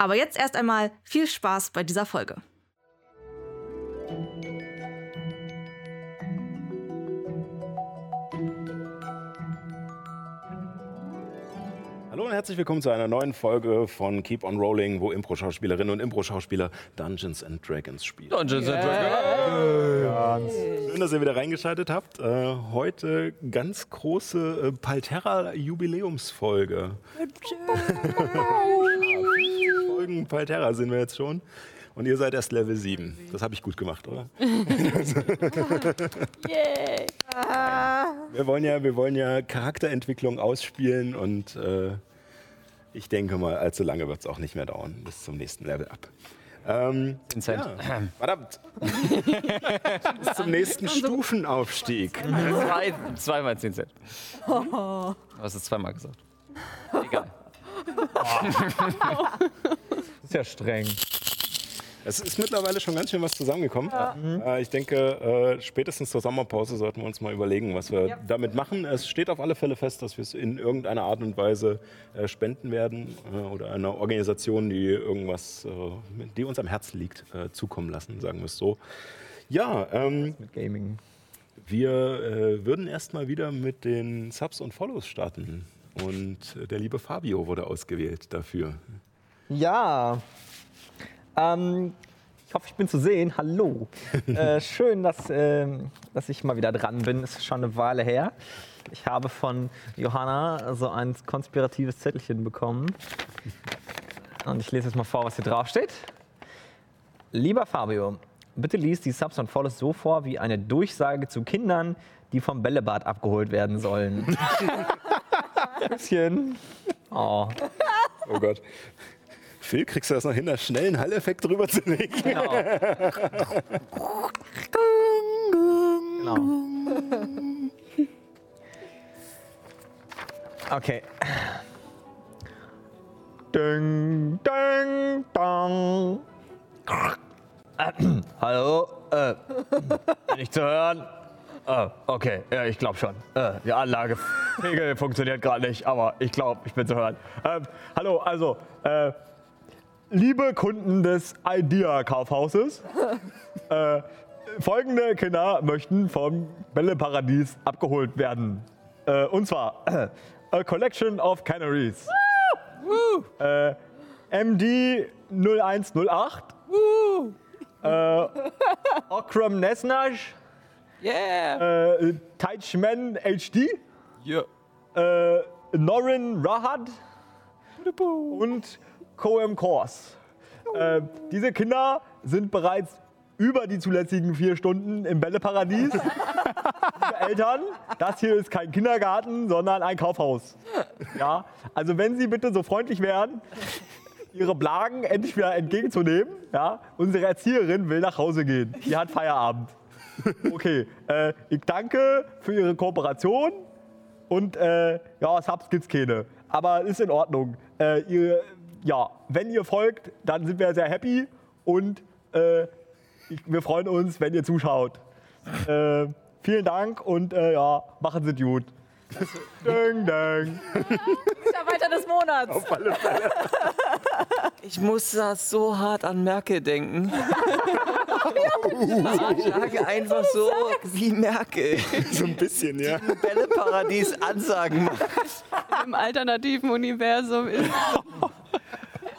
Aber jetzt erst einmal viel Spaß bei dieser Folge. Hallo und herzlich willkommen zu einer neuen Folge von Keep on Rolling, wo Impro-Schauspielerinnen und Impro-Schauspieler Dungeons and Dragons spielen. Dungeons and Dragons. Schön, dass ihr wieder reingeschaltet habt. Äh, heute ganz große äh, Palterra-Jubiläumsfolge. Folgen Palterra sind wir jetzt schon. Und ihr seid erst Level 7. Das habe ich gut gemacht, oder? Wir wollen ja, wir wollen ja Charakterentwicklung ausspielen und äh, ich denke mal, allzu lange wird es auch nicht mehr dauern bis zum nächsten Level up. Ähm, Vincent. ja, verdammt. bis zum nächsten Stufenaufstieg. Zwei, zweimal 10 Cent. Du hast es zweimal gesagt. Egal. Ist ja streng. Es ist mittlerweile schon ganz schön was zusammengekommen. Äh, ich denke, äh, spätestens zur Sommerpause sollten wir uns mal überlegen, was wir damit machen. Es steht auf alle Fälle fest, dass wir es in irgendeiner Art und Weise äh, spenden werden oder einer Organisation, die irgendwas, die uns am Herzen liegt, zukommen lassen, sagen wir es so. Ja, ähm, Mit Gaming. wir äh, würden erstmal wieder mit den Subs und Follows starten. Und der liebe Fabio wurde ausgewählt dafür. Ja. Ähm, ich hoffe, ich bin zu sehen. Hallo. äh, schön, dass, ähm, dass ich mal wieder dran bin. Ist schon eine Weile her. Ich habe von Johanna so ein konspiratives Zettelchen bekommen. Und ich lese jetzt mal vor, was hier drauf steht. Lieber Fabio, bitte lies die Subs und Follows so vor wie eine Durchsage zu Kindern, die vom Bällebad abgeholt werden sollen. Bisschen. Oh. Oh Gott. Phil, kriegst du das noch hin, da schnell einen Hall-Effekt drüber zu legen? Genau. genau. Okay. Ding, ding, dong. Hallo? Äh, bin ich zu hören? Äh, okay, ja, ich glaube schon. Äh, die Anlage funktioniert gerade nicht, aber ich glaube, ich bin zu hören. Ähm, hallo, also, äh, liebe Kunden des Idea-Kaufhauses, äh, folgende Kinder möchten vom Bälleparadies abgeholt werden. Äh, und zwar äh, A Collection of Canaries. Äh, MD 0108. Äh, Okram Nesnash. Yeah. Äh, Teichman HD. Ja. Äh, Norin Rahad. Und Koem Kors. Äh, diese Kinder sind bereits über die zulässigen vier Stunden im Bälleparadies. Eltern, das hier ist kein Kindergarten, sondern ein Kaufhaus. Ja, also wenn Sie bitte so freundlich wären, Ihre Blagen endlich wieder entgegenzunehmen. Ja, unsere Erzieherin will nach Hause gehen. Die hat Feierabend. Okay, äh, ich danke für Ihre Kooperation und äh, ja, Subs gibt's keine. Aber ist in Ordnung. Äh, ihr, ja, wenn ihr folgt, dann sind wir sehr happy und äh, ich, wir freuen uns, wenn ihr zuschaut. Äh, vielen Dank und äh, ja, machen Sie gut. ding, ding. Mitarbeiter des Monats. Ich muss da so hart an Merkel denken. Ich sage einfach so wie Merkel. so ein bisschen, ja. Bälleparadies Ansagen macht. Im alternativen Universum ist.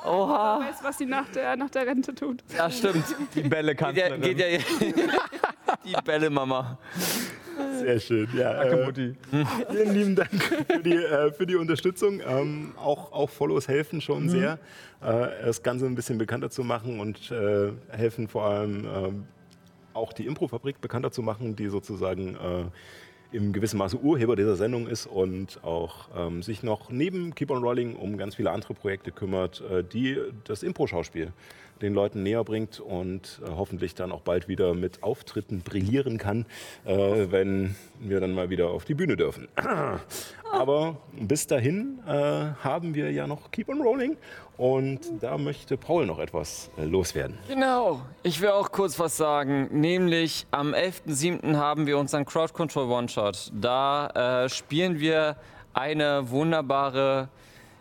Oha. weiß, was sie nach der, nach der Rente tut. Ja, stimmt. Die Bälle Geht ja, geht ja die Bällemama. Sehr schön. Ja, Danke, äh, Mutti. Vielen lieben Dank für die, äh, für die Unterstützung. Ähm, auch, auch Follows helfen schon sehr, äh, das Ganze ein bisschen bekannter zu machen und äh, helfen vor allem ähm, auch die Improfabrik bekannter zu machen, die sozusagen äh, im gewissen Maße Urheber dieser Sendung ist und auch ähm, sich noch neben Keep on Rolling um ganz viele andere Projekte kümmert, äh, die das Impro-Schauspiel den Leuten näher bringt und äh, hoffentlich dann auch bald wieder mit Auftritten brillieren kann, äh, wenn wir dann mal wieder auf die Bühne dürfen. Aber bis dahin äh, haben wir ja noch Keep on Rolling und da möchte Paul noch etwas äh, loswerden. Genau, ich will auch kurz was sagen. Nämlich am 11.07. haben wir unseren Crowd Control One-Shot. Da äh, spielen wir eine wunderbare,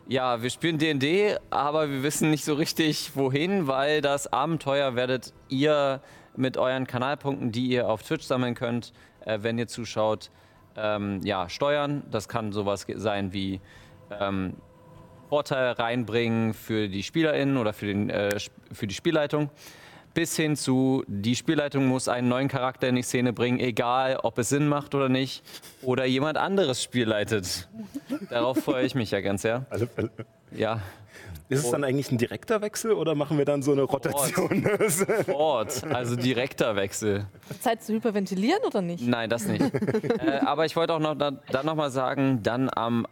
ja, wir spielen DD, aber wir wissen nicht so richtig wohin, weil das Abenteuer werdet ihr mit euren Kanalpunkten, die ihr auf Twitch sammeln könnt, äh, wenn ihr zuschaut, ähm, ja, steuern. Das kann sowas sein wie ähm, Vorteil reinbringen für die SpielerInnen oder für, den, äh, für die Spielleitung. Bis hin zu, die Spielleitung muss einen neuen Charakter in die Szene bringen, egal ob es Sinn macht oder nicht. Oder jemand anderes Spiel leitet. Darauf freue ich mich ja ganz sehr. Alle Fälle. Ja, Ist es dann eigentlich ein direkter Wechsel oder machen wir dann so eine Rotation? Ort, also direkter Wechsel. Zeit zu hyperventilieren oder nicht? Nein, das nicht. äh, aber ich wollte auch noch da, dann noch mal sagen, dann am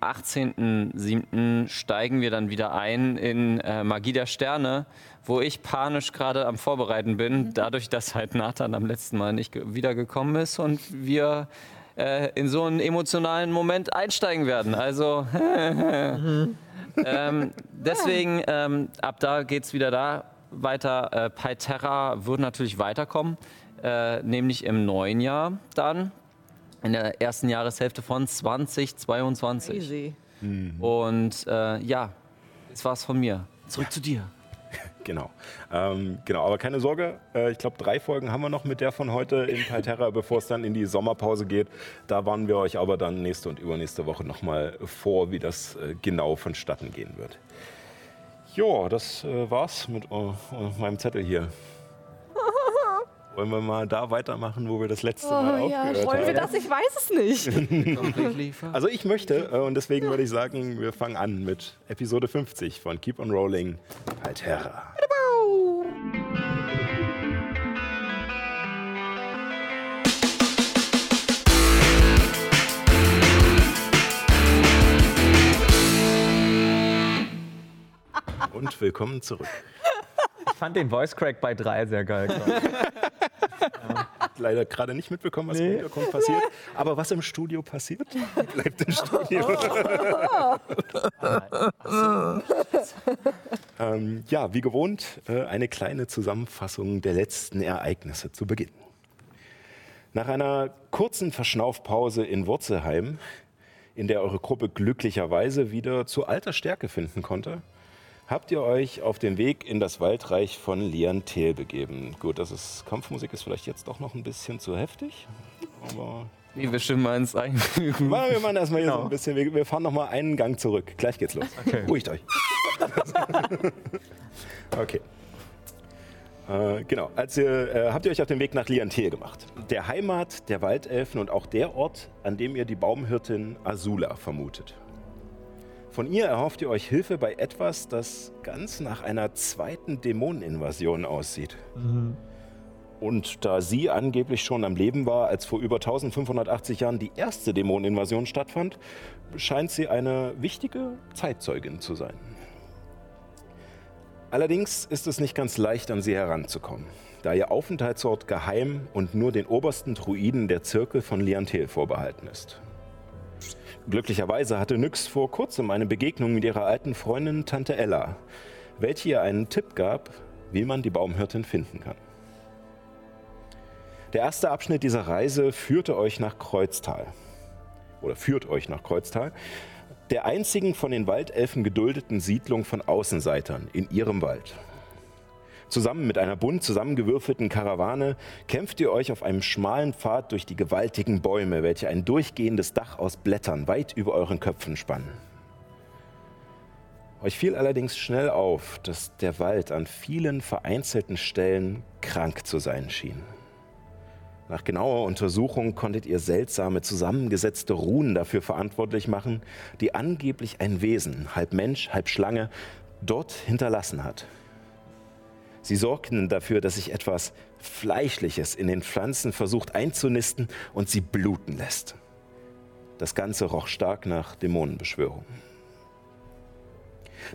18.07. steigen wir dann wieder ein in äh, Magie der Sterne, wo ich panisch gerade am Vorbereiten bin, dadurch, dass halt Nathan am letzten Mal nicht ge- wiedergekommen ist und wir äh, in so einen emotionalen Moment einsteigen werden. Also ähm, deswegen, ähm, ab da geht es wieder da weiter. Äh, Pyterra wird natürlich weiterkommen, äh, nämlich im neuen Jahr dann, in der ersten Jahreshälfte von 2022. Easy. Und äh, ja, das war's von mir. Zurück zu dir. Genau. Ähm, genau, aber keine Sorge, äh, ich glaube, drei Folgen haben wir noch mit der von heute in Palterra, bevor es dann in die Sommerpause geht. Da warnen wir euch aber dann nächste und übernächste Woche nochmal vor, wie das äh, genau vonstatten gehen wird. Ja, das äh, war's mit äh, meinem Zettel hier. Wollen wir mal da weitermachen, wo wir das letzte Mal Oh ja, aufgehört wollen wir haben? das? Ich weiß es nicht. Also ich möchte äh, und deswegen würde ich sagen, wir fangen an mit Episode 50 von Keep on Rolling Palterra. Und willkommen zurück. Ich fand den Voice Crack bei 3 sehr geil. ich. Leider gerade nicht mitbekommen, was im Nee. Hintergrund passiert. Aber was im Studio passiert, bleibt im Studio. ähm, ja, wie gewohnt, äh, eine kleine Zusammenfassung der letzten Ereignisse zu Beginn. Nach einer kurzen Verschnaufpause in Wurzelheim, in der eure Gruppe glücklicherweise wieder zu alter Stärke finden konnte, habt ihr euch auf den Weg in das Waldreich von Liantel begeben. Gut, das ist Kampfmusik ist vielleicht jetzt doch noch ein bisschen zu heftig, aber Nee, wir stimmen mal ins Einfügen. Machen wir machen erstmal hier so ein bisschen. Wir, wir fahren noch mal einen Gang zurück. Gleich geht's los. Ruhigt euch. okay. Äh, genau. Als ihr, äh, habt ihr euch auf den Weg nach Liantel gemacht. Der Heimat der Waldelfen und auch der Ort, an dem ihr die Baumhirtin Azula vermutet. Von ihr erhofft ihr euch Hilfe bei etwas, das ganz nach einer zweiten Dämoneninvasion aussieht. Und da sie angeblich schon am Leben war, als vor über 1580 Jahren die erste Dämoneninvasion stattfand, scheint sie eine wichtige Zeitzeugin zu sein. Allerdings ist es nicht ganz leicht, an sie heranzukommen, da ihr Aufenthaltsort geheim und nur den obersten Druiden der Zirkel von Liantel vorbehalten ist. Glücklicherweise hatte Nyx vor kurzem eine Begegnung mit ihrer alten Freundin Tante Ella, welche ihr einen Tipp gab, wie man die Baumhirtin finden kann. Der erste Abschnitt dieser Reise führte euch nach Kreuztal. Oder führt euch nach Kreuztal. Der einzigen von den Waldelfen geduldeten Siedlung von Außenseitern in ihrem Wald. Zusammen mit einer bunt zusammengewürfelten Karawane kämpft ihr euch auf einem schmalen Pfad durch die gewaltigen Bäume, welche ein durchgehendes Dach aus Blättern weit über euren Köpfen spannen. Euch fiel allerdings schnell auf, dass der Wald an vielen vereinzelten Stellen krank zu sein schien. Nach genauer Untersuchung konntet ihr seltsame zusammengesetzte Runen dafür verantwortlich machen, die angeblich ein Wesen, halb Mensch, halb Schlange, dort hinterlassen hat. Sie sorgten dafür, dass sich etwas Fleischliches in den Pflanzen versucht einzunisten und sie bluten lässt. Das Ganze roch stark nach Dämonenbeschwörung.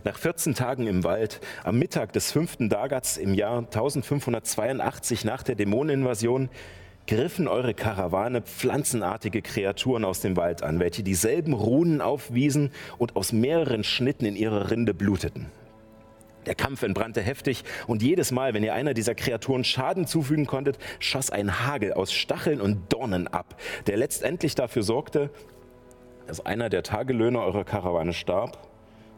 Nach 14 Tagen im Wald, am Mittag des fünften Dagats im Jahr 1582 nach der Dämoneninvasion, griffen eure Karawane pflanzenartige Kreaturen aus dem Wald an, welche dieselben Runen aufwiesen und aus mehreren Schnitten in ihrer Rinde bluteten. Der Kampf entbrannte heftig und jedes Mal, wenn ihr einer dieser Kreaturen Schaden zufügen konntet, schoss ein Hagel aus Stacheln und Dornen ab, der letztendlich dafür sorgte, dass einer der Tagelöhner eurer Karawane starb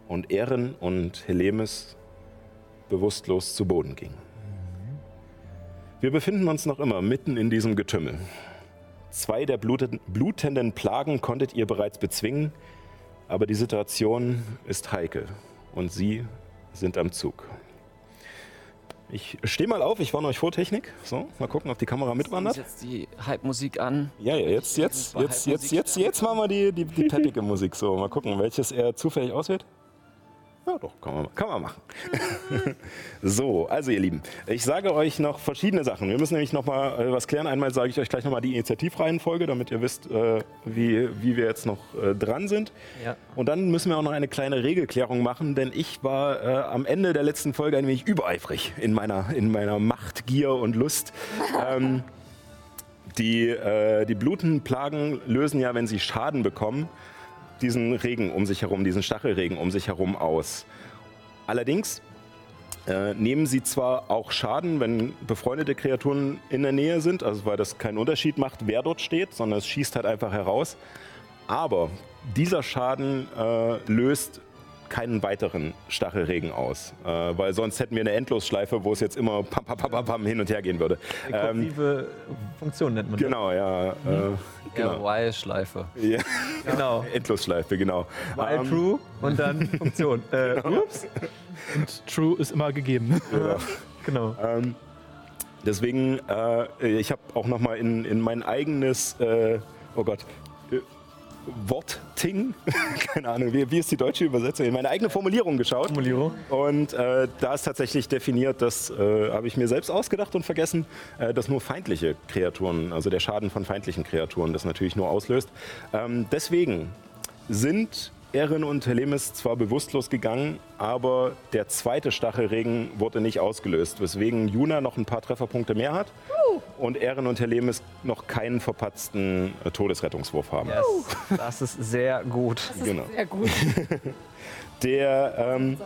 und Ehren und Helemis bewusstlos zu Boden gingen. Wir befinden uns noch immer mitten in diesem Getümmel. Zwei der blutenden, Plagen konntet ihr bereits bezwingen, aber die Situation ist heikel und sie sind am Zug. Ich stehe mal auf, ich warne euch vor Technik. So, mal gucken, ob die Kamera mitwandert. jetzt die Hype-Musik an. Ja, ja, jetzt, jetzt, jetzt, jetzt, jetzt, jetzt machen wir die, die, die peppige Musik. So, mal gucken, welches er zufällig auswählt. Ja, doch, kann man, kann man machen. so, also ihr Lieben, ich sage euch noch verschiedene Sachen. Wir müssen nämlich noch mal äh, was klären. Einmal sage ich euch gleich noch mal die Initiativreihenfolge, damit ihr wisst, äh, wie, wie wir jetzt noch äh, dran sind. Ja. Und dann müssen wir auch noch eine kleine Regelklärung machen, denn ich war äh, am Ende der letzten Folge ein wenig übereifrig in meiner, in meiner Macht, Gier und Lust. ähm, die, äh, die Blutenplagen lösen ja, wenn sie Schaden bekommen, diesen Regen um sich herum, diesen Stachelregen um sich herum aus. Allerdings äh, nehmen sie zwar auch Schaden, wenn befreundete Kreaturen in der Nähe sind, also weil das keinen Unterschied macht, wer dort steht, sondern es schießt halt einfach heraus. Aber dieser Schaden äh, löst keinen weiteren Stachelregen aus, äh, weil sonst hätten wir eine Endlosschleife, wo es jetzt immer pam, pam, pam, pam, pam hin und her gehen würde. Ähm, Rekursive Funktion nennt man das. genau, ja. Äh, Ja, genau. While-Schleife. Ja, Genau. Endlosschleife, genau. While Ähm, true und dann Funktion. Äh, ups. True ist immer gegeben. Genau. Ähm, deswegen, äh, ich habe auch noch mal in, in mein eigenes, äh, oh Gott, Wortting, keine Ahnung, wie, wie ist die deutsche Übersetzung, in meine eigene Formulierung geschaut. Formulierung. Und äh, da ist tatsächlich definiert, das äh, habe ich mir selbst ausgedacht und vergessen, äh, dass nur feindliche Kreaturen, also der Schaden von feindlichen Kreaturen das natürlich nur auslöst. Ähm, deswegen sind Erin und Helemis zwar bewusstlos gegangen, aber der zweite Stachelregen wurde nicht ausgelöst, weswegen Juna noch ein paar Trefferpunkte mehr hat und Erin und Helemis noch keinen verpatzten äh, Todesrettungswurf haben. Yes. Das ist sehr gut. Genau. Sehr gut. Der, ähm,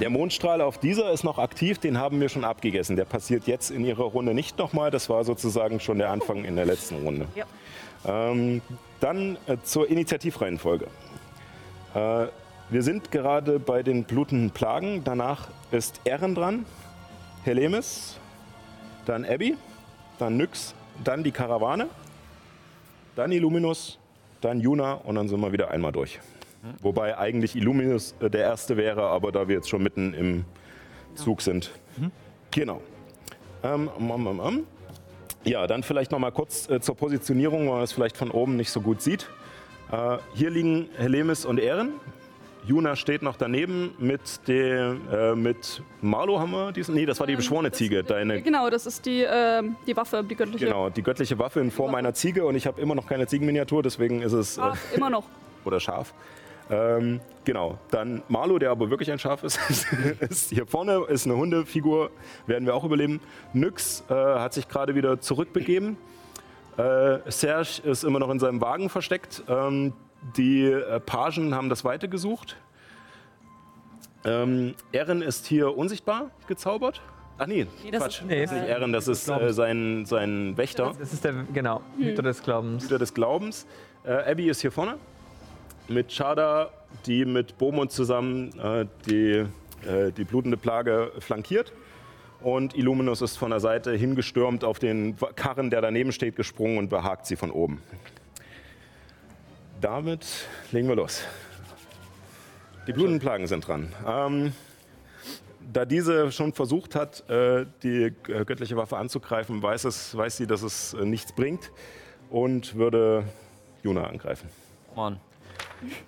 der Mondstrahl auf dieser ist noch aktiv, den haben wir schon abgegessen. Der passiert jetzt in ihrer Runde nicht nochmal. Das war sozusagen schon der Anfang in der letzten Runde. Ja. Ähm, dann äh, zur Initiativreihenfolge. Äh, wir sind gerade bei den blutenden Plagen. Danach ist Erin dran, Helemis, dann Abby, dann Nyx, dann die Karawane, dann Illuminus, dann Juna und dann sind wir wieder einmal durch. Wobei eigentlich Illuminus äh, der erste wäre, aber da wir jetzt schon mitten im Zug sind. Genau. Ähm, um, um, um. Ja, dann vielleicht noch mal kurz äh, zur Positionierung, weil man es vielleicht von oben nicht so gut sieht. Äh, hier liegen Helemis und Ehren. Juna steht noch daneben mit dem, äh, mit Marlo haben wir diesen. Nee, das war die beschworene Ziege. Deine, Genau, das ist die, ähm, die Waffe, die göttliche. genau, die göttliche Waffe in Form einer Ziege und ich habe immer noch keine Ziegenminiatur, deswegen ist es. Äh, Ah, immer noch. oder Schaf. Ähm, genau, dann Marlo, der aber wirklich ein Schaf ist, ist hier vorne, ist eine Hundefigur, werden wir auch überleben. Nyx äh, hat sich gerade wieder zurückbegeben. Äh, Serge ist immer noch in seinem Wagen versteckt. Ähm, die äh, Pagen haben das Weite gesucht. Ähm, Erin ist hier unsichtbar gezaubert. Ach nee, das Quatsch. ist- das ist nicht Erin, das ist äh, sein, sein Wächter. Das ist der, genau, Hüter des Glaubens. Hüter des Glaubens. Äh, Abby ist hier vorne mit Chada, die mit Beaumont zusammen äh, die, äh, die blutende Plage flankiert. Und Illuminus ist von der Seite hingestürmt auf den Karren, der daneben steht, gesprungen und behagt sie von oben. Damit legen wir los. Die blutenden Plagen sind dran. Ähm, da diese schon versucht hat, äh, die äh, göttliche Waffe anzugreifen, weiß, es, weiß sie, dass es äh, nichts bringt und würde Juna angreifen. Mann.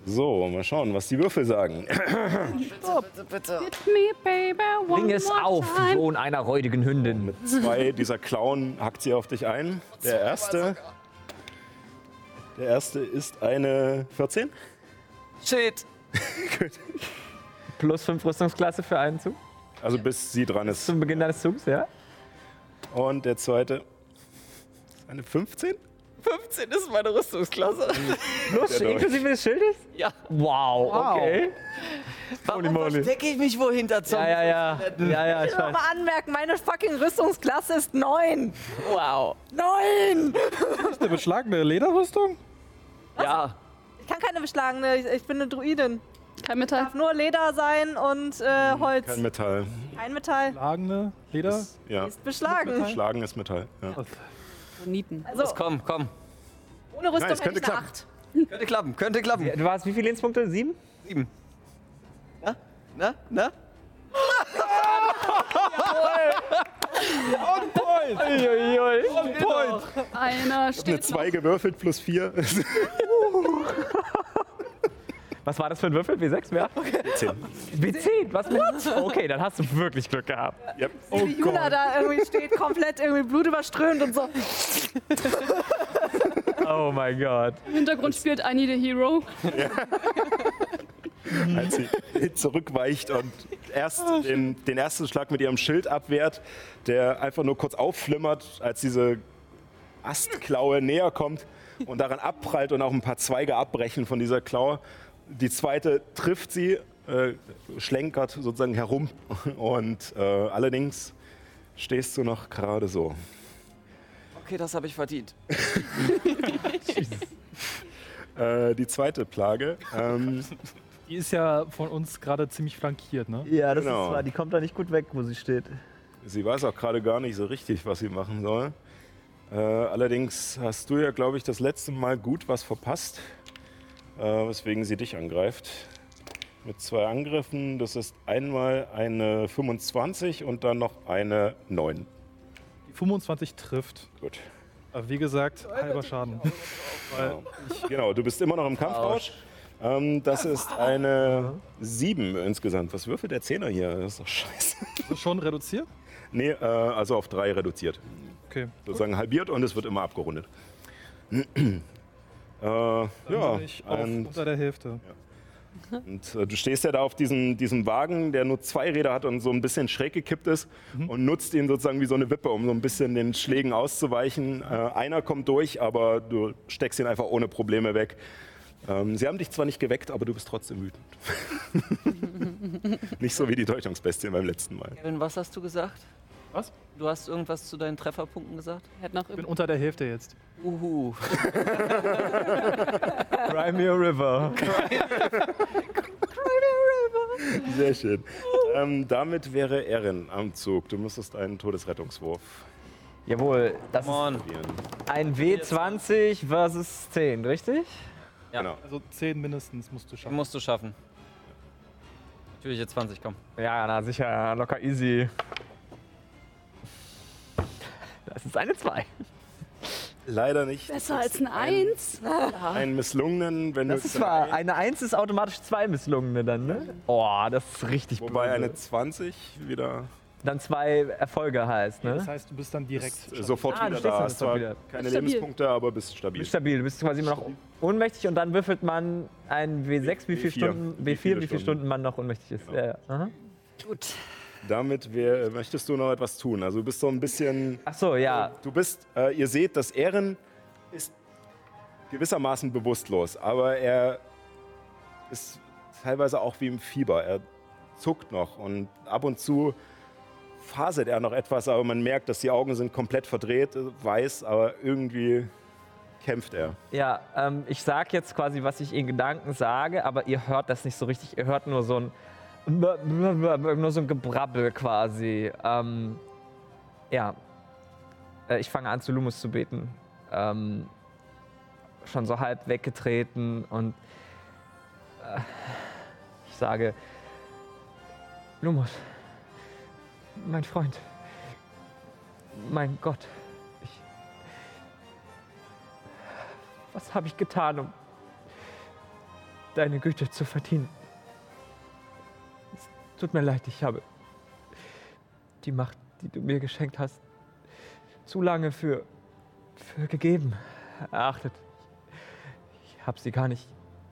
So, mal schauen, was die Würfel sagen. Hit me, baby, one Bring es more auf, time. Sohn einer räudigen Hündin. Mit zwei dieser Klauen hackt sie auf dich ein. Der erste Der erste ist eine 14. Shit. Plus 5 Rüstungsklasse für einen Zug. Also bis sie dran ist. Zum Beginn deines Zugs, ja? Und der zweite ist eine 15. 15 ist meine Rüstungsklasse. Plus Der inklusive des Schildes? Ja. Wow, okay. Warum verstecke ich mich wohl hinter Ja, Zombies? ja, ja. Ja, ja, ich Ich will weiß. mal anmerken, meine fucking Rüstungsklasse ist 9. Wow. 9! Eine beschlagene Lederrüstung? Ja. Ich kann keine beschlagene, ich, ich bin eine Druidin. Kein Metall. Darf nur Leder sein und äh, Holz. Kein Metall. Kein Metall. Beschlagene Leder? Ja. Ist beschlagen. Schlagen ist Metall. Ja. Nieten. Also Komm, komm. ohne Rüstung Nein, es hätte ich könnte eine klappen. 8. Könnte klappen, könnte klappen. Du warst wie viele Lebenspunkte? Sieben? Sieben. Na? Na? Na? Uiuiui. Einer Eine steht 2 gewürfelt plus 4. Was war das für ein Würfel? W6? Wer? 10. W10? Was mit? Okay, dann hast du wirklich Glück gehabt. Ja. Wie Juna da irgendwie steht, komplett irgendwie blutüberströmt und so. Oh mein Gott. Im Hintergrund spielt I Need a Hero. als sie zurückweicht und erst den, den ersten Schlag mit ihrem Schild abwehrt, der einfach nur kurz aufflimmert, als diese Astklaue näher kommt und daran abprallt und auch ein paar Zweige abbrechen von dieser Klaue. Die zweite trifft sie, äh, schlenkert sozusagen herum und äh, allerdings stehst du noch gerade so. Okay, das habe ich verdient. Äh, die zweite Plage. Ähm, Die ist ja von uns gerade ziemlich flankiert, ne? Ja, das Genau. ist wahr. Die kommt da nicht gut weg, wo sie steht. Sie weiß auch gerade gar nicht so richtig, was sie machen soll. Äh, allerdings hast du ja, glaube ich, das letzte Mal gut was verpasst, weswegen sie dich angreift. Mit zwei Angriffen, das ist einmal eine 25 und dann noch eine 9. Die 25 trifft. Gut. Aber wie gesagt, halber Schaden. Genau. genau, du bist immer noch im Kampfrausch. Ähm, das ist eine 7 insgesamt. Was würfelt der Zehner hier? Das ist doch scheiße. Ist schon reduziert? Nee, äh, also auf 3 reduziert. Okay. sozusagen halbiert und es wird immer abgerundet. Äh, ja, bin ich auf und, unter der Hälfte. und äh, du stehst ja da auf diesem, diesem Wagen, der nur zwei Räder hat und so ein bisschen schräg gekippt ist und nutzt ihn sozusagen wie so eine Wippe, um so ein bisschen den Schlägen auszuweichen. Äh, einer kommt durch, aber du steckst ihn einfach ohne Probleme weg. Ähm, sie haben dich zwar nicht geweckt, aber du bist trotzdem wütend. nicht so wie die Täuschungsbestien beim letzten Mal. Kevin, was hast du gesagt? Was? Du hast irgendwas zu deinen Trefferpunkten gesagt? Ich bin unter der Hälfte jetzt. Uhu. Crimea River. Sehr schön. Ähm, damit wäre Erin am Zug. Du müsstest einen Todesrettungswurf Jawohl, das Come ist ein W20 versus 10, richtig? Ja. Genau. Also 10 mindestens musst du schaffen. Musst du schaffen. Natürlich jetzt 20, komm. Ja, na sicher, locker easy. Das ist eine 2. Leider nicht. besser als ein Eins. Einen misslungenen, wenn Das du ist wahr. Eine 1 ist automatisch zwei misslungene dann, ne? Oh, das ist richtig Wobei böse. eine 20 wieder Dann zwei Erfolge heißt, Das ne? heißt, du bist dann direkt. sofort Ah, du wieder da. Hast zwar wieder. keine Stabil. Lebenspunkte, aber bist Du stabil. bist stabil, du bist quasi immer noch ohnmächtig und dann würfelt man ein W6, wie viele W4. Stunden, Wie W4, viele wie viele Stunden. Stunden man noch ohnmächtig ist. Ja, ja. Aha. Gut. Damit wär, möchtest du noch etwas tun. Also du bist so ein bisschen. Ach so, ja. Du bist, äh, ihr seht, dass Ehren ist gewissermaßen bewusstlos, aber er ist teilweise auch wie im Fieber. Er zuckt noch und ab und zu faselt er noch etwas, aber man merkt, dass die Augen sind komplett verdreht, äh, weiß, aber irgendwie kämpft er. Ja, ähm, ich sag jetzt quasi, was ich in Gedanken sage, aber ihr hört das nicht so richtig. Ihr hört nur so ein nur so ein Gebrabbel quasi. Ähm, ja, Äh, ich fange an zu Lumus zu beten. Ähm, schon so halb weggetreten und äh, ich sage, Lumus, mein Freund, mein Gott, ich, was habe ich getan, um deine Güte zu verdienen? Tut mir leid, ich habe die Macht, die du mir geschenkt hast, zu lange für, für gegeben erachtet. habe sie gar nicht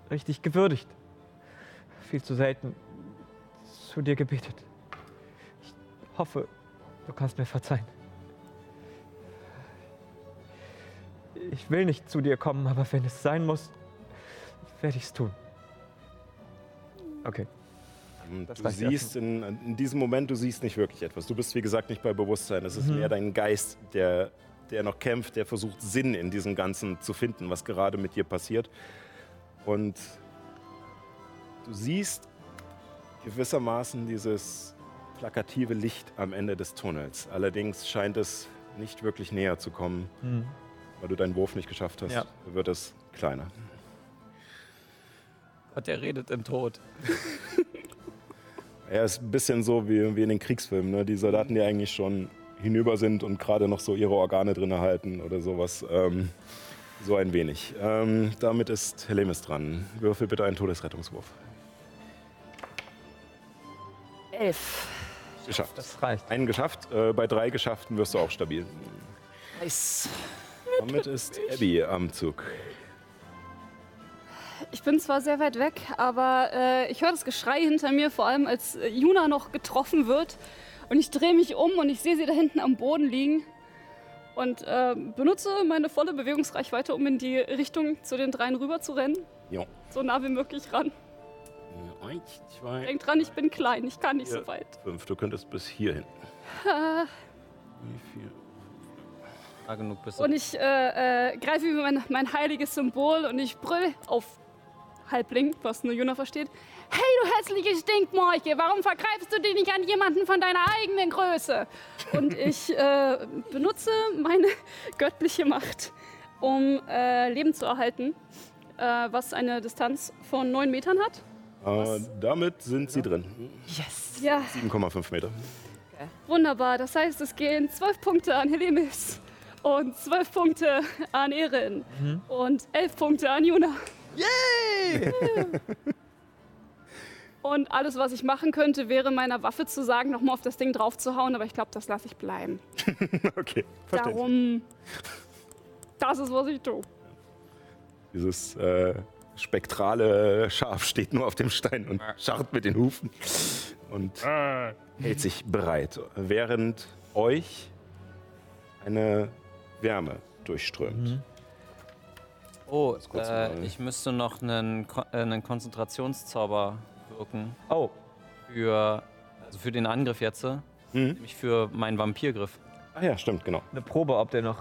richtig gewürdigt. Viel zu selten zu dir gebetet. Ich hoffe, du kannst mir verzeihen. Ich will nicht zu dir kommen, aber wenn es sein muss, werde ich es tun. Okay. Und Das du siehst in, in diesem Moment, du siehst nicht wirklich etwas. Du bist, wie gesagt, nicht bei Bewusstsein. Es ist Mhm. mehr dein Geist, der, der noch kämpft, der versucht, Sinn in diesem Ganzen zu finden, was gerade mit dir passiert. Und du siehst gewissermaßen dieses plakative Licht am Ende des Tunnels. Allerdings scheint es nicht wirklich näher zu kommen, Mhm. weil du deinen Wurf nicht geschafft hast. Ja. Wird es kleiner. Gott, der redet im Tod. Er ist ein bisschen so wie, wie in den Kriegsfilmen, ne? die Soldaten, die eigentlich schon hinüber sind und gerade noch so ihre Organe drin halten oder sowas. Ähm, so ein wenig. Ähm, damit ist Helemis dran. Würfel bitte einen Todesrettungswurf. Elf. Geschafft. Das reicht. Einen geschafft. Äh, bei drei Geschafften wirst du auch stabil. Nice. Damit ist Abby am Zug. Ich bin zwar sehr weit weg, aber äh, ich höre das Geschrei hinter mir, vor allem als äh, Juna noch getroffen wird. Und ich drehe mich um und ich sehe sie da hinten am Boden liegen. Und äh, benutze meine volle Bewegungsreichweite, um in die Richtung zu den dreien rüber zu rennen. Jo. So nah wie möglich ran. Eins, zwei, Denk dran, ich bin klein, ich kann nicht Ja. so weit. fünf. Du könntest bis hierhin. Äh, Wie viel? Ah, genug bist du. Und ich äh, äh, greife über mein, mein heiliges Symbol und ich brüll auf Halbling, was nur Juna versteht. Hey, du hässliche Stinkmorche, warum vergreifst du dich nicht an jemanden von deiner eigenen Größe? Und ich äh, benutze meine göttliche Macht, um äh, Leben zu erhalten, äh, was eine Distanz von 9 Metern hat. Äh, damit sind sie drin. Ja, 7,5 Meter. wunderbar. Das heißt, es gehen 12 Punkte an Helemis und 12 Punkte an Erin und 11 Punkte an Juna. Yay! Und alles, was ich machen könnte, wäre meiner Waffe zu sagen, nochmal auf das Ding draufzuhauen, aber ich glaube, das lasse ich bleiben. Okay, verstehe. Darum, das ist, was ich tue. Dieses äh, spektrale Schaf steht nur auf dem Stein und scharrt mit den Hufen und hält sich bereit, während euch eine Wärme durchströmt. Oh, kurz äh, ich müsste noch einen, Ko äh, einen Konzentrationszauber wirken Oh, für, also für den Angriff jetzt, Mhm. nämlich für meinen Vampirgriff. Ach ja, stimmt, genau. eine Probe, ob der noch,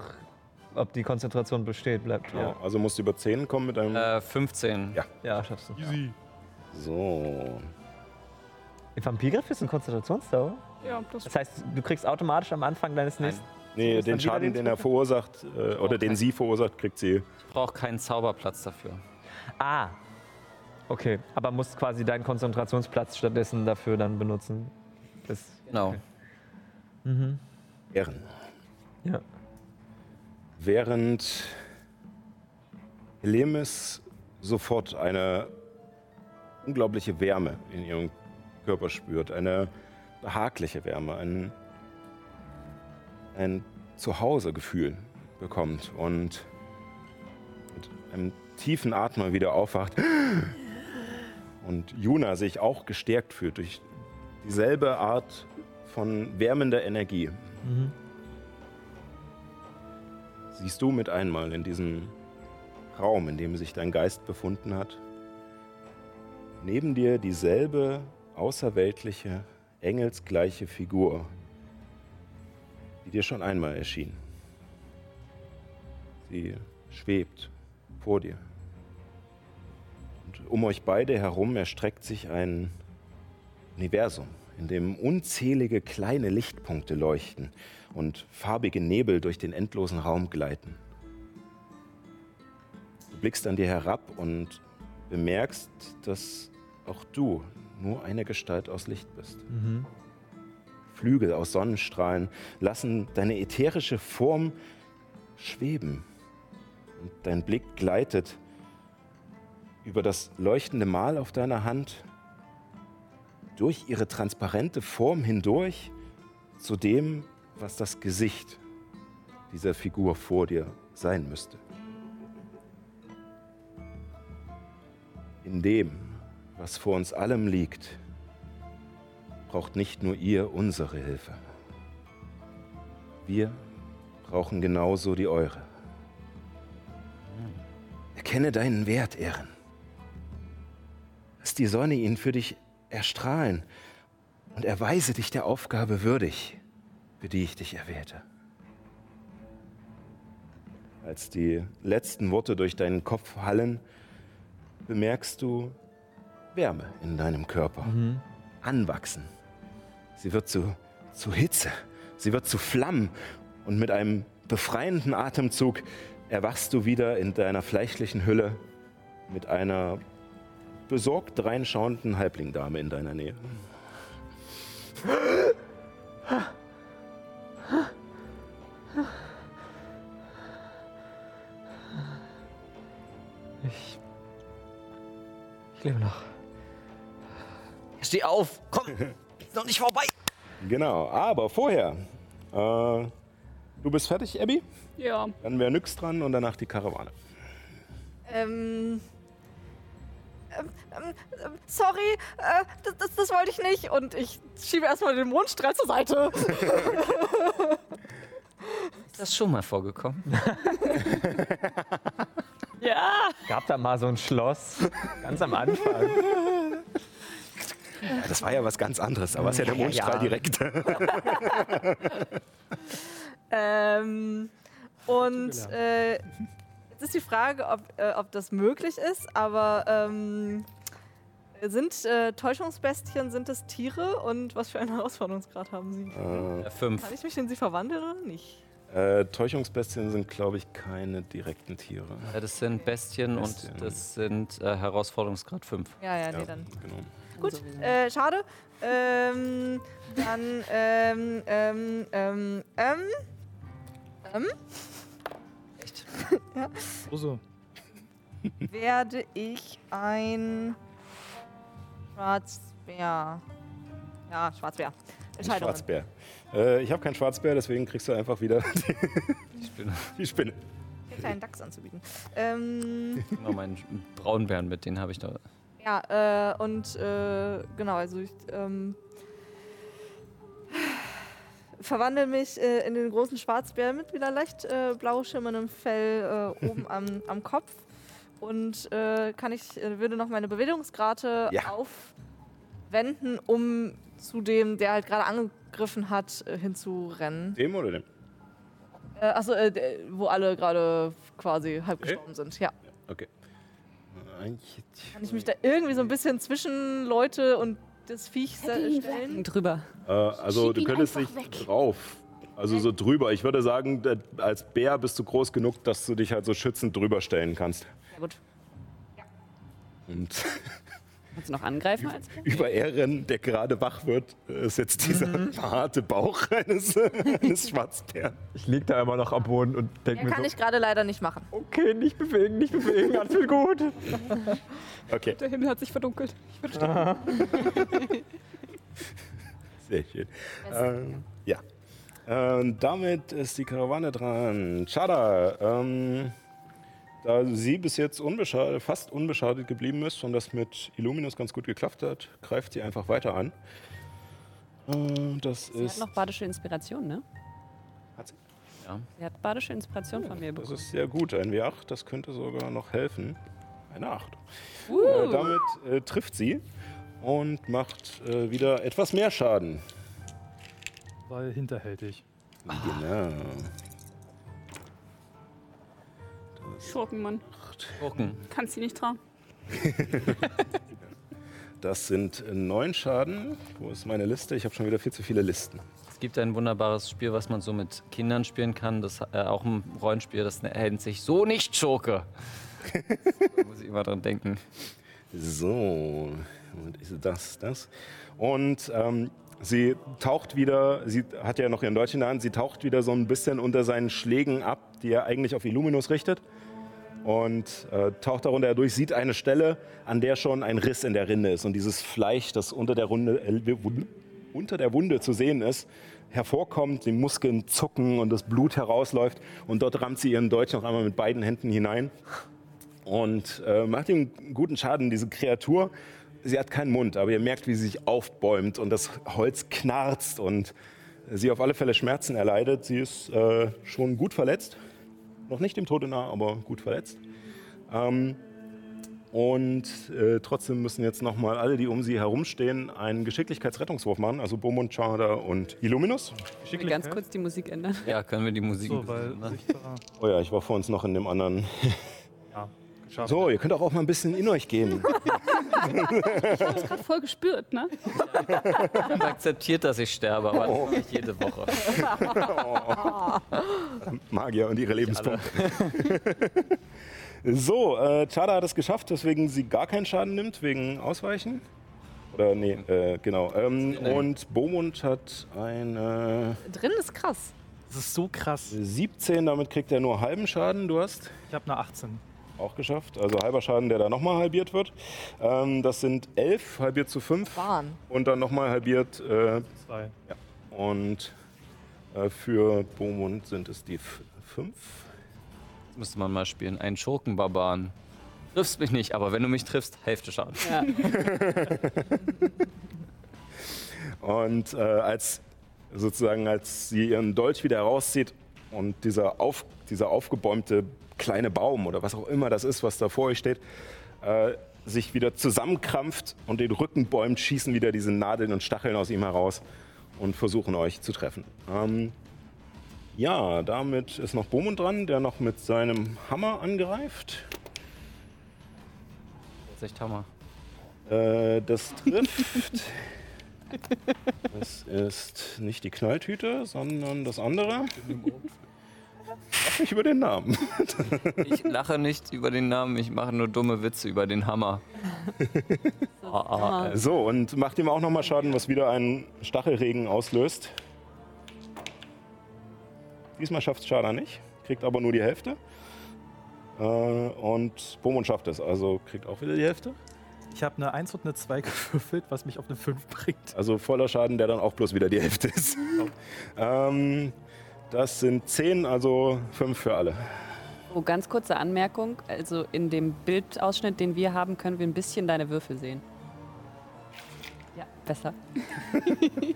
ob die Konzentration besteht, bleibt. genau. Also musst du über 10 kommen mit einem. Äh, 15. Ja. Ja, schaffst du. So. Ein Vampirgriff ist ein Konzentrationszauber. Ja, das Das heißt, du kriegst automatisch am Anfang deines Nein. Nee, den Schaden, den den er verursacht, äh, oder den sie verursacht, kriegt sie. Ich brauche keinen Zauberplatz dafür. Ah. Okay, aber musst quasi deinen Konzentrationsplatz stattdessen dafür dann benutzen. Das, Genau. Ehren. ja. Während Helemis sofort eine unglaubliche Wärme in ihrem Körper spürt, eine behagliche Wärme, ein, ein Zuhausegefühl bekommt und mit einem tiefen Atmer wieder aufwacht. Und Juna sich auch gestärkt fühlt durch dieselbe Art von wärmender Energie. siehst du mit einmal in diesem Raum, in dem sich dein Geist befunden hat, neben dir dieselbe außerweltliche, engelsgleiche Figur, die dir schon einmal erschien. Sie schwebt vor dir. Und um euch beide herum erstreckt sich ein Universum, in dem unzählige kleine Lichtpunkte leuchten und farbige Nebel durch den endlosen Raum gleiten. Du blickst an dir herab und bemerkst, dass auch du nur eine Gestalt aus Licht bist. Flügel aus Sonnenstrahlen lassen deine ätherische Form schweben. Und dein Blick gleitet über das leuchtende Mal auf deiner Hand durch ihre transparente Form hindurch zu dem, was das Gesicht dieser Figur vor dir sein müsste. In dem, was vor uns allem liegt, braucht nicht nur ihr unsere Hilfe. Wir brauchen genauso die eure. Erkenne deinen Wert, Ehren. Lass die Sonne ihn für dich erstrahlen und erweise dich der Aufgabe würdig, für die ich dich erwählte. Als die letzten Worte durch deinen Kopf hallen, bemerkst du Wärme in deinem Körper. Anwachsen. Sie wird zu, zu Hitze. Sie wird zu Flammen. Und mit einem befreienden Atemzug erwachst du wieder in deiner fleischlichen Hülle mit einer besorgt reinschauenden Halblingdame in deiner Nähe. Ich. Ich lebe noch. Steh auf! Komm! Ist noch nicht vorbei! Genau, aber vorher. Äh, du bist fertig, Abby? Ja. Dann wäre Nyx dran und danach die Karawane. Ähm. ähm, ähm, ähm, sorry, äh, das, das, das wollte ich nicht. Und ich schiebe erstmal den Mondstrahl zur Seite. Ist das schon mal vorgekommen? Ja. Gab da mal so ein Schloss. Ganz am Anfang. Ja, das war ja was ganz anderes, aber es ist ja der Mondstrahl ja. direkt. ähm, und äh, jetzt ist die Frage, ob, äh, ob das möglich ist, aber ähm, sind äh, Täuschungsbestien, sind es Tiere und was für einen Herausforderungsgrad haben sie? Äh, fünf. Kann ich mich in sie verwandeln oder nicht? Äh, Täuschungsbestien sind, glaube ich, keine direkten Tiere. Ja, das sind Bestien, Bestien. und das sind äh, Herausforderungsgrad 5. Ja, ja, nee, Ja, dann. genau. Gut, äh, schade. Ähm, dann, ähm, ähm, ähm, ähm, ähm, Also, werde ich ein Schwarzbär. Ja, Schwarzbär. Ein Entscheidung. Schwarzbär. Äh, ich habe keinen Schwarzbär, deswegen kriegst du einfach wieder Ich bin die Spinne. Den kleinen Dachs anzubieten. Ähm, immer meinen Braunbären mit, den habe ich da. Ja, äh, und äh, genau, also ich ähm, verwandle mich äh, in den großen Schwarzbär mit wieder leicht äh, blau schimmerndem Fell äh, oben am, am Kopf. Und äh, kann ich, würde noch meine Bewegungsgrate Ja. aufwenden, um zu dem, der halt gerade angegriffen hat, hinzurennen. Dem oder dem? Äh, achso, wo alle gerade quasi halb Okay. gestorben sind, ja. Okay. Kann ich mich da irgendwie so ein bisschen zwischen Leute und das Viech stellen? Drüber. Äh, also Schieb du könntest nicht weg. drauf. Also so drüber. Ich würde sagen, als Bär bist du groß genug, dass du dich halt so schützend drüber stellen kannst. Ja, gut. Und Kannst du noch angreifen als über Ehren, der gerade wach wird, ist jetzt dieser harte Bauch eines, eines Schwarzbären. Ich lieg da immer noch am Boden und denke mir kann so, ich gerade leider nicht machen. okay, nicht bewegen, nicht bewegen, alles wird gut. Okay, Der Himmel hat sich verdunkelt. Ich würde sterben. sehr schön. Ähm, ja. Ähm, damit ist die Karawane dran. Chada, ähm, da sie bis jetzt unbeschadet, fast unbeschadet geblieben ist und das mit Illuminus ganz gut geklappt hat, greift sie einfach weiter an. Äh, das Sie hat ist. noch badische Inspiration, ne? Hat sie? Sie hat badische Inspiration von mir Das bekommen. ist sehr gut. Ein W8, das könnte sogar noch helfen. Eine 8. Uh. Äh, damit äh, trifft sie und macht äh, wieder etwas mehr Schaden. weil hinterhältig. Genau. Schurkenmann. Gucken. Kannst sie nicht trauen. Das sind neun Schaden. Wo ist meine Liste? Ich habe schon wieder viel zu viele Listen. Es gibt ein wunderbares Spiel, was man so mit Kindern spielen kann. Das äh, auch ein Rollenspiel, das nennt sich So nicht Schurke. da muss ich immer dran denken. So, und ist das, das. Und ähm, sie taucht wieder, sie hat ja noch ihren der Hand, sie taucht wieder so ein bisschen unter seinen Schlägen ab, die er eigentlich auf Illuminus richtet. Und äh, taucht darunter durch, sieht eine Stelle, an der schon ein Riss in der Rinde ist. Und dieses Fleisch, das unter der, Runde, äh, unter der Wunde zu sehen ist, hervorkommt, die Muskeln zucken und das Blut herausläuft. Und dort rammt sie ihren Dolch noch einmal mit beiden Händen hinein und äh, macht ihm guten Schaden. Diese Kreatur, sie hat keinen Mund, aber ihr merkt, wie sie sich aufbäumt und das Holz knarzt und sie auf alle Fälle Schmerzen erleidet. Sie ist äh, schon gut verletzt. Noch nicht dem Tode nah, aber gut verletzt. Ähm, und äh, trotzdem müssen jetzt nochmal alle, die um sie herumstehen, einen Geschicklichkeitsrettungswurf machen. Also Bomund, Chada und Illuminus. Können wir ganz kurz die Musik ändern? Ja, können wir die Musik So, sichtbarer. Oh ja, ich war vor uns noch in dem anderen. Ja, geschafft. So, ihr könnt auch, auch mal ein bisschen in euch gehen. Ich habe es gerade voll gespürt, ne? Und akzeptiert, dass ich sterbe, aber das mache ich jede Woche. Magier und ihre Lebenspunkte. so, äh, Chada hat es geschafft, weswegen sie gar keinen Schaden nimmt, wegen Ausweichen. Oder nee, äh, genau. Ähm, und Bomund hat eine Drin ist krass. Das ist so krass. 17, damit kriegt er nur halben Schaden. Du hast Ich habe eine 18. auch geschafft. Also halber Schaden, der da nochmal halbiert wird. Ähm, das sind 11, halbiert zu 5. Wahn. Und dann nochmal halbiert. Äh, Zwei. und äh, für Bomund sind es die 5. Das müsste man mal spielen. Einen Schurkenbarbaren. Triffst mich nicht, aber wenn du mich triffst, Hälfte Schaden. Ja. Und äh, als sozusagen, als sie ihren Dolch wieder herauszieht und dieser, auf, dieser aufgebäumte kleine Baum oder was auch immer das ist, was da vor euch steht, äh, sich wieder zusammenkrampft und den Rücken bäumt, schießen wieder diese Nadeln und Stacheln aus ihm heraus und versuchen euch zu treffen. Ähm, ja, damit ist noch Bomund dran, der noch mit seinem Hammer angreift. Das ist echt Hammer. Äh, das trifft. Das ist nicht die Knalltüte, sondern das andere. Lass mich über den Namen. Ich lache nicht über den Namen, ich mache nur dumme Witze über den Hammer. Ah, ah, So, und macht ihm auch nochmal Schaden, was wieder einen Stachelregen auslöst. Diesmal schafft es Schada nicht, kriegt aber nur die Hälfte. Äh, und Bomon schafft es, also kriegt auch wieder die Hälfte. Ich habe eine 1 und eine 2 gewürfelt, was mich auf eine 5 bringt. Also voller Schaden, der dann auch bloß wieder die Hälfte ist. ähm, das sind 10, also 5 für alle. Oh, ganz kurze Anmerkung. Also in dem Bildausschnitt, den wir haben, können wir ein bisschen deine Würfel sehen. Ja, besser.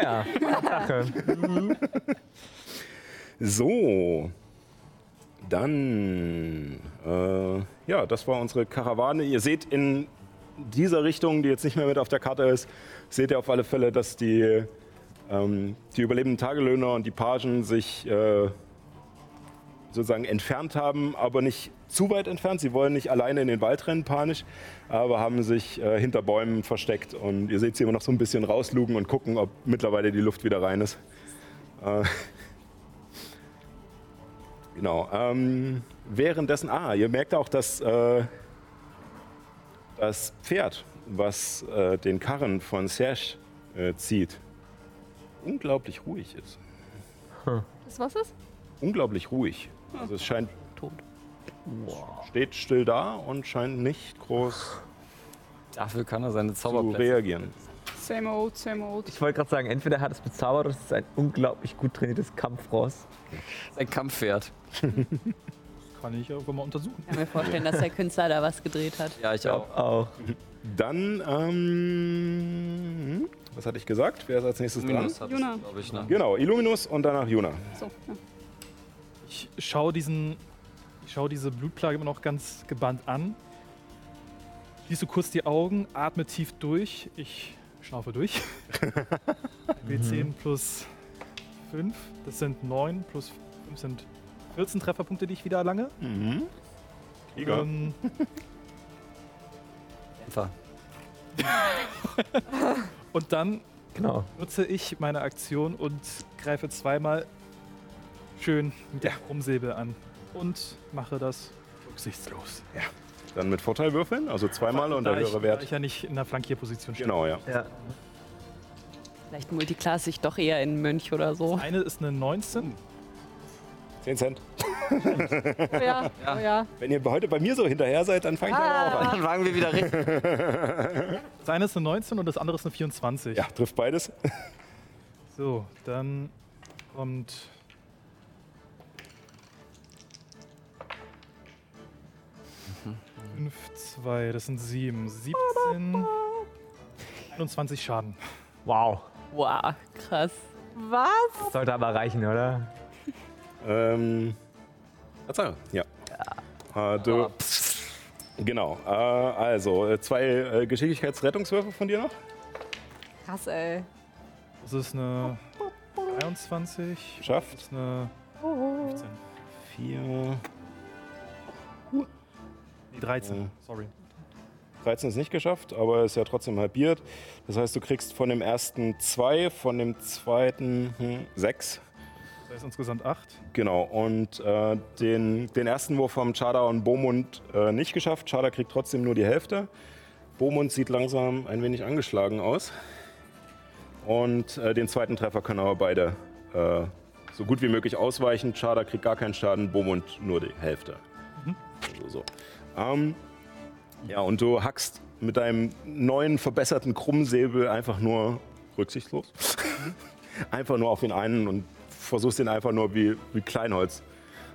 Ja, Sache. So, dann, äh, ja, das war unsere Karawane. Ihr seht in dieser Richtung, die jetzt nicht mehr mit auf der Karte ist, seht ihr auf alle Fälle, dass die, ähm, die überlebenden Tagelöhner und die Pagen sich äh, sozusagen entfernt haben, aber nicht zu weit entfernt. Sie wollen nicht alleine in den Wald rennen, panisch, aber haben sich äh, hinter Bäumen versteckt. Und ihr seht sie immer noch so ein bisschen rauslugen und gucken, ob mittlerweile die Luft wieder rein ist. Äh, Genau. Ähm, währenddessen, ah, ihr merkt auch, dass äh, das Pferd, was äh, den Karren von Serge äh, zieht, unglaublich ruhig ist. Das was ist? Unglaublich ruhig. Also es scheint tot. Steht still da und scheint nicht groß Dafür kann er seine zu Zauberplätze. reagieren. Same old, same old. Ich wollte gerade sagen, entweder hat es bezaubert oder es ist ein unglaublich gut trainiertes Kampfross. Sein Kampfpferd. Kann ich irgendwann mal untersuchen. Ich kann mir vorstellen, dass der Künstler da was gedreht hat. Ja, ich auch. Auch. Dann, ähm, was hatte ich gesagt? Wer ist als nächstes dran? Minus hat Juna. glaube ich, ne? Genau, Illuminus und danach Juna. So, ja. Ich schaue diesen, ich schaue diese Blutplage immer noch ganz gebannt an. Schließe kurz die Augen, atme tief durch. Ich schnaufe durch. W10 plus 5, das sind 9 plus 5 sind 14 Trefferpunkte, die ich wieder erlange. Mhm. Krieger. Ähm, Einfach. und dann Genau. nutze ich meine Aktion und greife zweimal schön mit dem Krummsäbel an. Und mache das rücksichtslos. Dann mit Vorteil würfeln, also zweimal und der da ich, höhere Da Wert. ich ja nicht in der Flankierposition stehe. Genau, ja. Ja. Vielleicht multiclass ich doch eher in Mönch oder so. Eine ist eine 19. 10 Cent. Oh ja, oh ja. Wenn ihr heute bei mir so hinterher seid, dann fange ich aber auch an. Dann fangen wir wieder richtig. Das eine ist eine 19 und das andere ist eine 24. Ja, trifft beides. So, dann kommt 5, 2, das sind 7. 17. 21 Schaden. Wow. Wow, krass. Was? Sollte aber reichen, oder? Ähm. Verzeihung, ja. Äh, du, genau. Äh, also, zwei äh, Geschicklichkeitsrettungswürfe von dir noch? Krass, ey. Das ist eine 23. Schafft. Das ist eine 15. Vier. Nee, 13. Ja. Sorry. 13 ist nicht geschafft, aber ist ja trotzdem halbiert. Das heißt, du kriegst von dem ersten zwei, von dem zweiten hm, sechs. Das heißt insgesamt 8. Genau, und äh, den, den ersten Wurf haben Chada und Bomund äh, nicht geschafft. Chada kriegt trotzdem nur die Hälfte. Bomund sieht langsam ein wenig angeschlagen aus. Und äh, den zweiten Treffer können aber beide äh, so gut wie möglich ausweichen. Chada kriegt gar keinen Schaden, Bomund nur die Hälfte. Also so. Ähm, ja, und du hackst mit deinem neuen verbesserten Krummsäbel einfach nur rücksichtslos. einfach nur auf den einen und versuchst ihn einfach nur wie, wie Kleinholz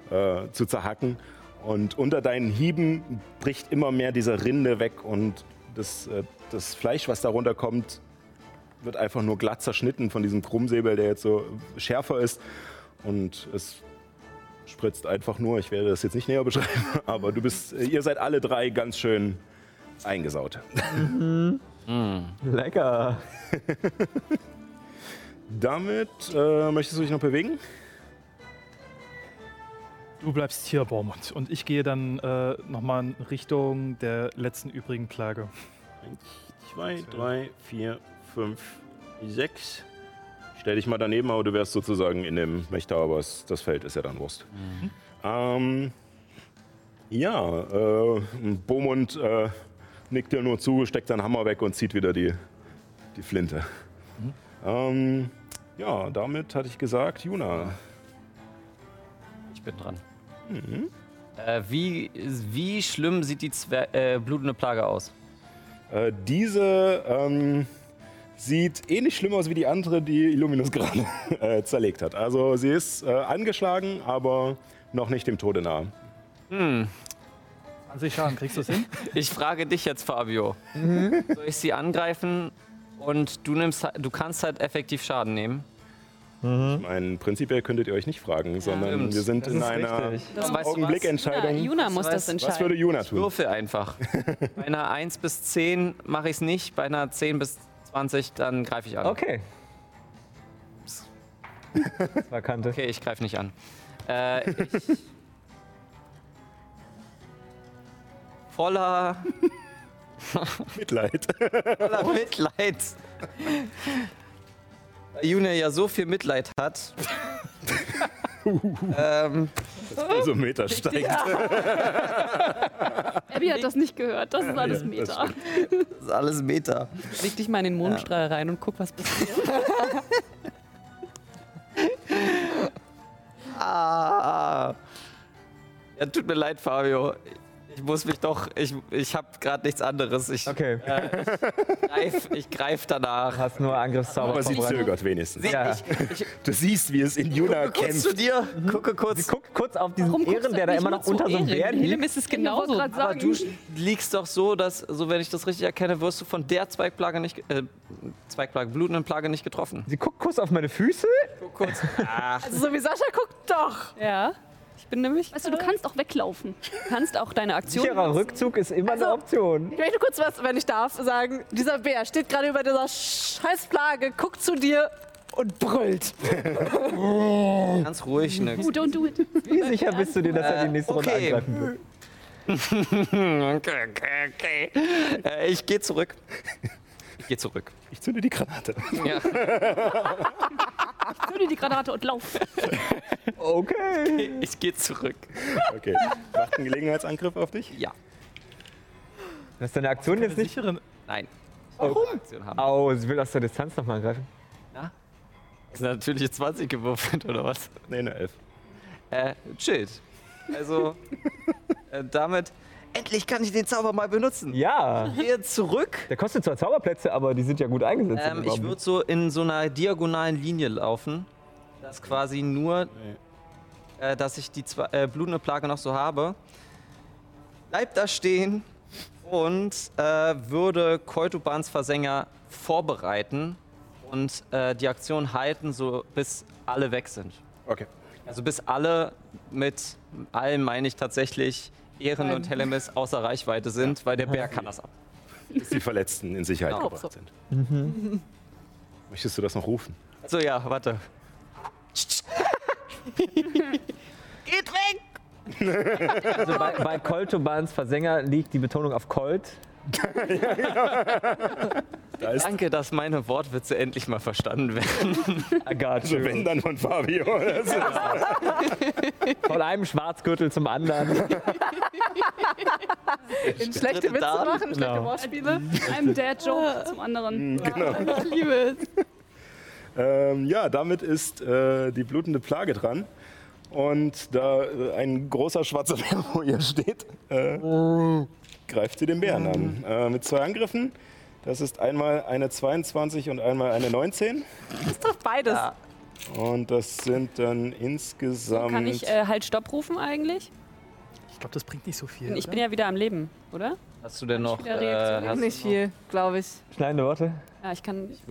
äh, zu zerhacken. Und unter deinen Hieben bricht immer mehr diese Rinde weg und das, äh, das Fleisch, was darunter kommt, wird einfach nur glatt zerschnitten von diesem Krummsäbel, der jetzt so schärfer ist. Und es spritzt einfach nur, ich werde das jetzt nicht näher beschreiben, aber du bist, äh, ihr seid alle drei ganz schön eingesaut. Lecker. Damit äh, möchtest du dich noch bewegen? Du bleibst hier, Bormund. Und ich gehe dann äh, nochmal in Richtung der letzten übrigen Plage. Eins, zwei, drei, vier, fünf, sechs. Stell dich mal daneben, aber du wärst sozusagen in dem Wächter, aber es, das Feld ist ja dann Wurst. Ähm, ja, äh, Bomund äh, nickt dir nur zu, steckt seinen Hammer weg und zieht wieder die, die Flinte. Ähm, ja, damit hatte ich gesagt, Juna. Ich bin dran. Äh, wie, wie schlimm sieht die Zwer äh, blutende Plage aus? Äh, diese ähm, sieht ähnlich schlimm aus wie die andere, die Illuminus gerade äh, zerlegt hat. Also sie ist äh, angeschlagen, aber noch nicht dem Tode nahe. 20 Schaden, kriegst du es hin? Ich frage dich jetzt, Fabio. Soll ich sie angreifen und du, nimmst, du kannst halt effektiv Schaden nehmen? Ich meine, prinzipiell könntet ihr euch nicht fragen, sondern stimmt. wir sind Das in einer Augenblickentscheidung. Ja, Juna muss das entscheiden. Was würde Juna tun? Würfel einfach. Bei einer 1 bis 10 mache ich es nicht, bei einer 10 bis 20 dann greife ich an. Okay. Das war Kante. Okay, ich greife nicht an. Äh, ich voller, Mitleid. voller Mitleid. Weil Juna ja so viel Mitleid hat. ähm, Also Meter steigt. Abby hat das nicht gehört. Das ist alles das Meta. das ist alles Meta. Leg dich mal in den Mondstrahl rein und guck, was passiert. Ah. Ja, tut mir leid, Fabio. Ich muss mich doch, ich, ich habe gerade nichts anderes. Ich Okay. greif, ich greif danach. Hast nur Angriffszauber Aber sie zögert wenigstens. Ja. Ich, Du siehst, wie es in Juna kurz zu kämpft. dir, gucke kurz. Sie guckt kurz auf diesen Warum Ehren, der da immer noch unter so einem? Bären liegt. ist es Ich genauso. gerade Aber sagen, du liegst doch so, dass, so wenn ich das richtig erkenne, wirst du von der Zweigplage nicht, äh, Zweigplage, blutenden Plage nicht getroffen. Sie guckt kurz auf meine Füße. Guck kurz. Ach, Also so wie Sascha guckt, doch. Ja. Ich bin nämlich. Weißt du, du kannst auch weglaufen. Du kannst auch deine Aktion. Sicherer Rückzug ist immer eine Option. Ich möchte kurz was, wenn ich darf, sagen. Dieser Bär steht gerade über dieser Scheißplage, guckt zu dir und brüllt. ganz ruhig, nix. Oh, don't do it. Wie sicher bist du dir, dass er die nächste Runde okay. angreifen wird? Okay, okay, okay. Äh, ich gehe zurück. Ich gehe zurück. Ich zünde die Granate. Ja. Zünde die Granate und lauf. Okay. Ich gehe zurück. Okay. Macht einen Gelegenheitsangriff auf dich? Ja. Das ist deine Aktion jetzt nicht? Sicheren. Nein. Warum? Aktion haben. Oh, sie will aus der Distanz nochmal angreifen. Ja. Ist natürlich 20 gewürfelt, oder was? Nee, eine Elf. Äh, chillt. Also, äh, damit. Endlich kann ich den Zauber mal benutzen. Ja. Ich gehe zurück. Der kostet zwar Zauberplätze, aber die sind ja gut eingesetzt. Ähm, ich würde so in so einer diagonalen Linie laufen, dass quasi nur, äh, dass ich die zwei, äh, blutende Plage noch so habe. bleib da stehen und äh, würde Koitubans Versänger vorbereiten und äh, die Aktion halten, so bis alle weg sind. Okay. Also bis alle mit allen meine ich tatsächlich Ehren und Hellemis außer Reichweite sind, weil der Bär kann das ab. Bis die Verletzten in Sicherheit Genau. gebracht sind. Möchtest du das noch rufen? So ja, warte. Also bei, bei Koltobans Versänger liegt die Betonung auf Colt. Da ist Danke, dass meine Wortwitze endlich mal verstanden werden. Also wenn dann von Fabio. Von einem Schwarzgürtel zum anderen. In schlechte Witze machen, schlechte Genau. Wortspiele. Einem Dad-Joke zum anderen. genau. Ich liebe es. Ähm, ja, damit ist äh, die blutende Plage dran. Und da äh, ein großer schwarzer Bär vor ihr steht, äh, greift sie den Bären an. Äh, mit zwei Angriffen. Das ist einmal eine 22 und einmal eine 19. Das trifft beides. Und das sind dann insgesamt. Kann ich äh, halt Stopp rufen eigentlich? Ich glaube, das bringt nicht so viel. Ich oder? bin ja wieder am Leben, oder? Hast du denn noch? Reaktion? Äh, hast Nicht viel, glaube ich. Schneidende Worte. Ja, ich kann Ich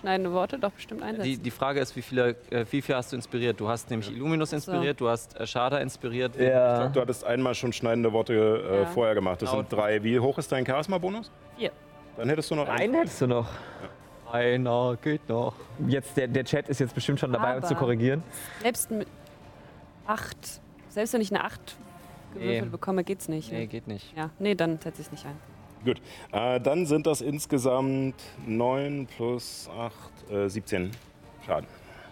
schneidende Worte doch bestimmt einsetzen. die, die Frage ist, wie viele, äh, wie viel hast du inspiriert? Du hast nämlich Illuminus inspiriert, du hast äh, Shada inspiriert. Ja. Du hattest einmal schon schneidende Worte äh, Ja. vorher gemacht. Das Genau. sind drei. Wie hoch ist dein Charisma-Bonus? Vier. Dann hättest du noch Einen hättest du noch. Einer geht noch. Jetzt, der, der Chat ist jetzt bestimmt schon dabei, uns zu Aber- korrigieren. Selbst mit acht, selbst wenn ich eine acht gewürfelt Nee. bekomme, geht's nicht. Nee, Ne? geht nicht. Ja, nee, dann setze ich es nicht ein. Gut. Äh, dann sind das insgesamt 9 plus 8, äh, 17 Schaden.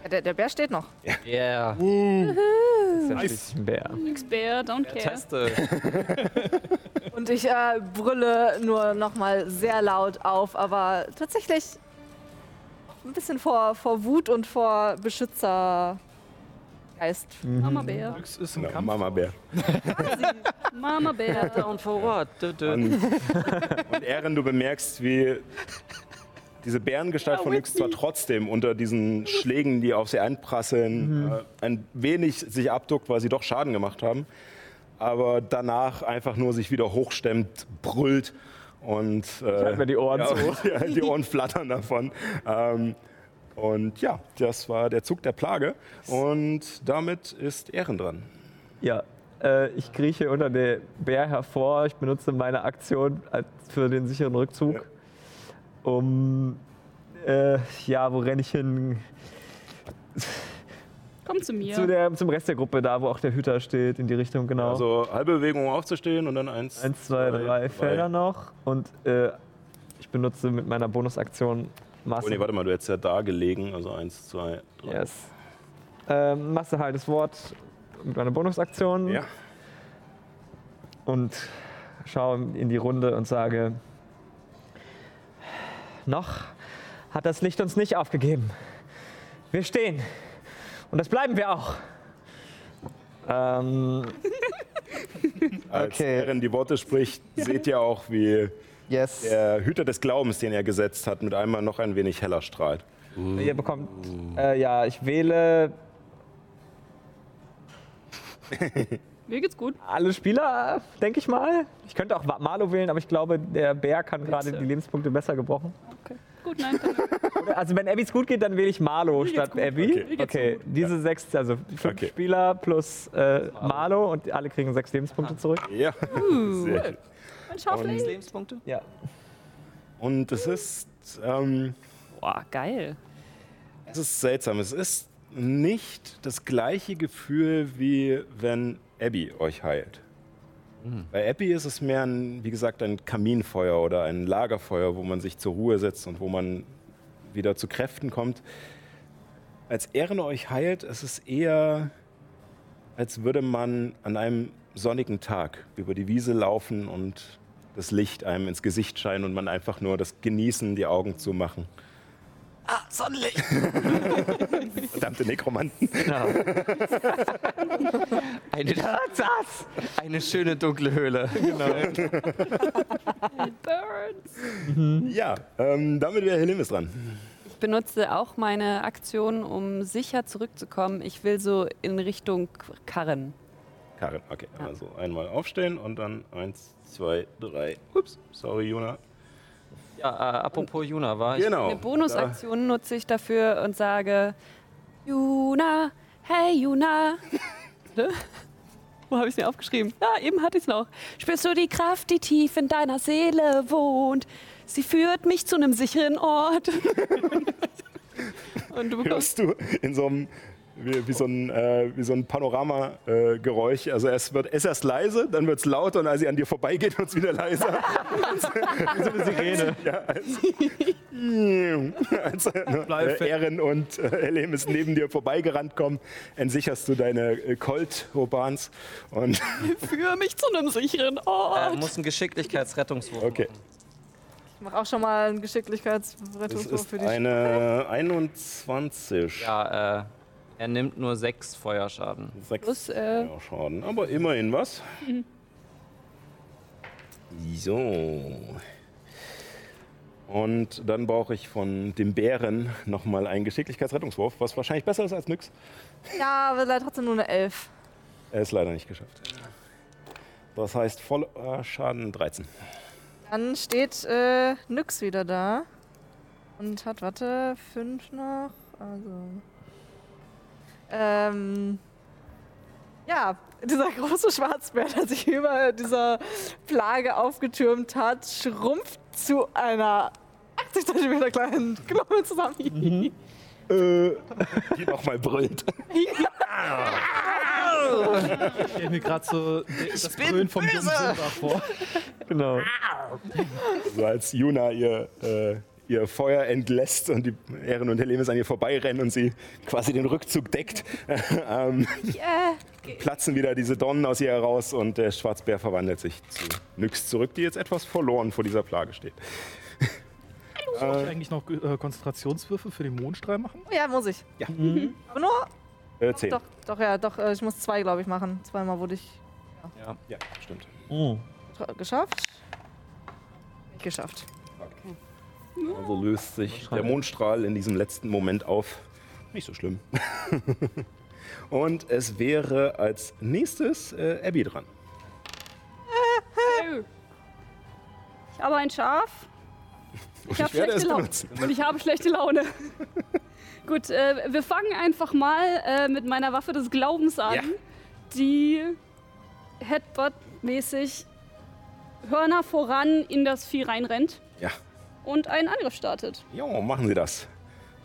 Ja, Der, der Bär steht noch. Yeah. Das ist ja schließlich ein Bär. Nix Bär, don't care. Teste. Und ich äh, brülle nur noch mal sehr laut auf, aber tatsächlich ein bisschen vor, vor Wut und vor Beschützergeist. Mama Bär. Glücks ist im Na, Kampf. Mama Bär. Mama Bär. Down for what? Und, und Ehren, du bemerkst, wie diese Bärengestalt von Nyx zwar trotzdem unter diesen Schlägen, die auf sie einprasseln, äh, ein wenig sich abduckt, weil sie doch Schaden gemacht haben, aber danach einfach nur sich wieder hochstemmt, brüllt und äh, halte mir die Ohren ja, zu. ja, die Ohren flattern davon. Ähm, und ja, das war der Zug der Plage und damit ist Ehren dran. Ja. Äh, ich krieche unter der Bär hervor. Ich benutze meine Aktion als für den sicheren Rückzug. Um. Äh, ja, wo renne ich hin? Komm zu mir. Zu der, zum Rest der Gruppe, da wo auch der Hüter steht, in die Richtung, genau. Also halbe Bewegung um aufzustehen und dann eins, Eins, zwei, drei Felder noch. Und äh, ich benutze mit meiner Bonusaktion Masse. Oh nee, warte mal, du hättest ja da gelegen. Also eins, zwei, drei. Yes. Ähm, Masse halt das Wort mit meiner Bonusaktion Ja. und schaue in die Runde und sage: Noch hat das Licht uns nicht aufgegeben. Wir stehen. Und das bleiben wir auch. Ähm, Als Okay. Erin die Worte spricht, seht ihr auch, wie yes. der Hüter des Glaubens, den er gesetzt hat, mit einmal noch ein wenig heller strahlt. Ihr bekommt. Äh, ja, ich wähle Mir geht's gut. alle Spieler, denke ich mal. Ich könnte auch Marlo wählen, aber ich glaube, der Bär kann gerade die Lebenspunkte besser gebrauchen. Gut, nein, Also wenn Abby's gut geht, dann wähle ich Marlo statt gut. Abby. Okay. Okay, diese sechs, also fünf Okay. Spieler plus äh, Marlo und alle kriegen sechs Lebenspunkte zurück. Ja, sehr gut. Ein Schaufel. Lebenspunkte? Ja. Und es ist, ähm, Boah, geil. es ist seltsam. Es ist nicht das gleiche Gefühl, wie wenn Abby euch heilt. Bei Abby ist es mehr, ein, wie gesagt, ein Kaminfeuer oder ein Lagerfeuer, wo man sich zur Ruhe setzt und wo man wieder zu Kräften kommt. Als Ehren euch heilt, ist es eher, als würde man an einem sonnigen Tag über die Wiese laufen und das Licht einem ins Gesicht scheinen und man einfach nur das Genießen, die Augen zu machen. Ah, Sonnenlicht! Verdammte Nekromanten. Eine, das! Eine schöne dunkle Höhle. Birds. Ja, ähm, damit wäre Helimis dran. Ich benutze auch meine Aktion, um sicher zurückzukommen. Ich will so in Richtung Karren. Herrin. Okay, also einmal aufstehen und dann eins, zwei, drei. Ups, sorry, Juna. Ja, äh, apropos Juna, war ich. Genau. Eine Bonusaktion nutze ich dafür und sage, Juna, hey Juna. Ne? Wo habe ich es mir aufgeschrieben? Ja, eben hatte ich es noch. Spürst du die Kraft, die tief in deiner Seele wohnt? Sie führt mich zu einem sicheren Ort. und du bekommst hörst du in so einem wie, wie so ein, äh, wie so ein Panorama-Geräusch. Äh, Geräusch. also es wird es erst leise, dann wird es lauter und als sie an dir vorbeigeht, wird es wieder leiser. Wie so eine Sirene. ja, als, als äh, Erin und äh, Elemis neben dir vorbeigerannt kommen, entsicherst du deine äh, Colt-Urbans und führ mich zu einem sicheren Er Ort. muss einen Geschicklichkeitsrettungswurf okay. Ich mache auch schon mal einen Geschicklichkeitsrettungswurf ist für dich. eine 21. Ja, äh, er nimmt nur sechs Feuerschaden. Sechs Plus, äh, ja, Schaden, aber immerhin was. So. Und dann brauche ich von dem Bären nochmal einen Geschicklichkeitsrettungswurf, was wahrscheinlich besser ist als nix. Ja, aber leider trotzdem nur eine Elf. Er ist leider nicht geschafft. Das heißt voller Schaden 13. Dann steht äh, Nyx wieder da. Und hat, warte, fünf noch. Also. Ähm. Ja, dieser große Schwarzbär, der sich über dieser Plage aufgetürmt hat, schrumpft zu einer 80 cm kleinen Knubbel zusammen. Die nochmal brüllt. Ich stelle mir gerade so das Brüllen vom jungen Simba vor. Genau. So als Juna ihr, äh, ihr Feuer entlässt und die Ehren und Helemis an ihr vorbeirennen und sie quasi den Rückzug deckt, ähm, platzen wieder diese Dornen aus ihr heraus und der Schwarzbär verwandelt sich zu Nyx zurück, die jetzt etwas verloren vor dieser Plage steht. Soll ich eigentlich noch äh, Konzentrationswürfe für den Mondstrahl machen? Ja, muss ich. Ja. Aber nur. Äh, zehn. Doch, doch, ja, doch. äh, Ich muss zwei, glaube ich, machen. Zweimal wurde ich Ja. Ja, stimmt. Oh. geschafft. Nicht geschafft. Also löst sich der Mondstrahl in diesem letzten Moment auf. Nicht so schlimm. Und es wäre als nächstes äh, Abby dran. Ich habe ein Schaf. Ich habe werde es schlechte Laune. Und ich habe schlechte Laune. Gut, äh, wir fangen einfach mal äh, mit meiner Waffe des Glaubens an, Ja. die Headbutt-mäßig Hörner voran in das Vieh reinrennt Ja. Und einen Angriff startet. Jo, machen Sie das.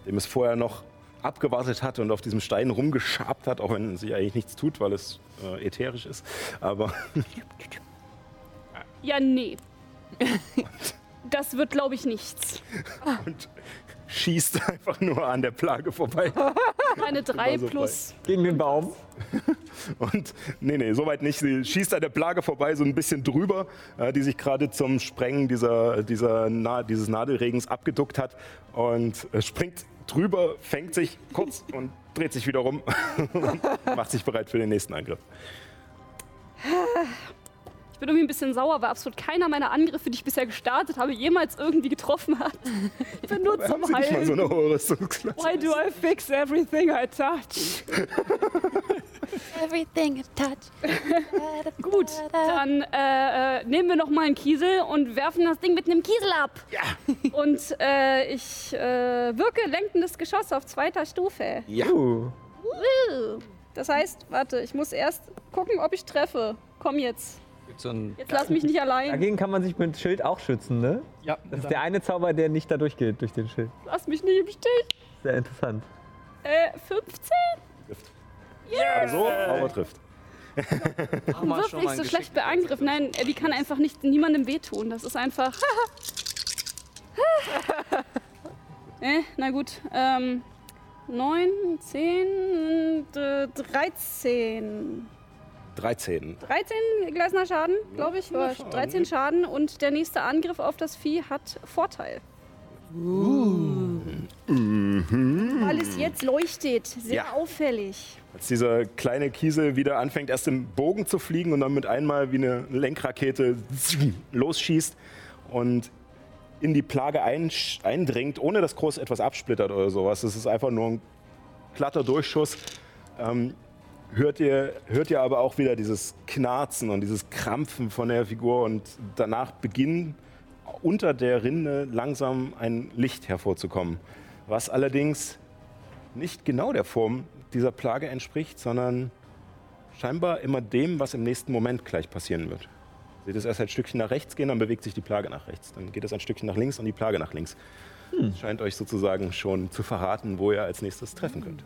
Dem es vorher noch abgewartet hat und auf diesem Stein rumgeschabt hat, auch wenn sie eigentlich nichts tut, weil es äh, ätherisch ist. Aber Ja, nee. Das wird, glaube ich, nichts. und schießt einfach nur an der Plage vorbei. Eine 3 so plus. Gegen den Baum. Und nee, nee, soweit nicht. Sie schießt an der Plage vorbei, so ein bisschen drüber, äh, die sich gerade zum Sprengen dieser, dieser Na dieses Nadelregens abgeduckt hat und äh, springt drüber, fängt sich kurz und dreht sich wieder rum und macht sich bereit für den nächsten Angriff. Ich bin irgendwie ein bisschen sauer, weil absolut keiner meiner Angriffe, die ich bisher gestartet habe, jemals irgendwie getroffen hat. Ich bin nur zum Sie nicht mal so Heilen. eine Rüstungsklasse? Why do I fix everything I touch? Everything I touch. Gut, dann äh, äh, nehmen wir noch mal einen Kiesel und werfen das Ding mit einem Kiesel ab. Ja. Und äh, ich äh, wirke lenkendes Geschoss auf zweiter Stufe. Ja. Uh. Uh. Das heißt, warte, ich muss erst gucken, ob ich treffe. Komm jetzt. So ein Jetzt lass mich nicht allein. Dagegen kann man sich mit Schild auch schützen, ne? Ja, Das ist der eine Zauber, der nicht da durchgeht, durch den Schild. Lass mich nicht im Stich. Sehr interessant. Äh, 15? So, aber trifft. Mach mal Wirf schon ich mal so einen schlecht bei Angriff. Nein, Abby kann einfach nicht niemandem wehtun. Das ist einfach. äh, na gut. Ähm, 9, 10, äh, 13. 13. 13 Gleisner Schaden, glaube ich. Oder 13 Schaden und der nächste Angriff auf das Vieh hat Vorteil. Weil es jetzt leuchtet. Sehr Ja. auffällig. Als dieser kleine Kiesel wieder anfängt, erst im Bogen zu fliegen und dann mit einmal wie eine Lenkrakete losschießt und in die Plage eindringt, ohne dass groß etwas absplittert oder sowas. Es ist einfach nur ein glatter Durchschuss. Ähm, hört ihr, hört ihr aber auch wieder dieses Knarzen und dieses Krampfen von der Figur und danach beginnt unter der Rinde langsam ein Licht hervorzukommen, was allerdings nicht genau der Form dieser Plage entspricht, sondern scheinbar immer dem, was im nächsten Moment gleich passieren wird. Seht es erst ein Stückchen nach rechts gehen, dann bewegt sich die Plage nach rechts. Dann geht es ein Stückchen nach links und die Plage nach links. Das scheint euch sozusagen schon zu verraten, wo ihr als nächstes treffen könnt.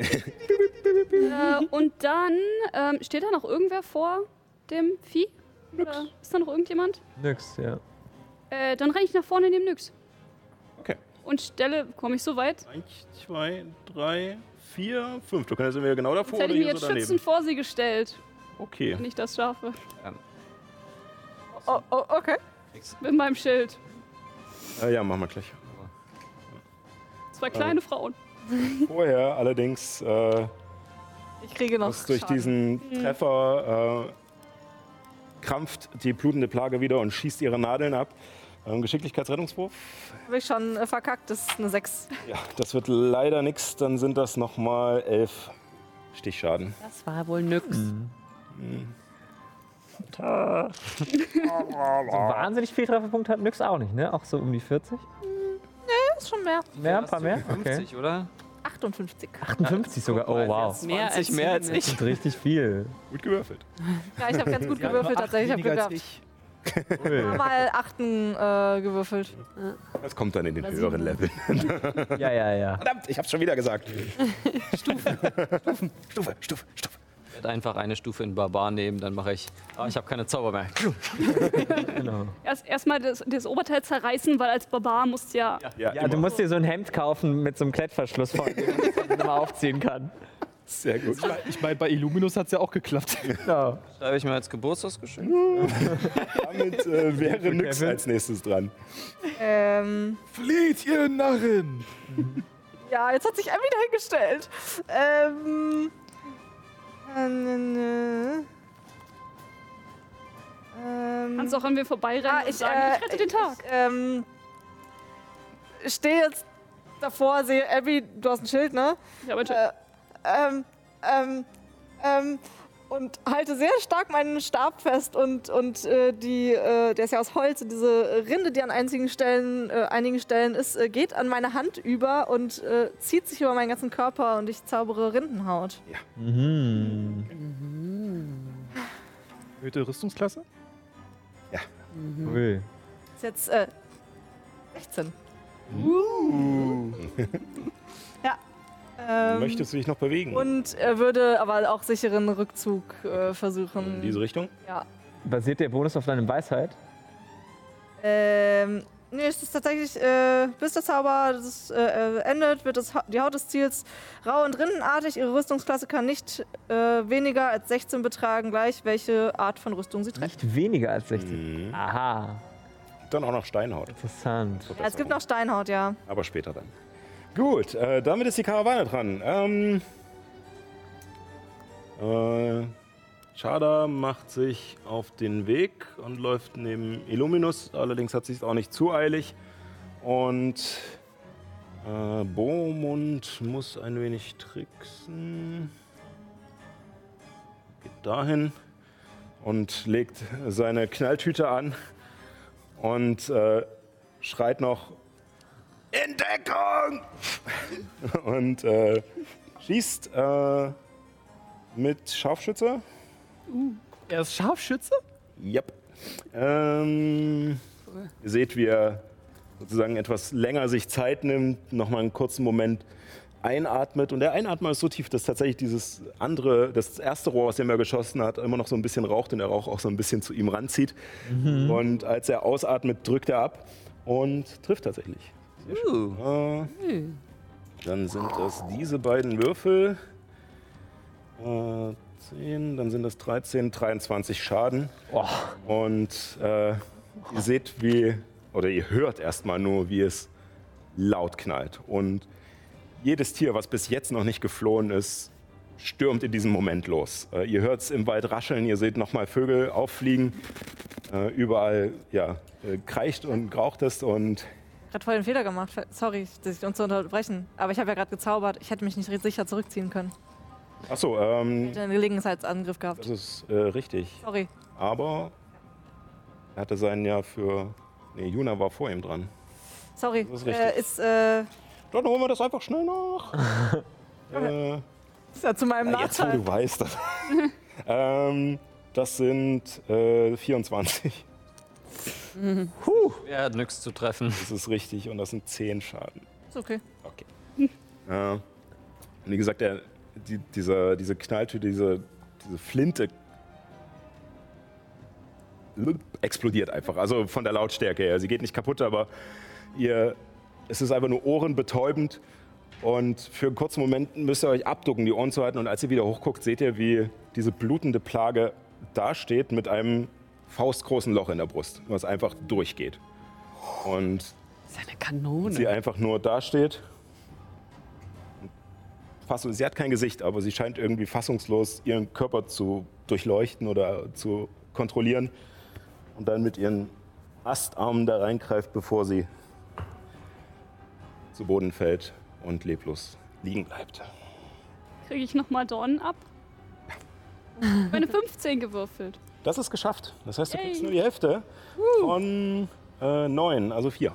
Äh, und dann ähm, steht da noch irgendwer vor dem Vieh? Oder ist da noch irgendjemand? Nix, ja. Äh, dann renne ich nach vorne in dem Nyx. Okay. Und stelle, komme ich so weit? Eins, zwei, drei, vier, fünf. Du kannst entweder genau davor Jetzt hätte oder ich mir so jetzt daneben. schützend vor sie gestellt, Okay. wenn ich das schaffe. Oh, oh, okay. Mit meinem Schild. Äh, ja, machen wir gleich. Zwei kleine Frauen. Vorher allerdings äh, Ich kriege noch was durch Schaden. diesen Treffer äh, krampft die blutende Plage wieder und schießt ihre Nadeln ab. Ähm, Geschicklichkeitsrettungswurf. Habe ich schon äh, verkackt, das ist eine 6. Ja, das wird leider nichts. Dann sind das nochmal elf Stichschaden. Das war wohl nix. So wahnsinnig viel Trefferpunkte hat Nix auch nicht, ne? Auch so um die 40? Das ist schon mehr. Mehr, ein paar mehr? Okay. 50, oder? 58. 58 sogar, oh wow. Mehr als, 20 mehr als ich. Das ist richtig viel. Gut gewürfelt. Ja, ich habe ganz gut gewürfelt tatsächlich. Ich habe ich. Cool. mal achten äh, gewürfelt. Das kommt dann in den höheren Leveln. Ja, ja, ja. Verdammt, ich hab's schon wieder gesagt. Stufe. Stufen. Stufe, Stufe, Stufe. Ich werde einfach eine Stufe in Barbar nehmen, dann mache ich. Ah, ich habe keine Zauber mehr. Genau. Erst erstmal das, das Oberteil zerreißen, weil als Barbar musst du ja. Ja, Ja, du musst dir so ein Hemd kaufen mit so einem Klettverschluss vorne, den man nochmal aufziehen kann. Sehr gut. Ich meine, bei Illuminus hat es ja auch geklappt. Genau. Schreibe ich mir als Geburtstagsgeschenk. Damit äh, wäre Kevin. als nächstes dran. Ähm, Flieht, ihr Narren! ja, jetzt hat sich Emmy dahingestellt. Ähm. Äh, ne. Ähm, Kannst auch an mir vorbeirennen und ich, sagen, äh, ich rette den Tag. Ich, ähm, stehe jetzt davor, sehe Abby, du hast ein Schild, ne? Ja, aber Äh, ähm, ähm, ähm, und halte sehr stark meinen Stab fest und, und äh, die, äh, der ist ja aus Holz und diese Rinde, die an einigen Stellen, äh, einigen Stellen ist, äh, geht an meine Hand über und äh, zieht sich über meinen ganzen Körper und ich zaubere Rindenhaut. Mhm. Erhöhte Rüstungsklasse? Cool. Ist jetzt äh, 16. ja. Ähm, Möchtest du dich noch bewegen? Und er würde aber auch sicheren Rückzug äh, versuchen. in diese Richtung? Ja. Basiert der Bonus auf deinem Weisheit? Ähm, nee, es ist tatsächlich, äh, bis der Zauber das, äh, äh, endet, wird das, Ha- die Haut des Ziels rau und rinnenartig. Ihre Rüstungsklasse kann nicht äh, weniger als 16 betragen, gleich welche Art von Rüstung sie trägt. Nicht weniger als 16. Mhm. Aha, Dann auch noch Steinhaut. interessant. Ja, es gibt noch Steinhaut, ja. Aber später dann. Gut, äh, damit ist die Karawane dran. Ähm, äh, Chada macht sich auf den Weg und läuft neben Illuminus. Allerdings hat sie es auch nicht zu eilig. Und äh, Bomund muss ein wenig tricksen. Geht dahin und legt seine Knalltüte an und äh, schreit noch Entdeckung! Und äh, schießt äh, mit Scharfschütze. Er ist Scharfschütze? Yep. Ähm, ihr seht, wie er sozusagen etwas länger sich Zeit nimmt, nochmal einen kurzen Moment einatmet. Und der Einatmer ist so tief, dass tatsächlich dieses andere, das erste Rohr, aus dem er geschossen hat, immer noch so ein bisschen raucht und der Rauch auch so ein bisschen zu ihm ranzieht. Und als er ausatmet, drückt er ab und trifft tatsächlich. Schön. Äh, dann sind das diese beiden Würfel. Äh, 10, dann sind das 13, 23 Schaden. Und äh, ihr seht, wie, oder ihr hört erstmal nur, wie es laut knallt. Und jedes Tier, was bis jetzt noch nicht geflohen ist, stürmt in diesem Moment los. Äh, ihr hört es im Wald rascheln, ihr seht nochmal Vögel auffliegen. Äh, überall ja, äh, kreischt und graucht es und gerade voll den Fehler gemacht. Sorry, dich uns zu unterbrechen. Aber ich habe ja gerade gezaubert. Ich hätte mich nicht sicher zurückziehen können. Achso, ähm, Ich hätte einen Gelegenheitsangriff gehabt. das ist äh, richtig. Sorry. Aber er hatte seinen ja für. Nee, Juna war vor ihm dran. Sorry. Das ist richtig. Äh, ist, äh, Dann holen wir das einfach schnell nach. äh, ist ja zu meinem ja, jetzt, wo Nachteil. du weißt. Das, ähm, das sind äh, 24. Ja, nix zu treffen. Das ist richtig und das sind 10 Schaden. Ist okay. Okay. Und wie gesagt, der, die, dieser, diese Knalltür, diese, diese Flinte explodiert einfach. Also von der Lautstärke her. Sie geht nicht kaputt, aber ihr, es ist einfach nur ohrenbetäubend. Und für einen kurzen Moment müsst ihr euch abducken, die Ohren zu halten. Und als ihr wieder hochguckt, seht ihr, wie diese blutende Plage dasteht mit einem faustgroßen Loch in der Brust, was einfach durchgeht. Und Das ist eine Kanone. sie einfach nur dasteht. Fassung, sie hat kein Gesicht, aber sie scheint irgendwie fassungslos ihren Körper zu durchleuchten oder zu kontrollieren und dann mit ihren Astarmen da reingreift, bevor sie zu Boden fällt und leblos liegen bleibt. Kriege ich nochmal Dornen ab? Meine 15 gewürfelt. Das ist geschafft. Das heißt, du Yay. kriegst nur die Hälfte von äh, neun, also vier.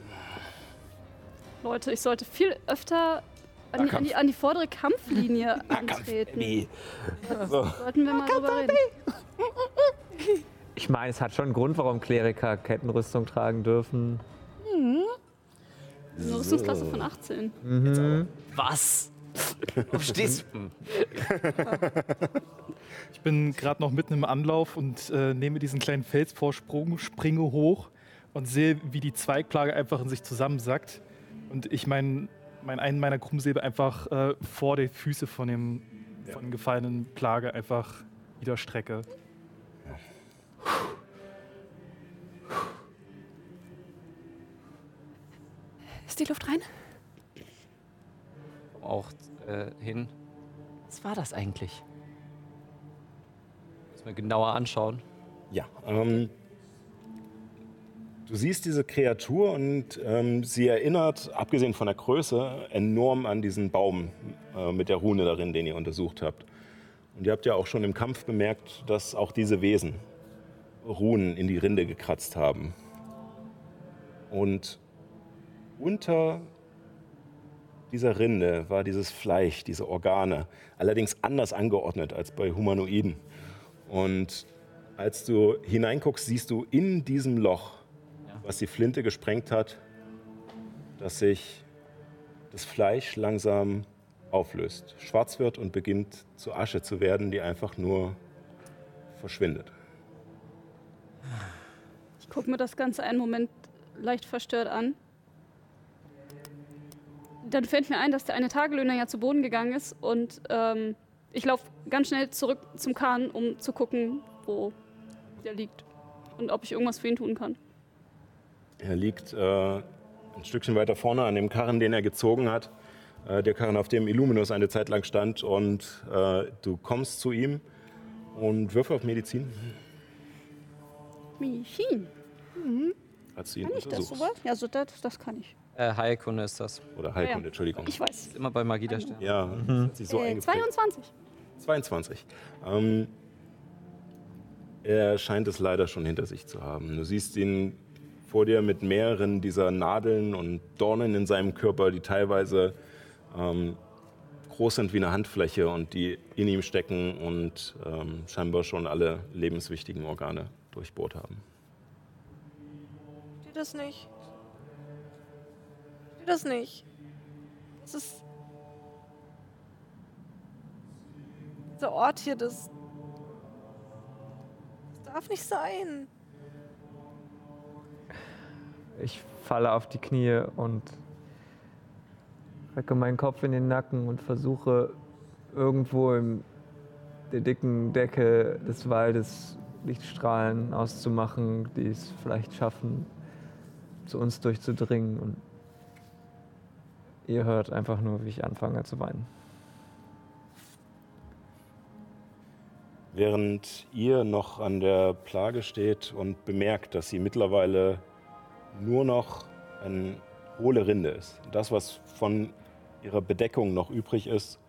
Leute, ich sollte viel öfter an, die, an, die, an die vordere Kampflinie antreten. Nee. So. Sollten wir mal drüber reden. Ich meine, es hat schon einen Grund, warum Kleriker Kettenrüstung tragen dürfen. Eine Rüstungsklasse von 18. Was? Du stehst. Hm. Ich bin gerade noch mitten im Anlauf und äh, nehme diesen kleinen Felsvorsprung, springe hoch und sehe, wie die Zweigplage einfach in sich zusammensackt. Und ich meinen mein, einen meiner Krummsäbel einfach äh, vor die Füße von dem von dem gefallenen Plage einfach wieder strecke. Ist die Luft rein? Auch äh, hin. Was war das eigentlich? Muss mir genauer anschauen. Ja, ähm, du siehst diese Kreatur und ähm, sie erinnert, abgesehen von der Größe, enorm an diesen Baum äh, mit der Rune darin, den ihr untersucht habt. Und ihr habt ja auch schon im Kampf bemerkt, dass auch diese Wesen Runen in die Rinde gekratzt haben. Und unter dieser Rinde war dieses Fleisch, diese Organe, allerdings anders angeordnet als bei Humanoiden. Und als du hineinguckst, siehst du in diesem Loch, was die Flinte gesprengt hat, dass sich das Fleisch langsam auflöst, schwarz wird und beginnt zu Asche zu werden, die einfach nur verschwindet. Ich gucke mir das Ganze einen Moment leicht verstört an. Dann fällt mir ein, dass der eine Tagelöhner ja zu Boden gegangen ist und ähm, ich laufe ganz schnell zurück zum Kahn, um zu gucken, wo der liegt und ob ich irgendwas für ihn tun kann. Er liegt äh, ein Stückchen weiter vorne an dem Karren, den er gezogen hat. Äh, der Karren, auf dem Illuminus eine Zeit lang stand. Und äh, du kommst zu ihm und würfel auf Medizin, Michin, als du ihn kann ich das sowas? Ja, so das, das kann ich. Äh, Heilkunde ist das. Oder Heilkunde, Ja. Entschuldigung. Ich weiß. Immer bei Magie da stehen. Ja, das hat sich so Äh, eingeprägt. 22. 22. Ähm, er scheint es leider schon hinter sich zu haben. Du siehst ihn vor dir mit mehreren dieser Nadeln und Dornen in seinem Körper, die teilweise ähm, groß sind wie eine Handfläche und die in ihm stecken und ähm, scheinbar schon alle lebenswichtigen Organe durchbohrt haben. Steht das nicht? Steht das nicht? Das ist. Dieser Ort hier, das. Das darf nicht sein. Ich falle auf die Knie und recke meinen Kopf in den Nacken und versuche irgendwo in der dicken Decke des Waldes Lichtstrahlen auszumachen, die es vielleicht schaffen, zu uns durchzudringen. Und ihr hört einfach nur, wie ich anfange zu weinen. Während ihr noch an der Plage steht und bemerkt, dass sie mittlerweile nur noch ein hohle Rinde ist. Das, was von ihrer Bedeckung noch übrig ist,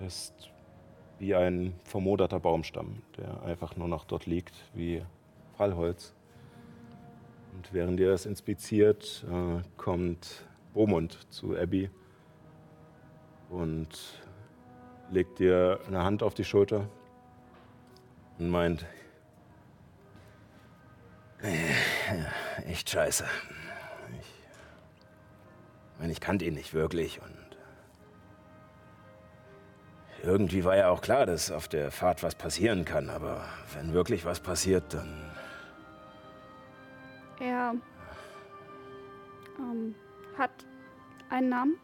ist wie ein vermoderter Baumstamm, der einfach nur noch dort liegt, wie Fallholz. Und während ihr das inspiziert, äh, kommt Beaumont zu Abby und legt dir eine Hand auf die Schulter und meint, "Äh, echt scheiße. Ich, meine, ich kannte ihn nicht wirklich und irgendwie war ja auch klar, dass auf der Fahrt was passieren kann, aber wenn wirklich was passiert, dann Er ähm, hat einen Namen.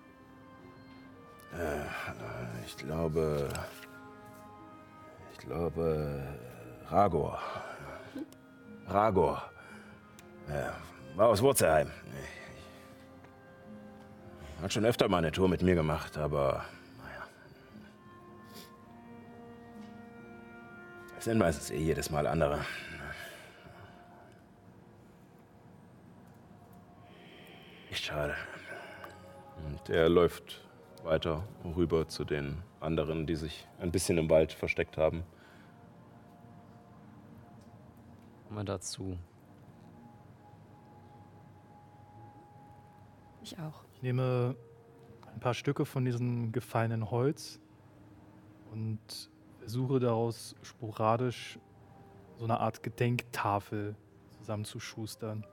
ich glaube, ich glaube, Ragor. Ragor. War aus Wurzelheim. Hat schon öfter mal eine Tour mit mir gemacht, aber naja. Es sind meistens eh jedes Mal andere. Schade. Und er läuft weiter rüber zu den anderen, die sich ein bisschen im Wald versteckt haben. Kommen wir dazu. Ich auch. Ich nehme ein paar Stücke von diesem gefallenen Holz und versuche daraus sporadisch so eine Art Gedenktafel zusammenzuschustern.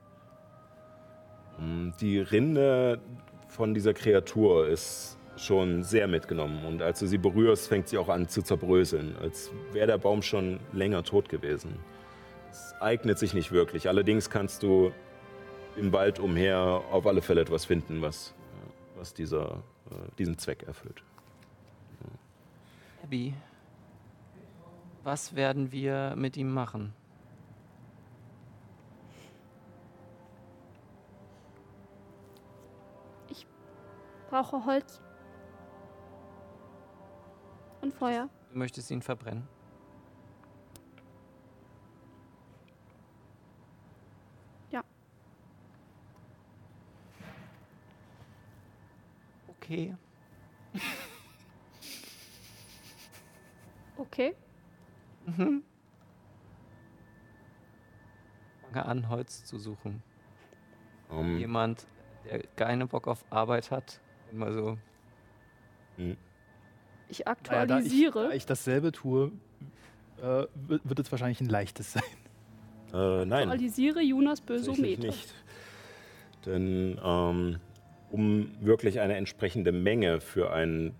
Mm, Die Rinde von dieser Kreatur ist schon sehr mitgenommen. Und als du sie berührst, fängt sie auch an zu zerbröseln, als wäre der Baum schon länger tot gewesen. Es eignet sich nicht wirklich. Allerdings kannst du im Wald umher auf alle Fälle etwas finden, was, was dieser, äh, diesen Zweck erfüllt. Abby, was werden wir mit ihm machen? Brauche Holz. Und Feuer. Du möchtest ihn verbrennen? Ja. Okay. Okay. Mhm. Fange an, Holz zu suchen. Ähm, Jemand, der keinen Bock auf Arbeit hat, immer so. Ich Naja, da, ich, aktualisiere. da ich dasselbe tue, äh, wird, es wahrscheinlich ein leichtes sein. Äh, nein. aktualisiere Jonas Bösometer. nicht. Denn ähm, um wirklich eine entsprechende Menge für ein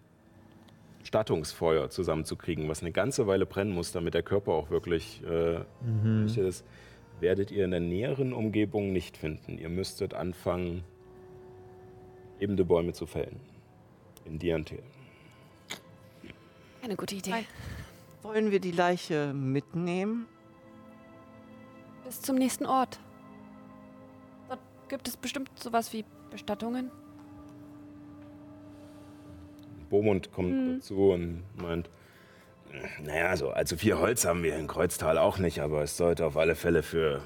Stattungsfeuer zusammenzukriegen, was eine ganze Weile brennen muss, damit der Körper auch wirklich äh, gerichtet ist, werdet ihr in der näheren Umgebung nicht finden. Ihr müsstet anfangen, ebene Bäume zu fällen. In Diantel. Eine gute Idee. Wollen wir die Leiche mitnehmen? Bis zum nächsten Ort. Dort gibt es bestimmt sowas wie Bestattungen. Beaumont kommt dazu und meint, naja, so allzu viel Holz haben wir in Kreuztal auch nicht, aber es sollte auf alle Fälle für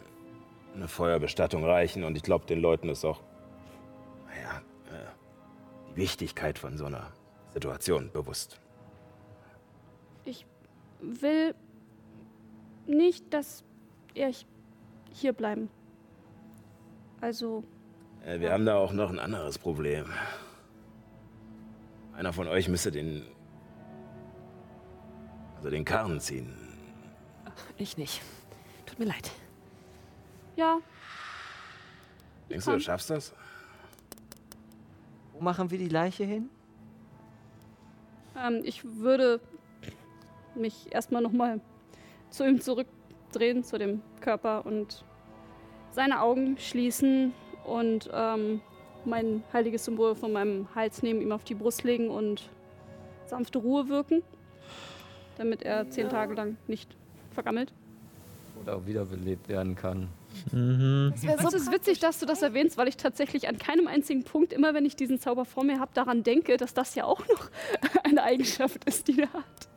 eine Feuerbestattung reichen und ich glaube, den Leuten ist auch, Wichtigkeit von so einer Situation bewusst. Ich will nicht, dass ihr hier bleiben. Also, Äh, wir haben da auch noch ein anderes Problem. Einer von euch müsste den, also den Karren ziehen. Ich nicht. Tut mir leid. ja, Denkst du, du schaffst das? Wo machen wir die Leiche hin? ähm, ich würde mich erstmal nochmal zu ihm zurückdrehen, zu dem Körper und seine Augen schließen und ähm, mein heiliges Symbol von meinem Hals nehmen, ihm auf die Brust legen und sanfte Ruhe wirken, damit er zehn Tage lang nicht vergammelt. Oder auch wiederbelebt werden kann. Es ist witzig, dass du das erwähnst, weil ich tatsächlich an keinem einzigen Punkt, immer wenn ich diesen Zauber vor mir habe, daran denke, dass das ja auch noch eine Eigenschaft ist, die er hat.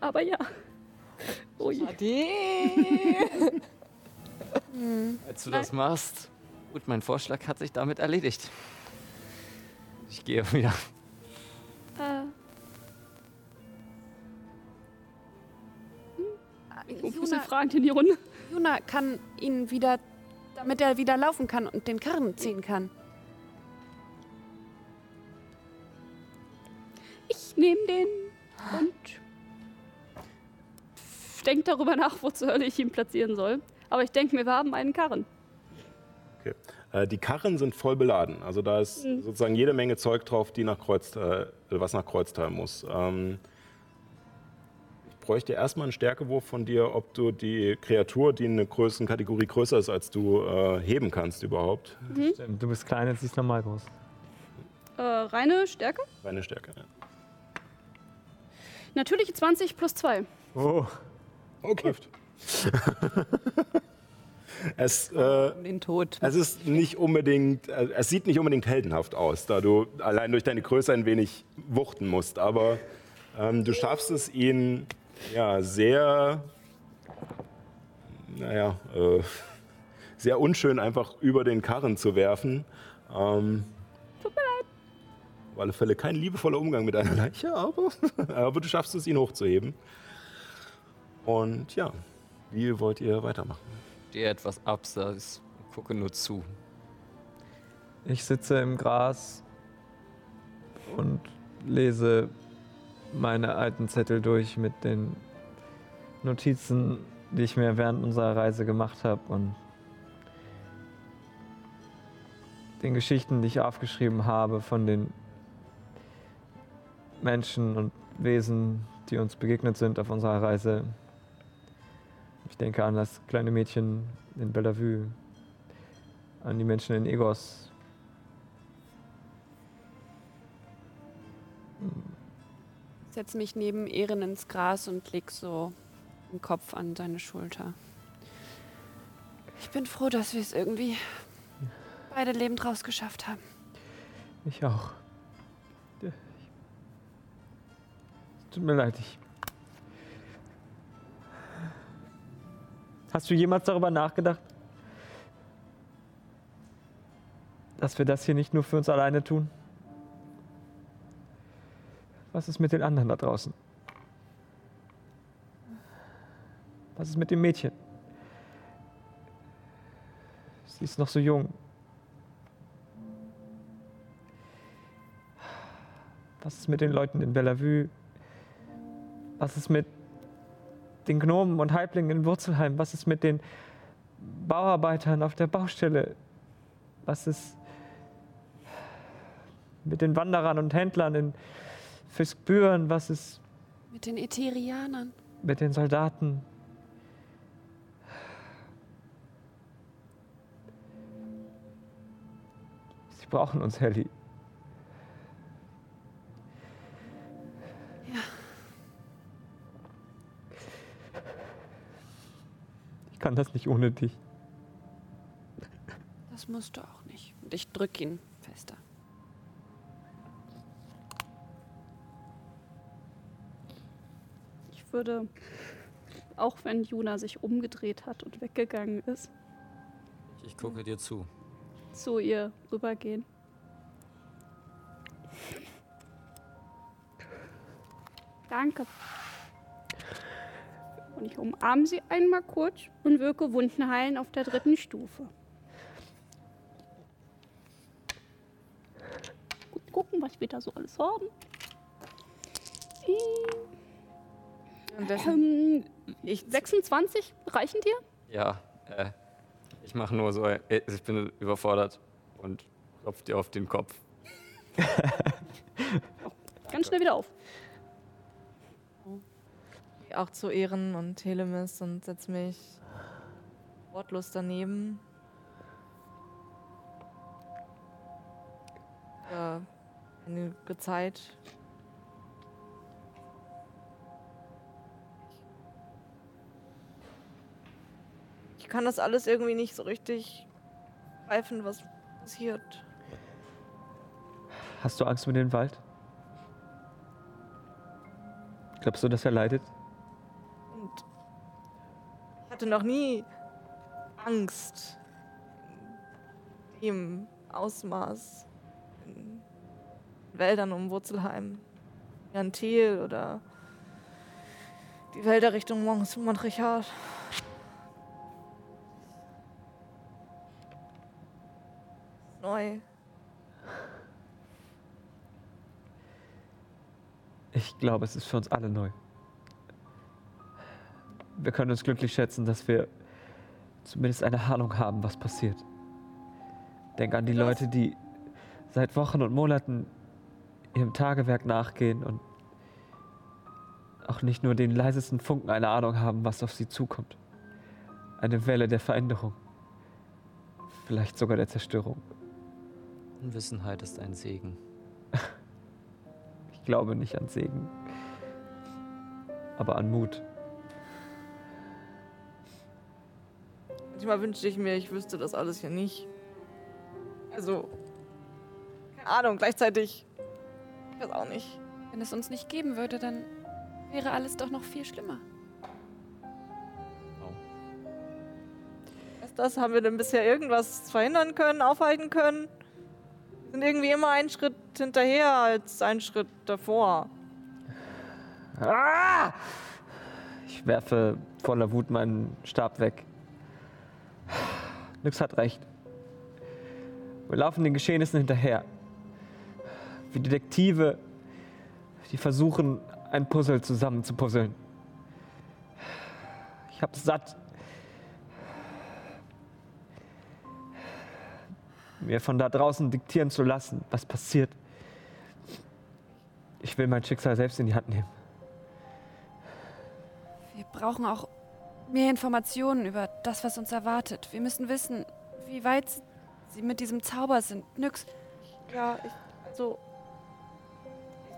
Aber ja. Oh je. Als du das machst, Gut, mein Vorschlag hat sich damit erledigt. Ich gehe wieder. Ein bisschen Juna, fragend in die Runde. Juna kann ihn wieder, damit er wieder laufen kann und den Karren ziehen kann. Ich nehme den und denke darüber nach, wo zur Hölle ich ihn platzieren soll. Aber ich denke mir, wir haben einen Karren. Okay. Äh, die Karren sind voll beladen. Also da ist Mhm. sozusagen jede Menge Zeug drauf, die nach Kreuztal, äh, was nach Kreuztal muss. Ähm, bräuchte erstmal einen Stärkewurf von dir, ob du die Kreatur, die eine Größenkategorie größer ist als du, äh, heben kannst überhaupt. Stimmt, du bist klein, jetzt siehst du normal groß. Äh, reine Stärke. Deine Stärke. Ja. Natürliche 20 plus 2. Oh. Okay. es, äh, Den Tod. es ist nicht unbedingt, äh, es sieht nicht unbedingt heldenhaft aus, da du allein durch deine Größe ein wenig wuchten musst. Aber ähm, du schaffst es, ihn ja sehr, naja, äh, sehr unschön einfach über den Karren zu werfen. Ähm, Tut mir leid. auf alle Fälle kein liebevoller Umgang mit einer Leiche, aber, aber du schaffst es, ihn hochzuheben. Und ja, wie wollt ihr weitermachen? Stehe etwas abseits und gucke nur zu. Ich sitze im Gras und lese meine alten Zettel durch mit den Notizen, die ich mir während unserer Reise gemacht habe und den Geschichten, die ich aufgeschrieben habe von den Menschen und Wesen, die uns begegnet sind auf unserer Reise. Ich denke an das kleine Mädchen in Bellevue, an die Menschen in Egos, Setz mich neben Ehren ins Gras und leg so den Kopf an seine Schulter. Ich bin froh, dass wir es irgendwie beide lebend rausgeschafft haben. Ich auch. Tut mir leid, ich. Hast du jemals darüber nachgedacht, dass wir das hier nicht nur für uns alleine tun? Was ist mit den anderen da draußen? Was ist mit dem Mädchen? Sie ist noch so jung. Was ist mit den Leuten in Bellevue? Was ist mit den Gnomen und Halblingen in Wurzelheim? Was ist mit den Bauarbeitern auf der Baustelle? Was ist mit den Wanderern und Händlern in Fiskbüren? Was ist Mit den Ätherianern. mit den Soldaten? Sie brauchen uns, Helly. Ich kann das nicht ohne dich. Das musst du auch nicht. Und ich drück ihn würde, auch wenn Juna sich umgedreht hat und weggegangen ist, Ich gucke dir zu. zu ihr rübergehen. Danke. Und ich umarme sie einmal kurz und wirke Wunden heilen auf der dritten Stufe. Gut gucken, was wir da so alles haben. Ähm, ich 26 reichen dir? Ja, äh, ich mache nur so, äh, ich bin überfordert und klopf dir auf den Kopf. Ganz schnell wieder auf. Geh auch zu Ehren und Telemis und setz mich wortlos daneben. Ja, einige Zeit. Kann das alles irgendwie nicht so richtig greifen, was passiert. Hast du Angst um den Wald? Glaubst du, dass er leidet? Und ich hatte noch nie Angst. im Ausmaß in Wäldern um Wurzelheim. Jan Thiel oder die Wälder Richtung Mont Montrichard. Neu. Ich glaube, es ist für uns alle neu. Wir können uns glücklich schätzen, dass wir zumindest eine Ahnung haben, was passiert. Denk an die Leute, die seit Wochen und Monaten ihrem Tagewerk nachgehen und auch nicht nur den leisesten Funken eine Ahnung haben, was auf sie zukommt. Eine Welle der Veränderung. Vielleicht sogar der Zerstörung. Unwissenheit ist ein Segen. Ich glaube nicht an Segen, aber an Mut. Manchmal wünschte ich mir, ich wüsste das alles hier nicht. Also, keine Ahnung, gleichzeitig, ich weiß auch nicht. Wenn es uns nicht geben würde, dann wäre alles doch noch viel schlimmer. Was ist das? Haben wir denn bisher irgendwas verhindern können, aufhalten können? Sind irgendwie immer einen Schritt hinterher als einen Schritt davor. Ah! Ich werfe voller Wut meinen Stab weg. Nix hat recht. Wir laufen den Geschehnissen hinterher. Wie Detektive, die versuchen, ein Puzzle zusammen zu puzzeln. Ich hab's satt. Mir von da draußen diktieren zu lassen, was passiert. Ich will mein Schicksal selbst in die Hand nehmen. Wir brauchen auch mehr Informationen über das, was uns erwartet. Wir müssen wissen, wie weit sie mit diesem Zauber sind. Nix. Ja, ich, also,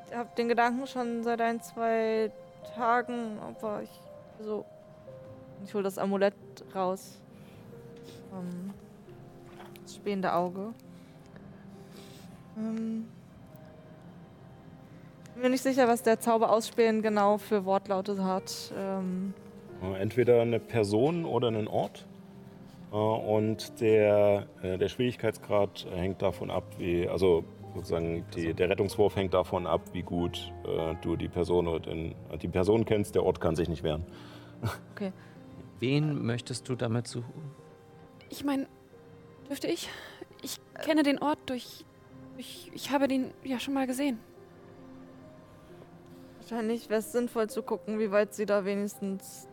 ich habe den Gedanken schon seit ein, zwei Tagen, aber ich, also, ich hole das Amulett raus. Ähm, das spähende Auge. Ähm, bin mir nicht sicher, was der Zauber ausspähen genau für Wortlaute hat. Ähm, Äh, Entweder eine Person oder einen Ort. Äh, Und der, äh, der Schwierigkeitsgrad hängt davon ab, wie, also sozusagen die, der Rettungswurf hängt davon ab, wie gut äh, du die Person oder den, die Person kennst. Der Ort kann sich nicht wehren. okay. Wen möchtest du damit suchen? Ich meine, dürfte ich? Ich kenne den Ort durch, durch. Ich habe den ja schon mal gesehen. Wahrscheinlich wäre es sinnvoll zu gucken, wie weit sie da wenigstens.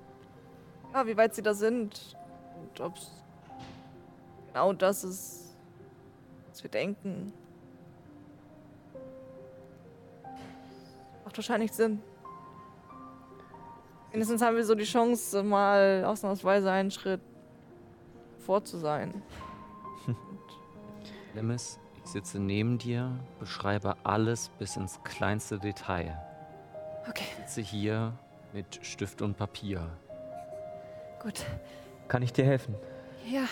Ja, wie weit sie da sind. Und ob es genau das ist, was wir denken. Macht wahrscheinlich Sinn. Wenigstens haben wir so die Chance, mal ausnahmsweise einen Schritt vor zu sein. Lemis, ich sitze neben dir, beschreibe alles bis ins kleinste Detail. Okay, Ich sitze hier mit Stift und Papier. gut. Kann ich dir helfen? Ja,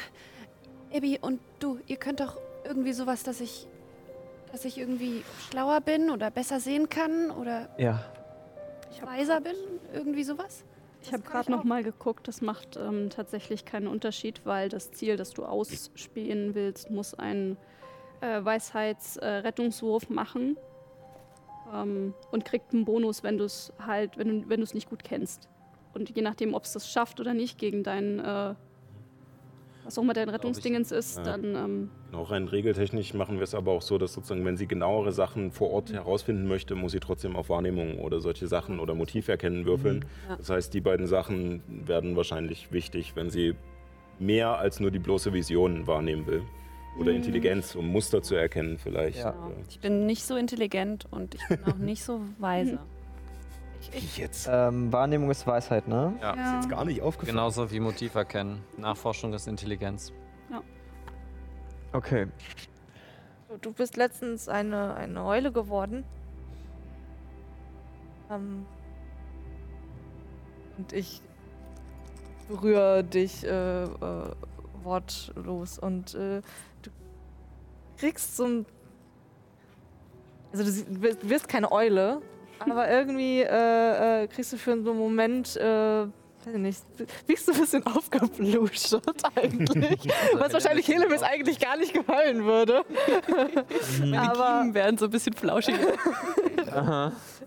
Abby und du, ihr könnt doch irgendwie sowas, dass ich, dass ich irgendwie schlauer bin oder besser sehen kann oder Ja. weiser bin, irgendwie sowas. Ich habe gerade noch mal geguckt, das macht ähm, tatsächlich keinen Unterschied, weil das Ziel, das du ausspähen willst, muss einen äh, Weisheitsrettungswurf äh, machen ähm, und kriegt einen Bonus, wenn du es halt, wenn du es nicht gut kennst. Und je nachdem, ob es das schafft oder nicht gegen dein, äh, was auch immer dein Rettungsdingens ist, dann ähm, Genau, rein regeltechnisch machen wir es aber auch so, dass sozusagen, wenn sie genauere Sachen vor Ort herausfinden möchte, muss sie trotzdem auf Wahrnehmung oder solche Sachen oder Motiverkennen würfeln. Ja. Das heißt, die beiden Sachen werden wahrscheinlich wichtig, wenn sie mehr als nur die bloße Vision wahrnehmen will. Oder Intelligenz, um Muster zu erkennen vielleicht. Ja. Genau. Ich bin nicht so intelligent und ich bin auch nicht so weise. Wie jetzt? Ähm, Wahrnehmung ist Weisheit, ne? Ja. Ist jetzt gar nicht aufgefallen. Genauso wie Motiv erkennen. Nachforschung ist Intelligenz. Okay. Du, bist letztens eine, eine Eule geworden. Ähm, und ich berühre dich äh, äh, wortlos und äh, du kriegst so ein. Also du wirst keine Eule, aber irgendwie äh, äh, kriegst du für so einen Moment äh, weiß ich nicht, wirkst du ein bisschen aufgebluschert eigentlich. Was wahrscheinlich Helemis eigentlich gar nicht gefallen würde. Meine Aber- Kiemen werden so ein bisschen flauschig.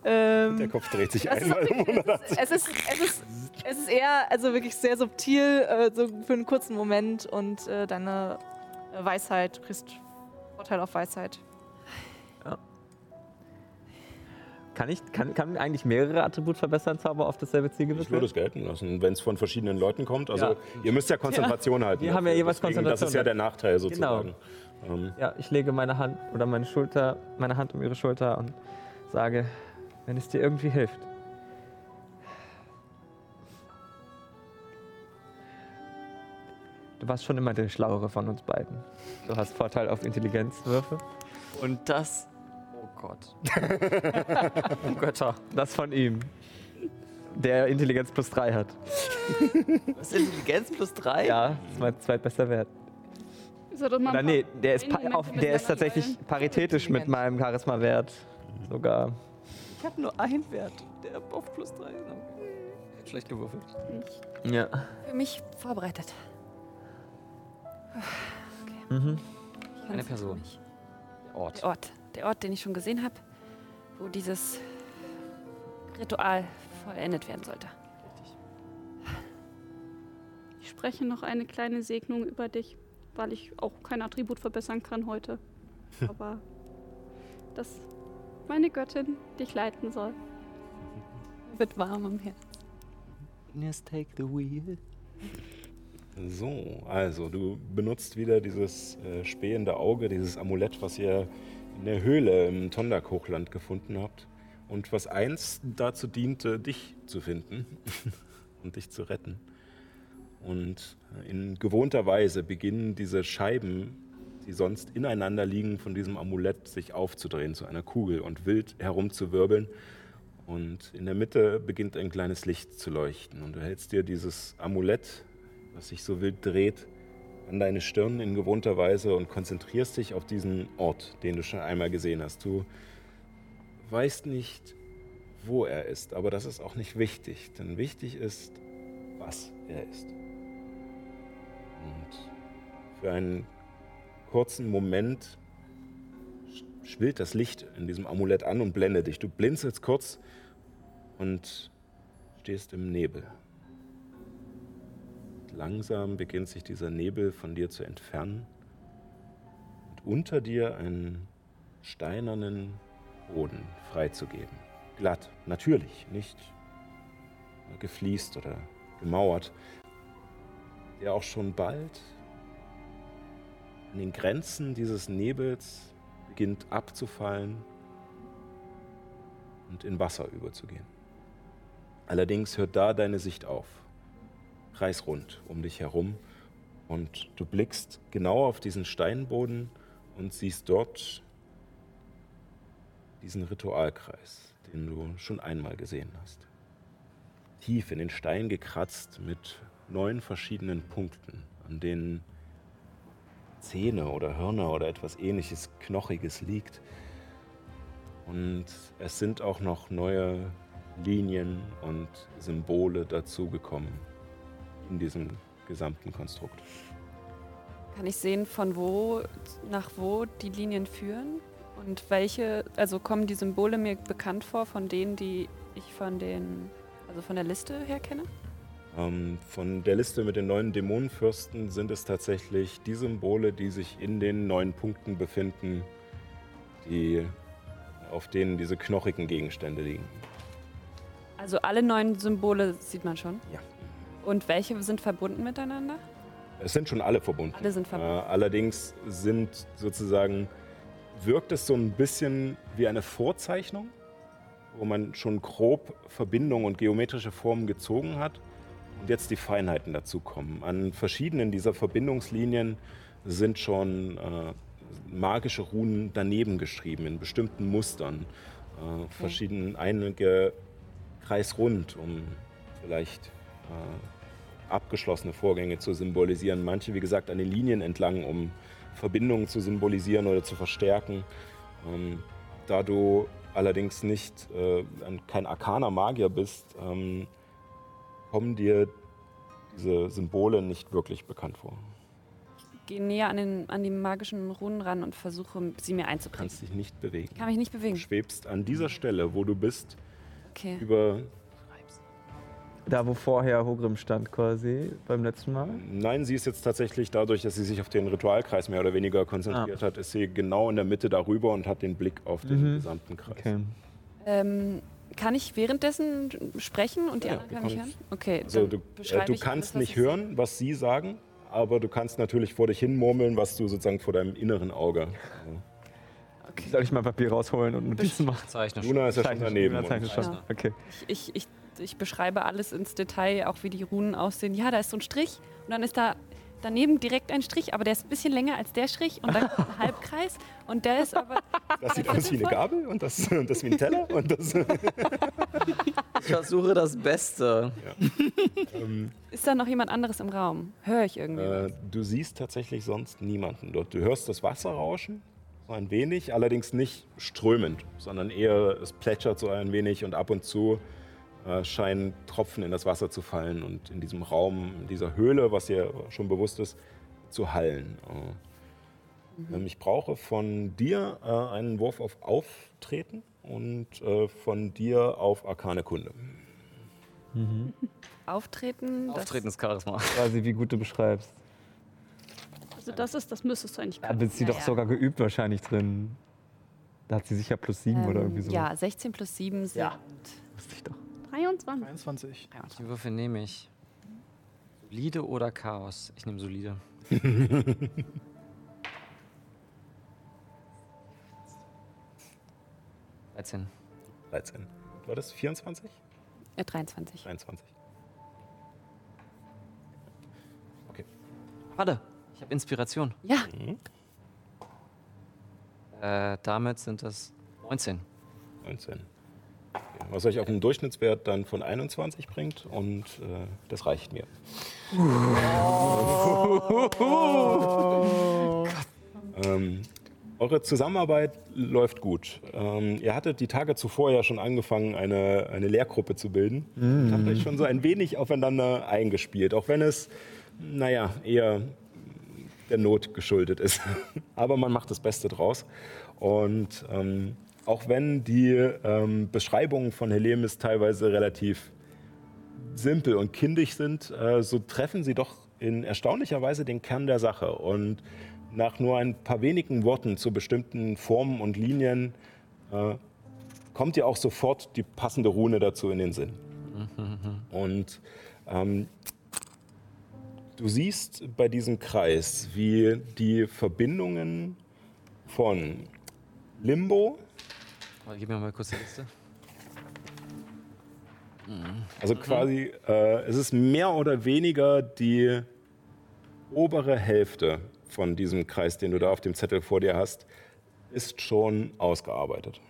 Ähm, Der Kopf dreht sich ist einmal um 180. es ist, es ist, es ist eher, also wirklich sehr subtil, äh, so für einen kurzen Moment und äh, deine Weisheit, du kriegst Vorteil auf Weisheit. Kann, ich, kann, kann eigentlich mehrere Attribut verbessern Zauber auf dasselbe Ziel gewürfelt Ich würde es gelten lassen, wenn es von verschiedenen Leuten kommt. Also Ja. ihr müsst ja Konzentration halten. Wir haben ja jeweils Deswegen, Das ist Konzentration. ja der Nachteil sozusagen. Genau. Ähm, Ja, ich lege meine Hand oder meine Schulter, meine Hand um ihre Schulter und sage, wenn es dir irgendwie hilft. Du warst schon immer der Schlauere von uns beiden. Du hast Vorteil auf Intelligenzwürfe. Und das. Oh Gott. oh Götter. Das von ihm. Der Intelligenz plus 3 hat. Was ist Intelligenz plus 3? Ja, das ist mein zweitbester Wert. Ist er doch mal Oder ein nee, der ist, pa auf, der ist tatsächlich teilen. paritätisch mit meinem Charisma-Wert. Sogar. Ich habe nur einen Wert, der auf plus 3 ist. Schlecht gewürfelt. Ja. Für mich vorbereitet. Mhm. Ich Eine Person. Ort. Ort. Der Ort, den ich schon gesehen habe, wo dieses Ritual vollendet werden sollte. Ich spreche noch eine kleine Segnung über dich, weil ich auch kein Attribut verbessern kann heute. Aber dass meine Göttin dich leiten soll. Wird warm am Herzen. Just take the wheel. So, also du benutzt wieder dieses äh, spähende Auge, dieses Amulett, was ihr in der Höhle im Tondak-Hochland gefunden habt und was einst dazu diente, dich zu finden und dich zu retten. Und in gewohnter Weise beginnen diese Scheiben, die sonst ineinander liegen, von diesem Amulett sich aufzudrehen zu einer Kugel und wild herumzuwirbeln. Und in der Mitte beginnt ein kleines Licht zu leuchten. Und du hältst dir dieses Amulett, was sich so wild dreht, an deine Stirn in gewohnter Weise und konzentrierst dich auf diesen Ort, den du schon einmal gesehen hast. Du weißt nicht, wo er ist, aber das ist auch nicht wichtig, denn wichtig ist, was er ist. Und für einen kurzen Moment sch- schwillt das Licht in diesem Amulett an und blendet dich. Du blinzelst kurz und stehst im Nebel. Langsam beginnt sich dieser Nebel von dir zu entfernen und unter dir einen steinernen Boden freizugeben. Glatt, natürlich, nicht gefliest oder gemauert, der auch schon bald an den Grenzen dieses Nebels beginnt abzufallen und in Wasser überzugehen. Allerdings hört da deine Sicht auf kreisrund um dich herum und du blickst genau auf diesen Steinboden und siehst dort diesen Ritualkreis, den du schon einmal gesehen hast. Tief in den Stein gekratzt mit neun verschiedenen Punkten, an denen Zähne oder Hörner oder etwas ähnliches Knochiges liegt. Und es sind auch noch neue Linien und Symbole dazugekommen in diesem gesamten Konstrukt. Kann ich sehen, von wo nach wo die Linien führen? Und welche, also kommen die Symbole mir bekannt vor von denen, die ich von den, also von der Liste her kenne? Ähm, von der Liste mit den neuen Dämonenfürsten sind es tatsächlich die Symbole, die sich in den neun Punkten befinden, die, auf denen diese knochigen Gegenstände liegen. Also alle neun Symbole sieht man schon. Ja. Und welche sind verbunden miteinander? Es sind schon alle verbunden. Alle sind Äh, verbunden. allerdings sind sozusagen, wirkt es so ein bisschen wie eine Vorzeichnung, wo man schon grob Verbindungen und geometrische Formen gezogen hat und jetzt die Feinheiten dazu kommen. An verschiedenen dieser Verbindungslinien sind schon äh, magische Runen daneben geschrieben, in bestimmten Mustern. Äh, verschieden, einige kreisrund, um vielleicht äh, abgeschlossene Vorgänge zu symbolisieren. Manche, wie gesagt, an den Linien entlang, um Verbindungen zu symbolisieren oder zu verstärken. Ähm, da du allerdings nicht äh, ein- kein arkaner Magier bist, ähm, kommen dir diese Symbole nicht wirklich bekannt vor. Gehe näher an, den, an die magischen Runen ran und versuche, sie mir Du einzuprägen. kannst dich nicht bewegen. Kann mich nicht Du bewegen. schwebst an dieser Stelle, wo du bist, Okay. über. Da, wo vorher Hogrim stand quasi beim letzten Mal. Nein, sie ist jetzt tatsächlich dadurch, dass sie sich auf den Ritualkreis mehr oder weniger konzentriert hat, ist sie genau in der Mitte darüber und hat den Blick auf den Mhm. gesamten Kreis. Okay. Ähm, kann ich währenddessen sprechen und die Ja, anderen können mich hören? Okay, Also dann du, äh, du kannst alles, was nicht ich hören, was sie sagen, aber du kannst natürlich vor dich hin murmeln, was du sozusagen vor deinem inneren Auge. Soll ich mal Papier rausholen und Notizen machen? Zeichne Luna ist ja schon daneben. Luna schon. Ja. Okay. Ich, ich, ich, ich beschreibe alles ins Detail, auch wie die Runen aussehen. Ja, da ist so ein Strich und dann ist da daneben direkt ein Strich, aber der ist ein bisschen länger als der Strich und dann kommt ein Halbkreis und der ist aber Das sieht aus wie eine Gabel und das, und das wie ein Teller. Und das, Ich versuche das Beste. ähm, ist da noch jemand anderes im Raum? Höre ich irgendwie? äh, du siehst tatsächlich sonst niemanden dort. Du hörst das Wasser rauschen, so ein wenig, allerdings nicht strömend, sondern eher es plätschert so ein wenig und ab und zu äh, scheinen Tropfen in das Wasser zu fallen und in diesem Raum, in dieser Höhle, was dir schon bewusst ist, zu hallen. Äh, ähm, Ich brauche von dir äh, einen Wurf auf Auftreten und von dir auf Arkane Kunde. Auftreten? das- Auftretenscharisma. Quasi, wie gut du beschreibst. Also das ist, das müsstest du eigentlich Da können. ist sie Ja, doch ja. sogar geübt wahrscheinlich drin. Da hat sie sicher plus sieben oder irgendwie so. Ja, 16 plus 7 sind Wusste ich doch. 23. 23. Die Würfel nehme ich. Solide oder Chaos? Ich nehme solide. Dreizehn. 13. War das 24? äh, 23. 23. Warte, ich habe Inspiration. Ja, Äh, damit sind das 19. 19. Was euch auf einen Durchschnittswert dann von 21 bringt und äh, das reicht mir. ähm, eure Zusammenarbeit läuft gut. Ähm, ihr hattet die Tage zuvor ja schon angefangen, eine, eine Lehrgruppe zu bilden. Und habt euch schon so ein wenig aufeinander eingespielt, auch wenn es, naja, eher der Not geschuldet ist. Aber man macht das Beste draus. Und ähm, auch wenn die ähm, Beschreibungen von Helemis teilweise relativ simpel und kindisch sind, äh, so treffen sie doch in erstaunlicher Weise den Kern der Sache. Und nach nur ein paar wenigen Worten zu bestimmten Formen und Linien äh, kommt dir auch sofort die passende Rune dazu in den Sinn. Und ähm, du siehst bei diesem Kreis, wie die Verbindungen von Limbo, Gib mir mal kurz die Liste. also quasi, äh, es ist mehr oder weniger die obere Hälfte von diesem Kreis, den du da auf dem Zettel vor dir hast, ist schon ausgearbeitet.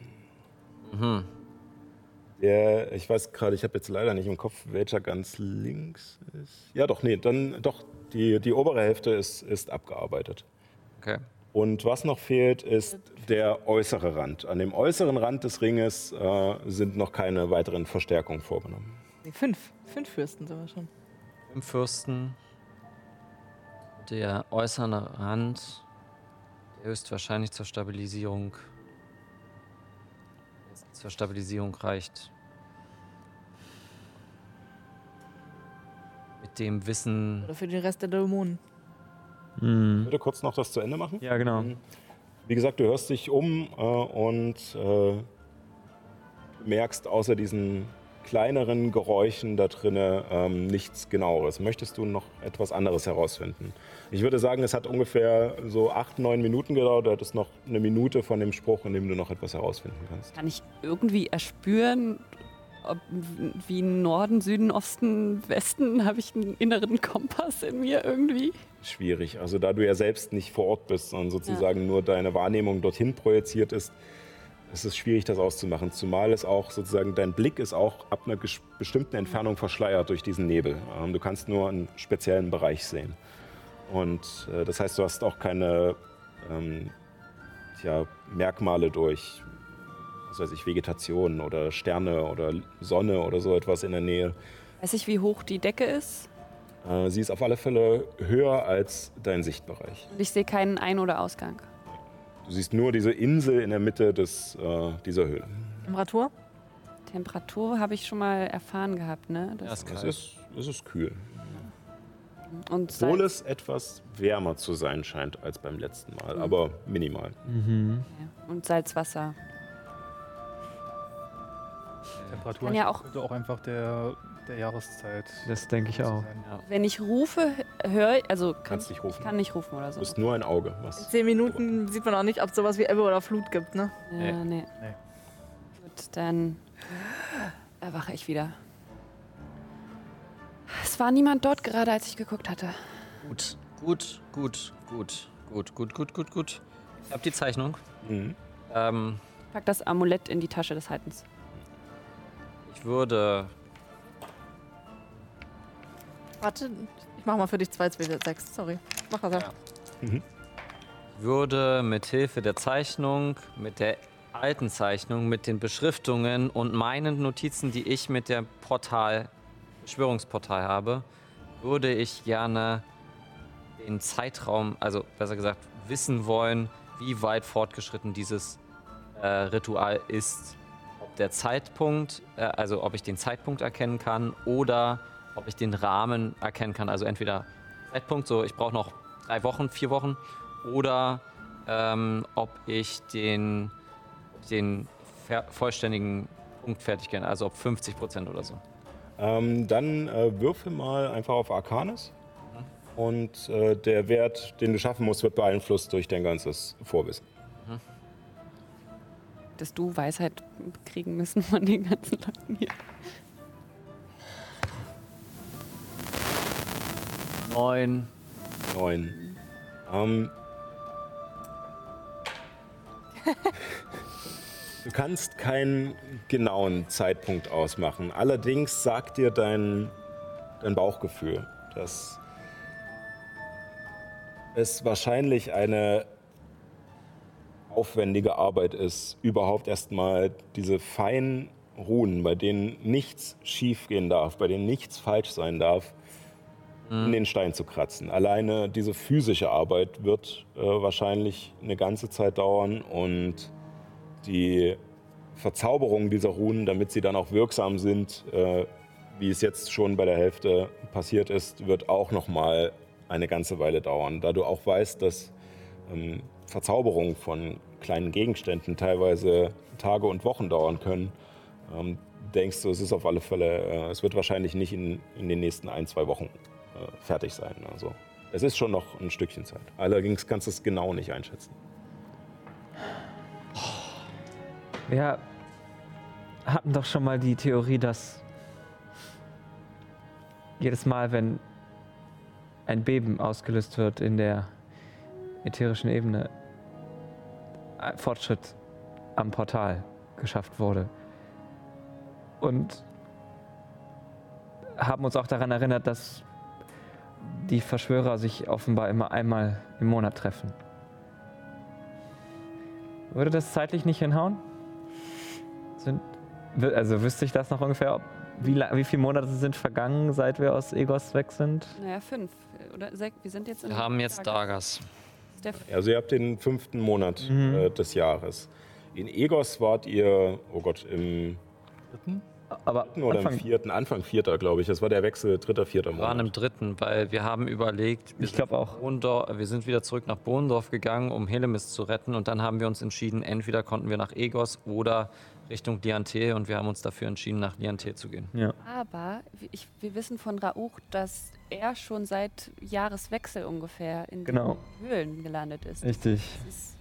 Der, ich weiß gerade, ich habe jetzt leider nicht im Kopf, welcher ganz links ist. Ja, doch, nee, dann doch, die, die obere Hälfte ist, ist abgearbeitet. Okay. Und was noch fehlt, ist der äußere Rand. An dem äußeren Rand des Ringes äh, sind noch keine weiteren Verstärkungen vorgenommen. Nee, fünf. Fünf Fürsten sind wir schon. Im Fürsten. Der äußere Rand. Der höchstwahrscheinlich zur Stabilisierung. Zur Stabilisierung reicht. Mit dem Wissen. Oder für den Rest der Dämonen. Mhm. Ich würde kurz noch das zu Ende machen. Ja, genau. Wie gesagt, du hörst dich um äh, und äh, merkst außer diesen kleineren Geräuschen da drinnen ähm, nichts genaueres. Möchtest du noch etwas anderes herausfinden? Ich würde sagen, es hat ungefähr so acht, neun Minuten gedauert. Du hattest noch eine Minute von dem Spruch, in dem du noch etwas herausfinden kannst. kann ich irgendwie erspüren, ob, wie Norden, Süden, Osten, Westen, habe ich einen inneren Kompass in mir irgendwie? Schwierig. Also da du ja selbst nicht vor Ort bist, sondern sozusagen nur deine Wahrnehmung dorthin projiziert ist, ist es schwierig, das auszumachen. Zumal es auch sozusagen, dein Blick ist auch ab einer bestimmten Entfernung verschleiert durch diesen Nebel. Ähm, du kannst nur einen speziellen Bereich sehen. Und äh, das heißt, du hast auch keine ähm, tja, Merkmale durch, was weiß ich, Vegetation oder Sterne oder Sonne oder so etwas in der Nähe. Weiß ich, wie hoch die Decke ist? Äh, sie ist auf alle Fälle höher als dein Sichtbereich. Und ich sehe keinen Ein- oder Ausgang. Du siehst nur diese Insel in der Mitte des, äh, dieser Höhle. Temperatur? Temperatur habe ich schon mal erfahren gehabt, ne? Ja, Das, ist Es ist, es ist kühl. und Obwohl es etwas wärmer zu sein scheint als beim letzten Mal, Mhm. aber minimal. Mhm. ja. und Salzwasser. Temperatur Kann ja auch- könnte auch einfach der, der Jahreszeit. Das denke ich auch. sein. Wenn ich rufe, höre ich, also kann, Kannst dich rufen. ich kann nicht rufen oder Du so. bist nur ein Auge. In Was zehn Minuten sieht man auch nicht, ob es sowas wie Ebbe oder Flut gibt, ne? Ja, Nee. nee. Nee. Gut, dann erwache ich wieder. Es war niemand dort gerade, als ich geguckt hatte. Gut, gut, gut, gut, gut, gut, gut, gut, gut. Ich habe die Zeichnung. mhm. Ähm, Pack das Amulett in die Tasche des Haltens. ich würde. Warte, ich mach mal für dich 2 2 6 sorry. Mach das ja. würde mit Hilfe der Zeichnung, mit der alten Zeichnung, mit den Beschriftungen und meinen Notizen, die ich mit der Portal, Beschwörungsportal habe, würde ich gerne den Zeitraum, also besser gesagt, wissen wollen, wie weit fortgeschritten dieses äh, Ritual ist. Ob der Zeitpunkt, äh, also ob ich den Zeitpunkt erkennen kann oder ob ich den Rahmen erkennen kann. Also entweder Zeitpunkt, so ich brauche noch drei Wochen, vier Wochen, oder ähm, ob ich den, den vollständigen Punkt fertig kenne, also ob 50 Prozent oder so. ähm, dann äh, würfel mal einfach auf Arcanis. Und äh, der Wert, den du schaffen musst, wird beeinflusst durch dein ganzes Vorwissen. Dass du Weisheit kriegen müssen von den ganzen Leuten hier. Neun. Neun. Ähm, du kannst keinen genauen Zeitpunkt ausmachen. Allerdings sagt dir dein, dein Bauchgefühl, dass es wahrscheinlich eine aufwendige Arbeit ist, überhaupt erstmal diese feinen Runen, bei denen nichts schiefgehen darf, bei denen nichts falsch sein darf, in den Stein zu kratzen. Alleine diese physische Arbeit wird äh, wahrscheinlich eine ganze Zeit dauern und die Verzauberung dieser Runen, damit sie dann auch wirksam sind, äh, wie es jetzt schon bei der Hälfte passiert ist, wird auch noch mal eine ganze Weile dauern. Da du auch weißt, dass ähm, Verzauberungen von kleinen Gegenständen teilweise Tage und Wochen dauern können, ähm, denkst du, es ist auf alle Fälle, äh, es wird wahrscheinlich nicht in, in den nächsten ein, zwei Wochen äh, fertig sein. Also es ist schon noch ein Stückchen Zeit. Allerdings kannst du es genau nicht einschätzen. Wir hatten doch schon mal die Theorie, dass jedes Mal, wenn ein Beben ausgelöst wird in der ätherischen Ebene, ein Fortschritt am Portal geschafft wurde. Und haben uns auch daran erinnert, dass die Verschwörer sich offenbar immer einmal im Monat treffen. Würde das zeitlich nicht hinhauen? Sind, also wüsste ich das noch ungefähr, ob, wie, wie viele Monate sind vergangen, seit wir aus Egos weg sind? Naja, fünf. Oder sechs. Wir sind jetzt in Wir haben jetzt. Dagas. Also ihr habt den fünften Monat äh, des Jahres. In Egos wart ihr, oh Gott, im Dritten? Aber dritten oder im Anfang, vierten, Anfang vierter, glaube ich. Das war der Wechsel, dritter, vierter Wir waren Monat. im dritten, weil wir haben überlegt, wir Ich sind auch. Bohndorf- wir sind wieder zurück nach Bohndorf gegangen, um Helemis zu retten. Und dann haben wir uns entschieden, entweder konnten wir nach Egos oder Richtung Liante. Und wir haben uns dafür entschieden, nach Liante zu gehen. ja. Aber ich, wir wissen von Rauch, dass er schon seit Jahreswechsel ungefähr in Genau. den Höhlen gelandet ist. Richtig. Das ist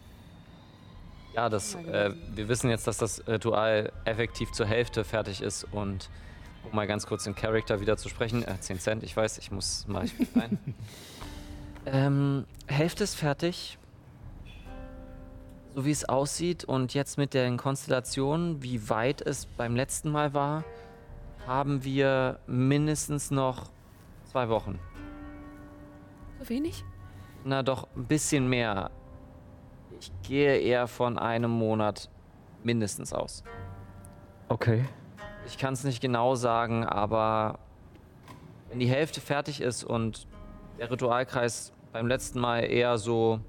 Ja, das, äh, wir wissen jetzt, dass das Ritual effektiv zur Hälfte fertig ist. Und um mal ganz kurz den Charakter wieder zu sprechen, äh, 10 Cent, ich weiß, ich muss mal ich rein. ähm, Hälfte ist fertig. So wie es aussieht und jetzt mit den Konstellationen, wie weit es beim letzten Mal war, haben wir mindestens noch zwei Wochen. so wenig? Na doch, ein bisschen mehr. Ich gehe eher von einem Monat mindestens aus. Okay. Ich kann es nicht genau sagen, aber wenn die Hälfte fertig ist und der Ritualkreis beim letzten Mal eher so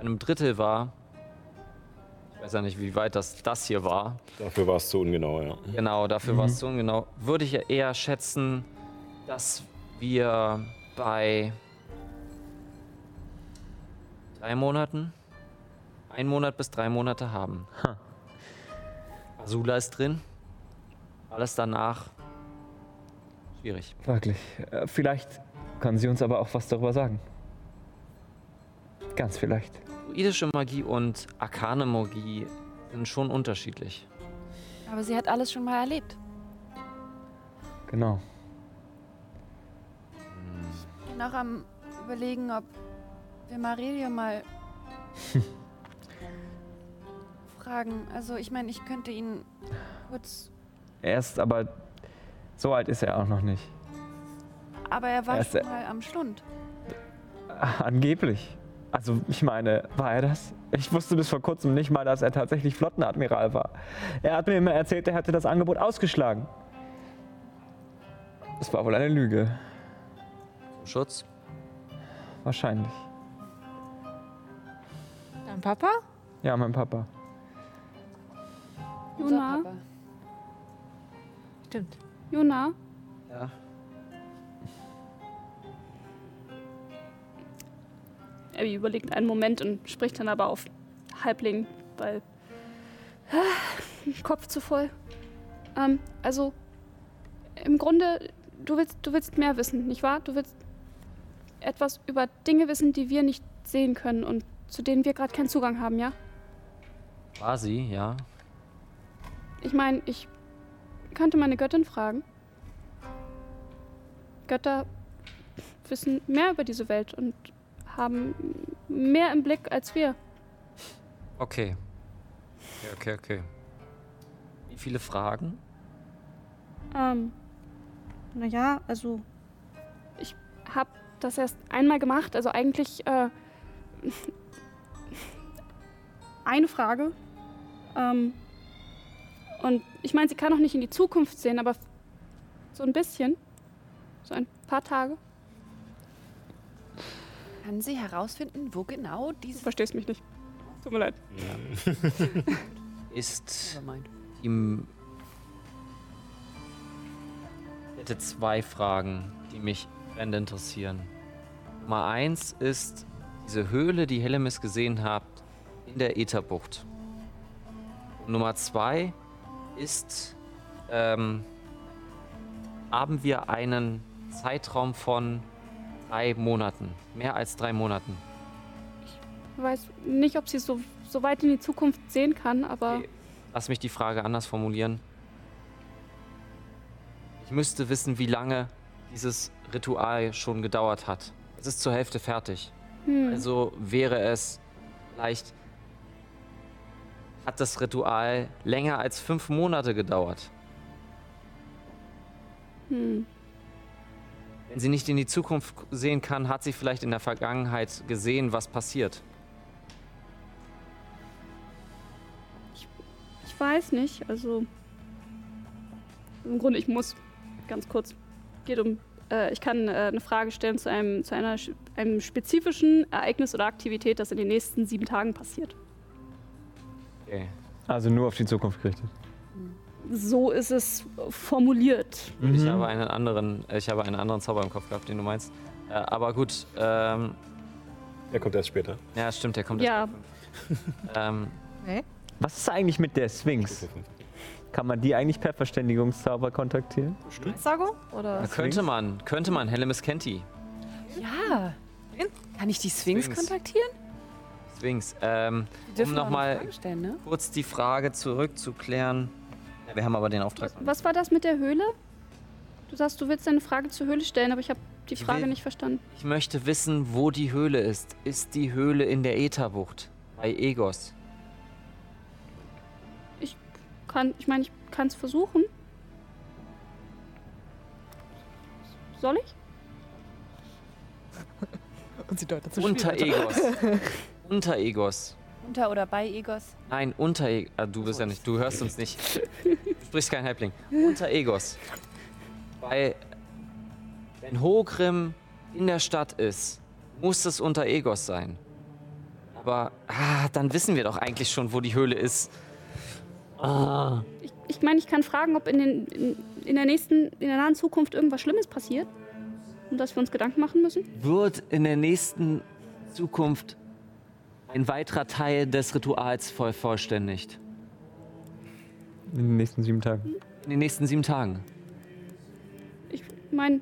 einem Drittel war, ich weiß ja nicht, wie weit das, das hier war, Dafür war es zu ungenau, ja. Genau, dafür war es so ungenau. Würde ich ja eher schätzen, dass wir bei drei Monaten, ein Monat bis drei Monate haben. Azula ist drin. Alles danach schwierig. Wirklich. Äh, Vielleicht kann sie uns aber auch was darüber sagen. Ganz vielleicht. Druidische Magie und arkane Magie sind schon unterschiedlich. Aber sie hat alles schon mal erlebt. Genau. Ich bin auch am überlegen, ob wir Marelia mal fragen. Also ich meine, ich könnte ihn kurz. Er ist aber. So alt ist er auch noch nicht. Aber er war Er schon mal am Schlund. Ah, Angeblich. Also, ich meine, war er das? Ich wusste bis vor kurzem nicht mal, dass er tatsächlich Flottenadmiral war. Er hat mir immer erzählt, er hätte das Angebot ausgeschlagen. Das war wohl eine Lüge. Zum Schutz. Wahrscheinlich. Dein Papa? Ja, mein Papa. Juna, Stimmt. Juna, Ja. Abby überlegt einen Moment und spricht dann aber auf Halbling, weil Kopf zu voll. Ähm, also im Grunde, du willst, du willst mehr wissen, nicht wahr? Du willst etwas über Dinge wissen, die wir nicht sehen können und zu denen wir gerade keinen Zugang haben, ja? Sie, ja. Ich meine, ich könnte meine Göttin fragen. Götter wissen mehr über diese Welt und haben mehr im Blick als wir. Okay. Okay, okay, okay. Wie viele Fragen? Ähm, naja, also ich habe das erst einmal gemacht, also eigentlich äh, eine Frage. Ähm, und ich meine, sie kann auch nicht in die Zukunft sehen, aber so ein bisschen, so ein paar Tage. Kann sie herausfinden, wo genau Du diese. verstehst mich nicht. Tut mir leid. Ist ihm. Ich hätte zwei Fragen, die mich brennend interessieren. Nummer eins ist diese Höhle, die Hellemis gesehen habt, in der Ätherbucht. Und Nummer zwei ist, ähm, haben wir einen Zeitraum von drei Monaten, mehr als drei Monaten. Ich weiß nicht, ob sie so, so weit in die Zukunft sehen kann, aber Okay, Lass mich die Frage anders formulieren. Ich müsste wissen, wie lange dieses Ritual schon gedauert hat. Es ist zur Hälfte fertig. hm, Also wäre es vielleicht. Hat das Ritual länger als fünf Monate gedauert? hm. Wenn sie nicht in die Zukunft sehen kann, hat sie vielleicht in der Vergangenheit gesehen, was passiert. Ich weiß nicht, also im Grunde ich muss ganz kurz geht um äh, ich kann äh, eine Frage stellen zu einem zu einer einem spezifischen Ereignis oder Aktivität, das in den nächsten sieben Tagen passiert. Okay. Also nur auf die Zukunft gerichtet. So ist es formuliert. Ich habe einen anderen, ich habe einen anderen Zauber im Kopf gehabt, den du meinst. Äh, aber gut, ähm, Der kommt erst später. ja, stimmt, der kommt Ja. erst fünf. ähm, Was ist eigentlich mit der Sphinx? Kann man die eigentlich per Verständigungszauber kontaktieren? Weissagung? Oder? könnte man, könnte man, Hellemis kennt die. Ja. Kann ich die Sphinx, Sphinx. kontaktieren? Sphinx. Ähm, um nochmal ne? kurz die Frage zurückzuklären. Wir haben aber den Auftrag. Was, was war das mit der Höhle? Du sagst, du willst eine Frage zur Höhle stellen, aber ich habe die Ich Frage will- nicht verstanden. Ich möchte wissen, wo die Höhle ist. Ist die Höhle in der Ätherbucht? Bei Egos? Kann, ich meine, ich kann es versuchen. Soll ich? Und sie deutet zu Unter Egos. Unter Egos. Unter oder bei Egos? Nein, unter Egos. Ah, du bist ja nicht, du hörst uns nicht. Du sprichst kein Halbling. Unter Egos. Bei Wenn Hogrim in der Stadt ist, muss es unter Egos sein. Aber ah, dann wissen wir doch eigentlich schon, wo die Höhle ist. Ah. Ich, ich meine, ich kann fragen, ob in, den, in, in der nächsten, in der nahen Zukunft irgendwas Schlimmes passiert. Und dass wir uns Gedanken machen müssen. Wird in der nächsten Zukunft ein weiterer Teil des Rituals voll vollständigt? In den nächsten sieben Tagen. In den nächsten sieben Tagen. Ich meine,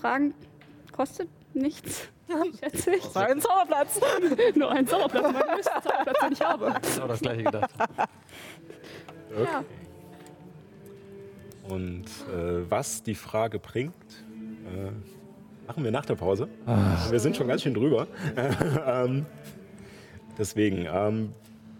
Fragen kostet nichts. Schätze ich. War ein Zauberplatz. Nur ein Zauberplatz, mein höchster Zauberplatz, den ich habe. Genau das gleiche gedacht. Ja. Und äh, was die Frage bringt, äh, machen wir nach der Pause. Wir sind schon ganz schön drüber. ähm, deswegen, ähm,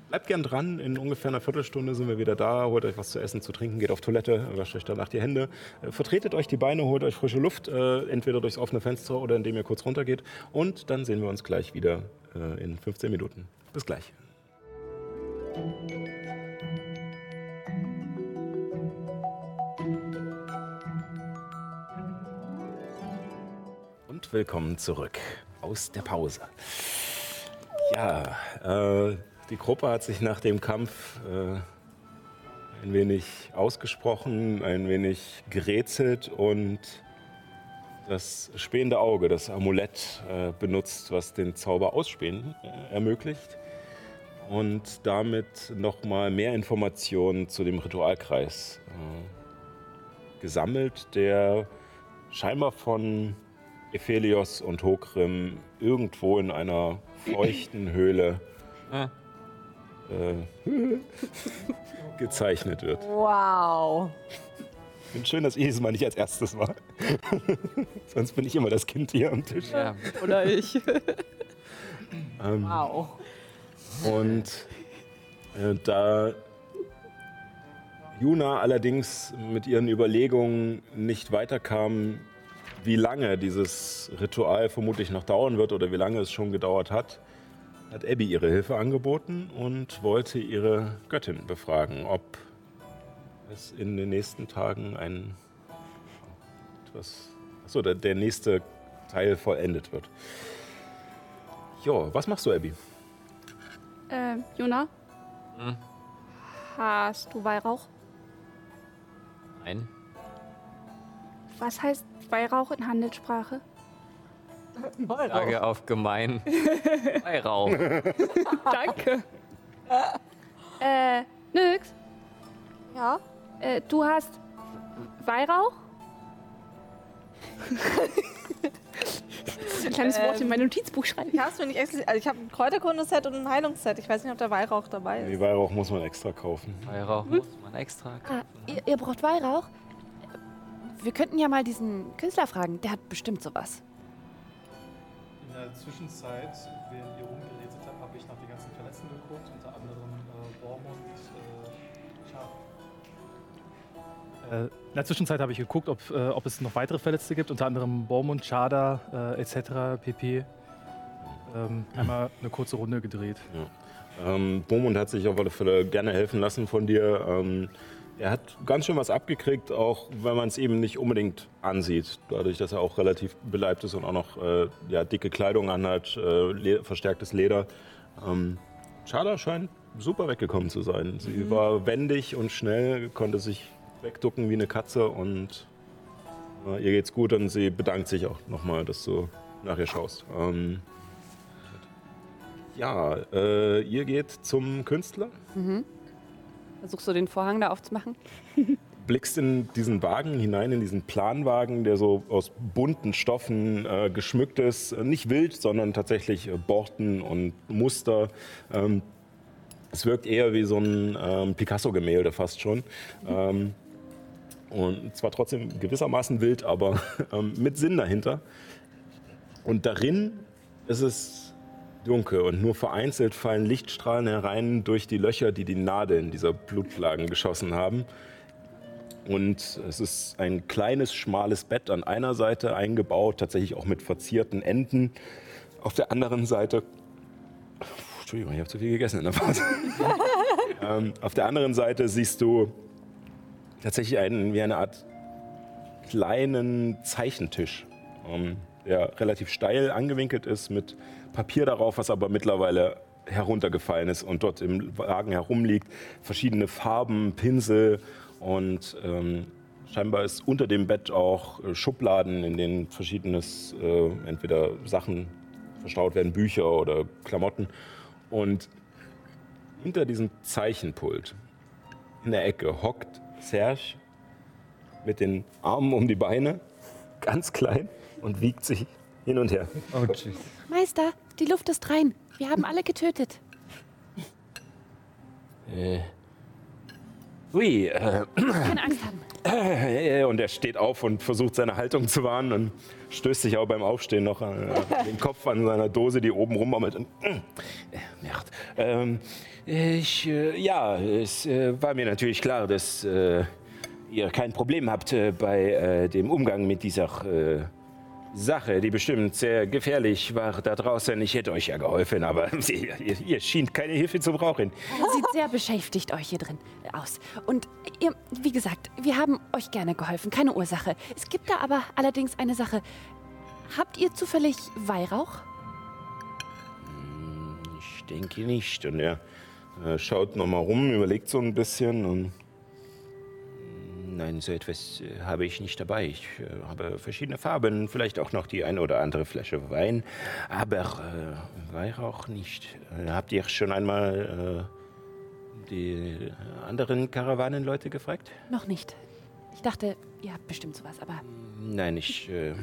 bleibt gern dran. In ungefähr einer Viertelstunde sind wir wieder da. Holt euch was zu essen, zu trinken, geht auf Toilette, wascht euch danach die Hände. Äh, vertretet euch die Beine, holt euch frische Luft, äh, entweder durchs offene Fenster oder indem ihr kurz runtergeht. Und dann sehen wir uns gleich wieder äh, in 15 Minuten. Bis gleich. Und willkommen zurück aus der Pause. Ja, äh, die Gruppe hat sich nach dem Kampf äh, ein wenig ausgesprochen, ein wenig gerätselt und das spähende Auge, das Amulett äh, benutzt, was den Zauber ausspähen äh, ermöglicht und damit nochmal mehr Informationen zu dem Ritualkreis äh, gesammelt, der scheinbar von Ephelios und Hokrim irgendwo in einer feuchten Höhle Ah. äh, gezeichnet wird. Wow. Ich finde schön, dass ich dieses Mal nicht als erstes war. Sonst bin ich immer das Kind hier am Tisch. Ja. Oder ich. Ähm, Wow. Und äh, da Juna allerdings mit ihren Überlegungen nicht weiterkam, wie lange dieses Ritual vermutlich noch dauern wird oder wie lange es schon gedauert hat, hat Abby ihre Hilfe angeboten und wollte ihre Göttin befragen, ob es in den nächsten Tagen ein etwas, achso, der, der nächste Teil vollendet wird. Jo, was machst du, Abby? Äh, Jona? Hm? Hast du Weihrauch? Nein. Was heißt Weihrauch in Handelssprache? Frage auf gemein. Weihrauch. Danke. äh, Nix? Ja? Äh, du hast Weihrauch? Ein kleines Wort in mein Notizbuch schreiben. Ich hab's mir nicht extra. Also ich habe ein Kräuterkunde-Set und ein Heilungsset. Ich weiß nicht, ob der Weihrauch dabei ist. Die Weihrauch muss man extra kaufen. Weihrauch muss man extra. Ah, ihr, ihr braucht Weihrauch? Wir könnten ja mal diesen Künstler fragen. Der hat bestimmt sowas. In der Zwischenzeit, während ihr rumgerätselt habt, habe ich nach den ganzen Verletzten geguckt, unter anderem äh, Bormund, äh, Schaf. Äh, in der Zwischenzeit habe ich geguckt, ob, äh, ob es noch weitere Verletzte gibt, unter anderem Bormund, Chada äh, etc. pp. Ähm, einmal eine kurze Runde gedreht. Ähm, Bomund hat sich auf alle Fälle gerne helfen lassen von dir. Ähm, er hat ganz schön was abgekriegt, auch wenn man es eben nicht unbedingt ansieht. Dadurch, dass er auch relativ beleibt ist und auch noch äh, ja, dicke Kleidung anhat, äh, le verstärktes Leder. Ähm, Chada scheint super weggekommen zu sein. Sie war wendig und schnell, konnte sich wegducken wie eine Katze und äh, ihr geht's gut und sie bedankt sich auch nochmal, dass du nach ihr schaust. Ähm, ja, äh, ihr geht zum Künstler, Versuchst du den Vorhang da aufzumachen? blickst in diesen Wagen hinein, in diesen Planwagen, der so aus bunten Stoffen äh, geschmückt ist. Nicht wild, sondern tatsächlich äh, Borten und Muster. Ähm, es wirkt eher wie so ein ähm, Picasso-Gemälde fast schon. Ähm, und zwar trotzdem gewissermaßen wild, aber ähm, mit Sinn dahinter. Und darin ist es dunkel und nur vereinzelt fallen Lichtstrahlen herein durch die Löcher, die die Nadeln dieser Blutplagen geschossen haben. Und es ist ein kleines, schmales Bett an einer Seite eingebaut, tatsächlich auch mit verzierten Enden. Auf der anderen Seite. Puh, Entschuldigung, ich habe zu viel gegessen in der Pause. ähm, auf der anderen Seite siehst du tatsächlich einen, wie eine Art kleinen Zeichentisch, ähm, der relativ steil angewinkelt ist mit Papier darauf, was aber mittlerweile heruntergefallen ist und dort im Wagen herumliegt. Verschiedene Farben, Pinsel und ähm, scheinbar ist unter dem Bett auch äh, Schubladen, in denen verschiedenes, äh, entweder Sachen verstaut werden, Bücher oder Klamotten. Und hinter diesem Zeichenpult in der Ecke hockt Serge mit den Armen um die Beine, ganz klein und wiegt sich hin und her. Oh, tschüss. Meister, die Luft ist rein. Wir haben alle getötet. Äh, ui, äh, Keine Angst haben. äh, und er steht auf und versucht seine Haltung zu wahren und stößt sich auch beim Aufstehen noch äh, den Kopf an seiner Dose, die oben rumbaumelt. Und, äh, Merd. Ähm, ich, äh, ja, es äh, war mir natürlich klar, dass äh, ihr kein Problem habt äh, bei äh, dem Umgang mit dieser äh, Sache, die bestimmt sehr gefährlich war da draußen. Ich hätte euch ja geholfen, aber ihr, ihr schien keine Hilfe zu brauchen. Sieht sehr beschäftigt euch hier drin aus. Und ihr, wie gesagt, wir haben euch gerne geholfen, keine Ursache. Es gibt da aber allerdings eine Sache. Habt ihr zufällig Weihrauch? Ich denke nicht. Und er äh, schaut nochmal rum, überlegt so ein bisschen und. Nein, so etwas äh, habe ich nicht dabei. Ich äh, habe verschiedene Farben, vielleicht auch noch die eine oder andere Flasche Wein, aber äh, Weihrauch nicht. Äh, habt ihr schon einmal äh, die anderen Karawanenleute gefragt? Noch nicht. Ich dachte, ihr habt bestimmt sowas, aber Nein, ich äh,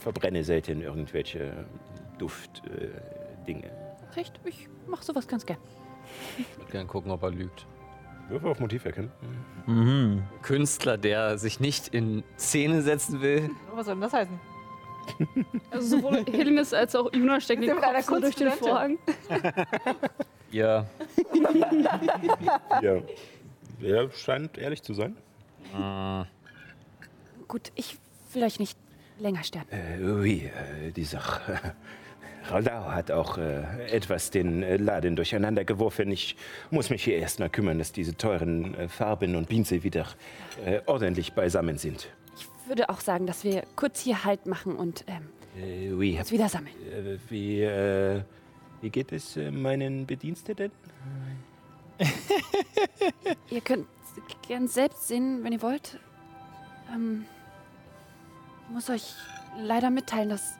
verbrenne selten irgendwelche Duftdinge. Äh, Dinge. recht, ich mach sowas ganz gern. Ich würde gerne gucken, ob er lügt. Würfe auf Motiv erkennen. Mhm. Künstler, der sich nicht in Szene setzen will. Was soll denn das heißen? Also sowohl Hilmis als auch Juna stecken den Kopf so durch den? Vorhang. Ja. Ja. Er scheint ehrlich zu sein. Gut, ich will euch nicht länger stören. Äh, ui, äh, dieser Raldau hat auch äh, etwas den äh, Laden durcheinander geworfen. Ich muss mich hier erst mal kümmern, dass diese teuren äh, Farben und Pinsel wieder äh, ordentlich beisammen sind. Ich würde auch sagen, dass wir kurz hier Halt machen und ähm, Äh, ui, uns wieder sammeln. äh, wie, äh, wie geht es äh, meinen Bediensteten? Ihr könnt gern selbst sehen, wenn ihr wollt. Ähm, ich muss euch leider mitteilen, dass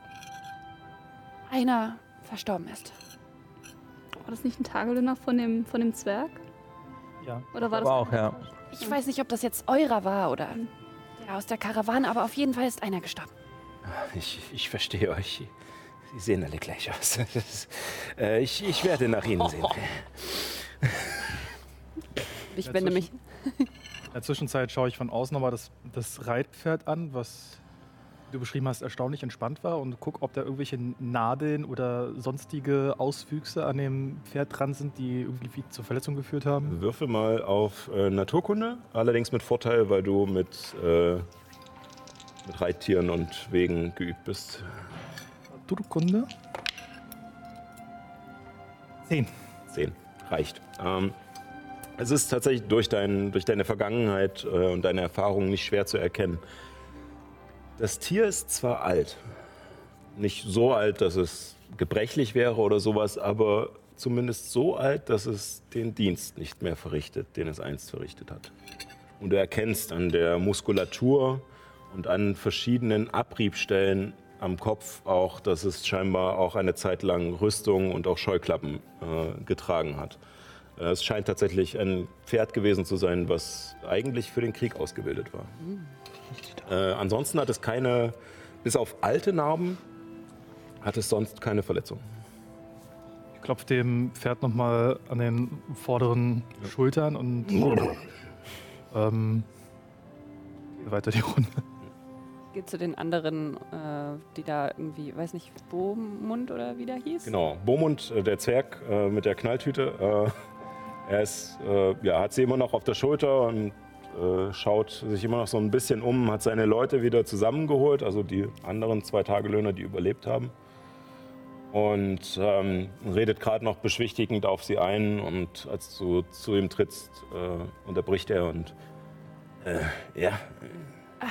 einer verstorben ist. War das nicht ein Tagelöhner von dem, von dem Zwerg? Ja. Oder war das auch, ja. Ich weiß nicht, ob das jetzt eurer war oder der aus der Karawane, aber auf jeden Fall ist einer gestorben. Ich, ich verstehe euch. Sie sehen alle gleich aus. Das, äh, ich, ich werde nach Ihnen sehen. Ich wende mich. In der Zwischenzeit schaue ich von außen nochmal das, das Reitpferd an, was du beschrieben hast, erstaunlich entspannt war und guck, ob da irgendwelche Nadeln oder sonstige Auswüchse an dem Pferd dran sind, die irgendwie zur Verletzung geführt haben. Würfe mal auf äh, Naturkunde, allerdings mit Vorteil, weil du mit, äh, mit Reittieren und Wegen geübt bist. Naturkunde. Zehn. Zehn. Reicht. Ähm, es ist tatsächlich durch, dein, durch deine Vergangenheit äh, und deine Erfahrungen nicht schwer zu erkennen. Das Tier ist zwar alt, nicht so alt, dass es gebrechlich wäre oder sowas, aber zumindest so alt, dass es den Dienst nicht mehr verrichtet, den es einst verrichtet hat. Und du erkennst an der Muskulatur und an verschiedenen Abriebstellen am Kopf auch, dass es scheinbar auch eine Zeit lang Rüstung und auch Scheuklappen äh, getragen hat. Äh, Es scheint tatsächlich ein Pferd gewesen zu sein, was eigentlich für den Krieg ausgebildet war. Äh, ansonsten hat es keine, bis auf alte Narben, hat es sonst keine Verletzung. Ich klopfe dem Pferd nochmal an den vorderen Schultern und ähm, gehe weiter die Runde. Geht zu den anderen, äh, die da irgendwie, weiß nicht, Bohmund oder wie der hieß? Genau, Bomund, äh, der Zwerg äh, mit der Knalltüte, äh, er ist, äh, ja, hat sie immer noch auf der Schulter und äh, schaut sich immer noch so ein bisschen um, hat seine Leute wieder zusammengeholt, also die anderen zwei Tagelöhner, die überlebt haben. Und ähm, redet gerade noch beschwichtigend auf sie ein und als du zu ihm trittst, äh, unterbricht er und äh, ja,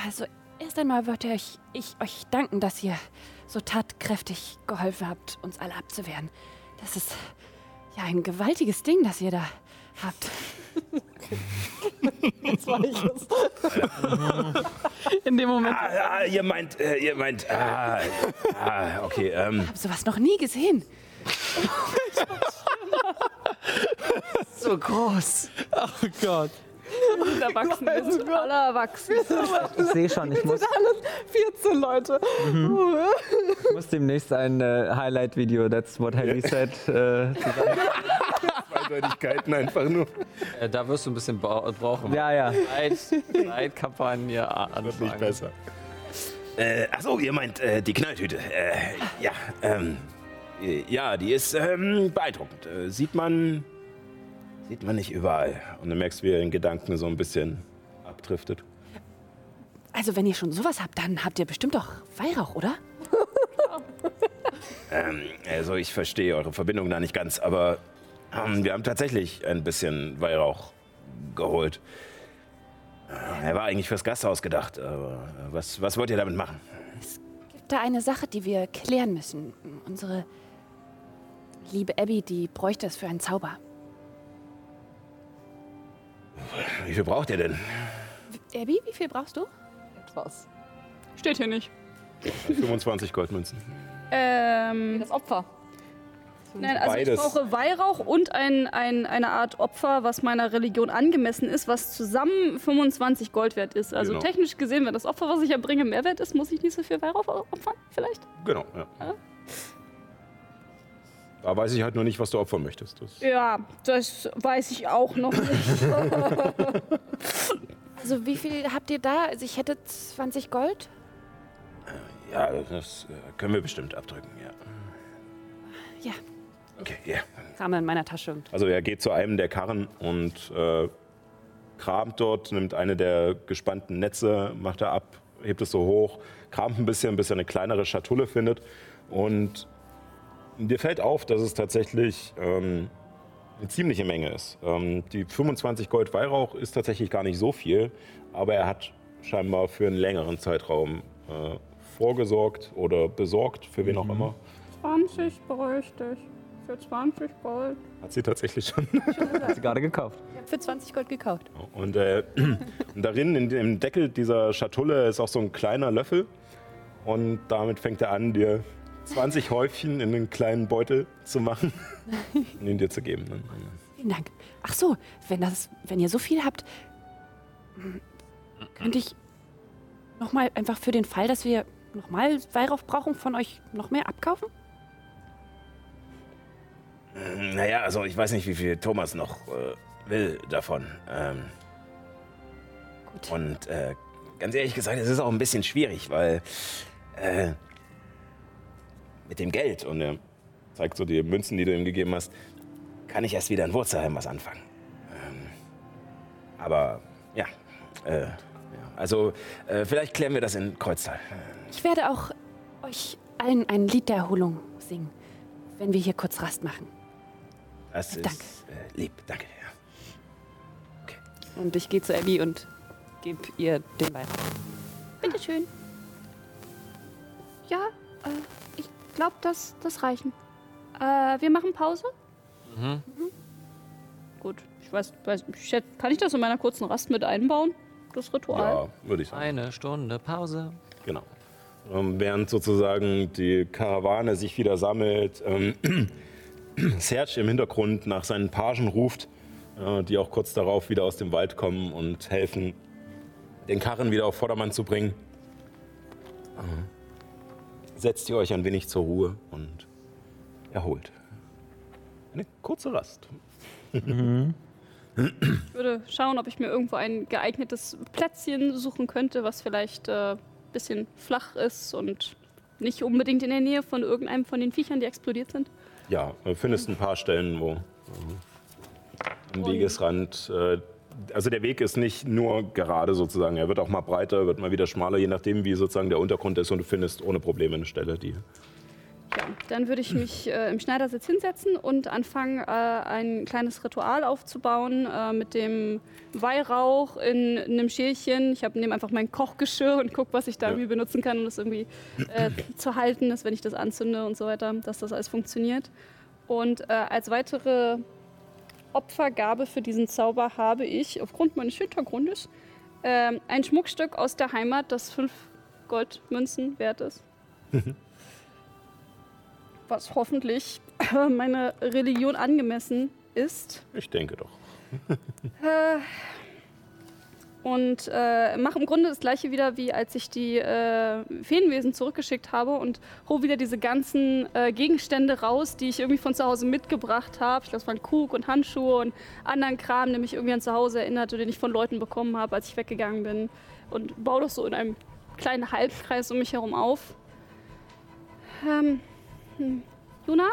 Also, erst einmal wollte ich, ich euch danken, dass ihr so tatkräftig geholfen habt, uns alle abzuwehren. Das ist ja ein gewaltiges Ding, das ihr da habt. Jetzt war ich es. In dem Moment. Ah, ah, ihr meint, äh, ihr meint, ah, ah okay, ähm, Ich habe sowas noch nie gesehen. So groß. Oh Gott. Erwachsen, wir sind alle erwachsen. Ich sehe schon, ich muss, 14 Leute. ich muss demnächst ein äh, Highlight-Video, that's what Harry said, äh, zusammen. Zweideutigkeiten einfach nur. Äh, da wirst du ein bisschen bra brauchen. Ja, ja. Zeit, Zeitkampagne a- Wird nicht anfangen. besser. Äh, achso, ihr meint äh, die Knalltüte. Äh, ja, ähm, äh, ja, die ist ähm, beeindruckend. Äh, sieht man, sieht man nicht überall. Und du merkst, wie er in Gedanken so ein bisschen abdriftet. Also, wenn ihr schon sowas habt, dann habt ihr bestimmt doch Weihrauch, oder? Ähm, also ich verstehe eure Verbindung da nicht ganz, aber wir haben tatsächlich ein bisschen Weihrauch geholt. Äh, Er war eigentlich fürs Gasthaus gedacht, aber äh, was, was wollt ihr damit machen? Gibt da eine Sache, die wir klären müssen. Unsere liebe Abby, die bräuchte es für einen Zauber. Wie viel braucht ihr denn? Abby, wie viel brauchst du? Etwas. Steht hier nicht. 25 Goldmünzen. Ähm, Das Opfer. Nein, also Beides. ich brauche Weihrauch und ein, ein, eine Art Opfer, was meiner Religion angemessen ist, was zusammen 25 Gold wert ist. Also Genau. technisch gesehen, wenn das Opfer, was ich erbringe, mehr wert ist, muss ich nicht so viel Weihrauch opfern, vielleicht? Genau, ja. Da weiß ich halt nur nicht, was du opfern möchtest. Das Ja, das weiß ich auch noch nicht. Also, wie viel habt ihr da? Also, ich hätte 20 Gold. ja, das äh, können wir bestimmt abdrücken, ja. Ja, Okay, ja. Kram in meiner Tasche. Und Also er geht zu einem der Karren und äh, kramt dort, nimmt eine der gespannten Netze, macht er ab, hebt es so hoch, kramt ein bisschen, bis er eine kleinere Schatulle findet. Und dir fällt auf, dass es tatsächlich ähm, eine ziemliche Menge ist. Ähm, die 25 Gold Weihrauch ist tatsächlich gar nicht so viel, aber er hat scheinbar für einen längeren Zeitraum äh, vorgesorgt oder besorgt, für wen auch immer. 20 bräuchte ich. Für 20 Gold. Hat sie tatsächlich schon. Hat sie gerade gekauft. ich habe für 20 Gold gekauft. Und, äh, und darin, in dem Deckel dieser Schatulle, ist auch so ein kleiner Löffel. Und damit fängt er an, dir 20 Häufchen in einen kleinen Beutel zu machen und ihn dir zu geben. Vielen Dank. Ach so, wenn, das, wenn ihr so viel habt, könnte ich nochmal einfach für den Fall, dass wir nochmal Weihrauch brauchen, von euch noch mehr abkaufen? Naja, also ich weiß nicht, wie viel Thomas noch äh, will davon. Ähm, Gut. und äh, ganz ehrlich gesagt, es ist auch ein bisschen schwierig, weil äh, mit dem Geld und er zeigt so die Münzen, die du ihm gegeben hast, kann ich erst wieder in Wurzelheim was anfangen. Ähm, aber ja, äh, ja also äh, vielleicht klären wir das in Kreuztal. Ich werde auch euch allen ein Lied der Erholung singen, wenn wir hier kurz Rast machen. Das ist Danke. Äh, lieb, danke. Ja. Und ich gehe zu Abby und gebe ihr den Weihrauch. Bitteschön. Ja, äh, ich glaube, das, das reichen. Äh, wir machen Pause? Mhm. Gut. Ich weiß, weiß ich schätze, kann ich das in meiner kurzen Rast mit einbauen? Das Ritual? Ja, würde ich sagen. Eine Stunde Pause. Genau. Ähm, während sozusagen die Karawane sich wieder sammelt, ähm, Serge im Hintergrund nach seinen Pagen ruft, äh, die auch kurz darauf wieder aus dem Wald kommen und helfen, den Karren wieder auf Vordermann zu bringen. Äh, setzt ihr euch ein wenig zur Ruhe und erholt. Eine kurze Rast. Ich würde schauen, ob ich mir irgendwo ein geeignetes Plätzchen suchen könnte, was vielleicht ein äh, bisschen flach ist und nicht unbedingt in der Nähe von irgendeinem von den Viechern, die explodiert sind. Ja, du findest ein paar Stellen, wo ähm, am Wegesrand, äh, also der Weg ist nicht nur gerade sozusagen, er wird auch mal breiter, wird mal wieder schmaler, je nachdem wie sozusagen der Untergrund ist und du findest ohne Probleme eine Stelle, die Ja, dann würde ich mich äh, im Schneidersitz hinsetzen und anfangen, äh, ein kleines Ritual aufzubauen äh, mit dem Weihrauch in, einem Schälchen. Ich nehme einfach mein Kochgeschirr und gucke, was ich da Ja. irgendwie benutzen kann, um das irgendwie äh, zu halten, dass wenn ich das anzünde und so weiter, dass das alles funktioniert. Und äh, als weitere Opfergabe für diesen Zauber habe ich, aufgrund meines Hintergrundes, ähm, ein Schmuckstück aus der Heimat, das fünf Goldmünzen wert ist. Was hoffentlich meiner Religion angemessen ist. Ich denke doch. Äh, und äh, mache im Grunde das gleiche wieder, wie als ich die äh, Feenwesen zurückgeschickt habe und hole wieder diese ganzen äh, Gegenstände raus, die ich irgendwie von zu Hause mitgebracht habe. Ich glaube, es waren Krug und Handschuhe und anderen Kram, der mich irgendwie an zu Hause erinnert oder den ich von Leuten bekommen habe, als ich weggegangen bin. Und baue das so in einem kleinen Halbkreis um mich herum auf. Ähm, hm. Juna?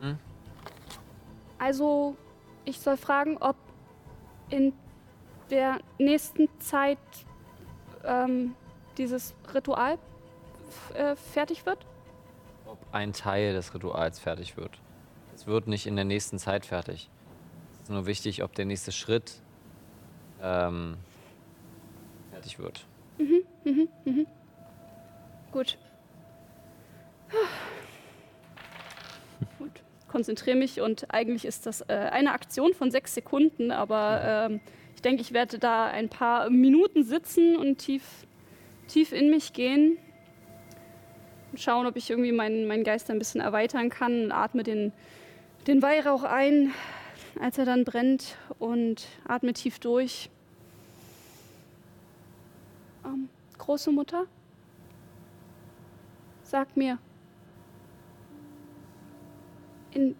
Hm? Also, ich soll fragen, ob in der nächsten Zeit ähm, dieses Ritual äh, fertig wird? Ob ein Teil des Rituals fertig wird. Es wird nicht in der nächsten Zeit fertig. Es ist nur wichtig, ob der nächste Schritt ähm, fertig wird. Gut. Gut. Konzentriere mich und eigentlich ist das äh, eine Aktion von sechs Sekunden, aber ähm, ich denke, ich werde da ein paar Minuten sitzen und tief, tief in mich gehen und schauen, ob ich irgendwie meinen, meinen Geist ein bisschen erweitern kann. Atme den, den Weihrauch ein, als er dann brennt und atme tief durch. Ähm, große Mutter? Sag mir, in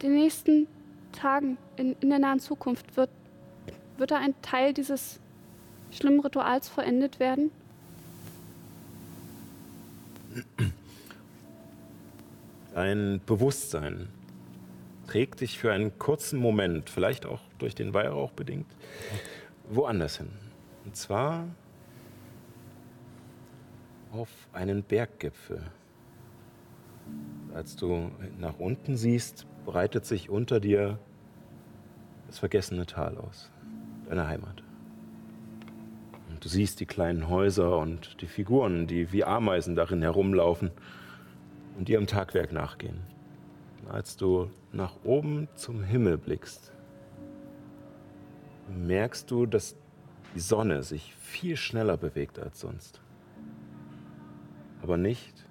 den nächsten Tagen, in, in der nahen Zukunft, wird, wird da ein Teil dieses schlimmen Rituals vollendet werden? Dein Bewusstsein trägt dich für einen kurzen Moment, vielleicht auch durch den Weihrauch bedingt, woanders hin. Und zwar auf einen Berggipfel. Als du nach unten siehst, breitet sich unter dir das vergessene Tal aus, deine Heimat. Und du siehst die kleinen Häuser und die Figuren, die wie Ameisen darin herumlaufen und ihrem Tagwerk nachgehen. Als du nach oben zum Himmel blickst, merkst du, dass die Sonne sich viel schneller bewegt als sonst. Aber nicht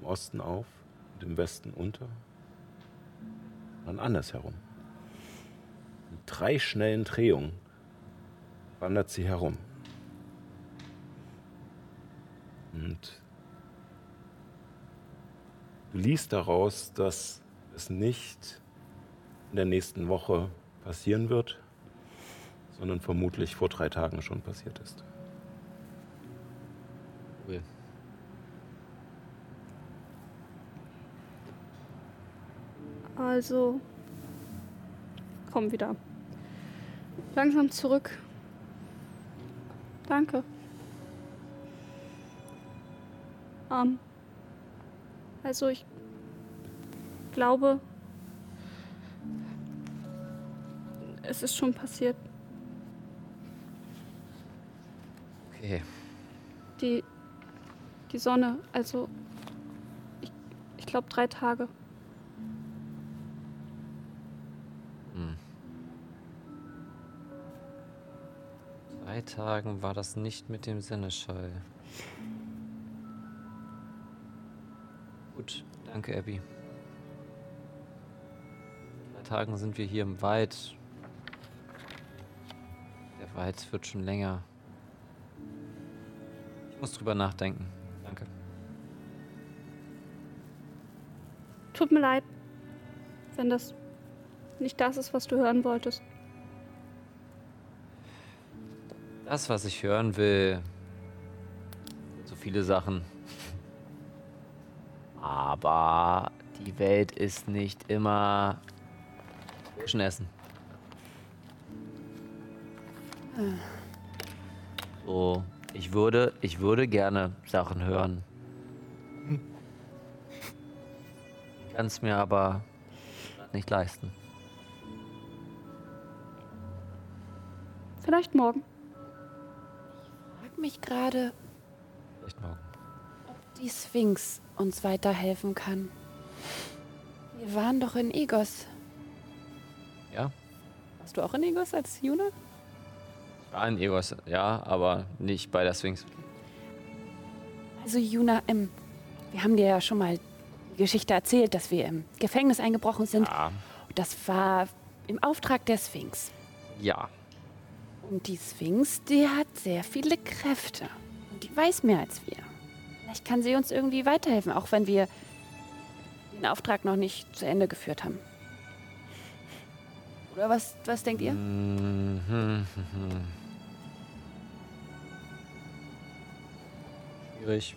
im Osten auf und im Westen unter, sondern andersherum. Mit drei schnellen Drehungen wandert sie herum. Und Du liest daraus, dass es nicht in der nächsten Woche passieren wird, sondern vermutlich vor drei Tagen schon passiert ist. Cool. Also, komm wieder. Langsam zurück. Danke. Ähm, also ich glaube, es ist schon passiert. Okay. Die, die Sonne, also ich, ich glaube drei Tage. Drei Tagen war das nicht mit dem Sinneschall. Gut, danke, Abby. In drei Tagen sind wir hier im Wald. Der Wald wird schon länger. Ich muss drüber nachdenken. Danke. Tut mir leid, wenn das nicht das ist, was du hören wolltest. Das, was ich hören will, so viele Sachen. Aber die Welt ist nicht immer Menschen essen. So, ich würde, ich würde gerne Sachen hören. Kann es mir aber nicht leisten. Vielleicht morgen. Ich frage mich gerade, ob die Sphinx uns weiterhelfen kann. Wir waren doch in Egos. Ja? Warst du auch in Egos als Juna? War ein Egos, ja, aber nicht bei der Sphinx. Also Juna, ähm, wir haben dir ja schon mal die Geschichte erzählt, dass wir im Gefängnis eingebrochen sind. Ja. Das war im Auftrag der Sphinx. Ja. Und die Sphinx, die hat sehr viele Kräfte. Und die weiß mehr als wir. Vielleicht kann sie uns irgendwie weiterhelfen, auch wenn wir den Auftrag noch nicht zu Ende geführt haben. Oder was, was denkt ihr? Mhm. Schwierig.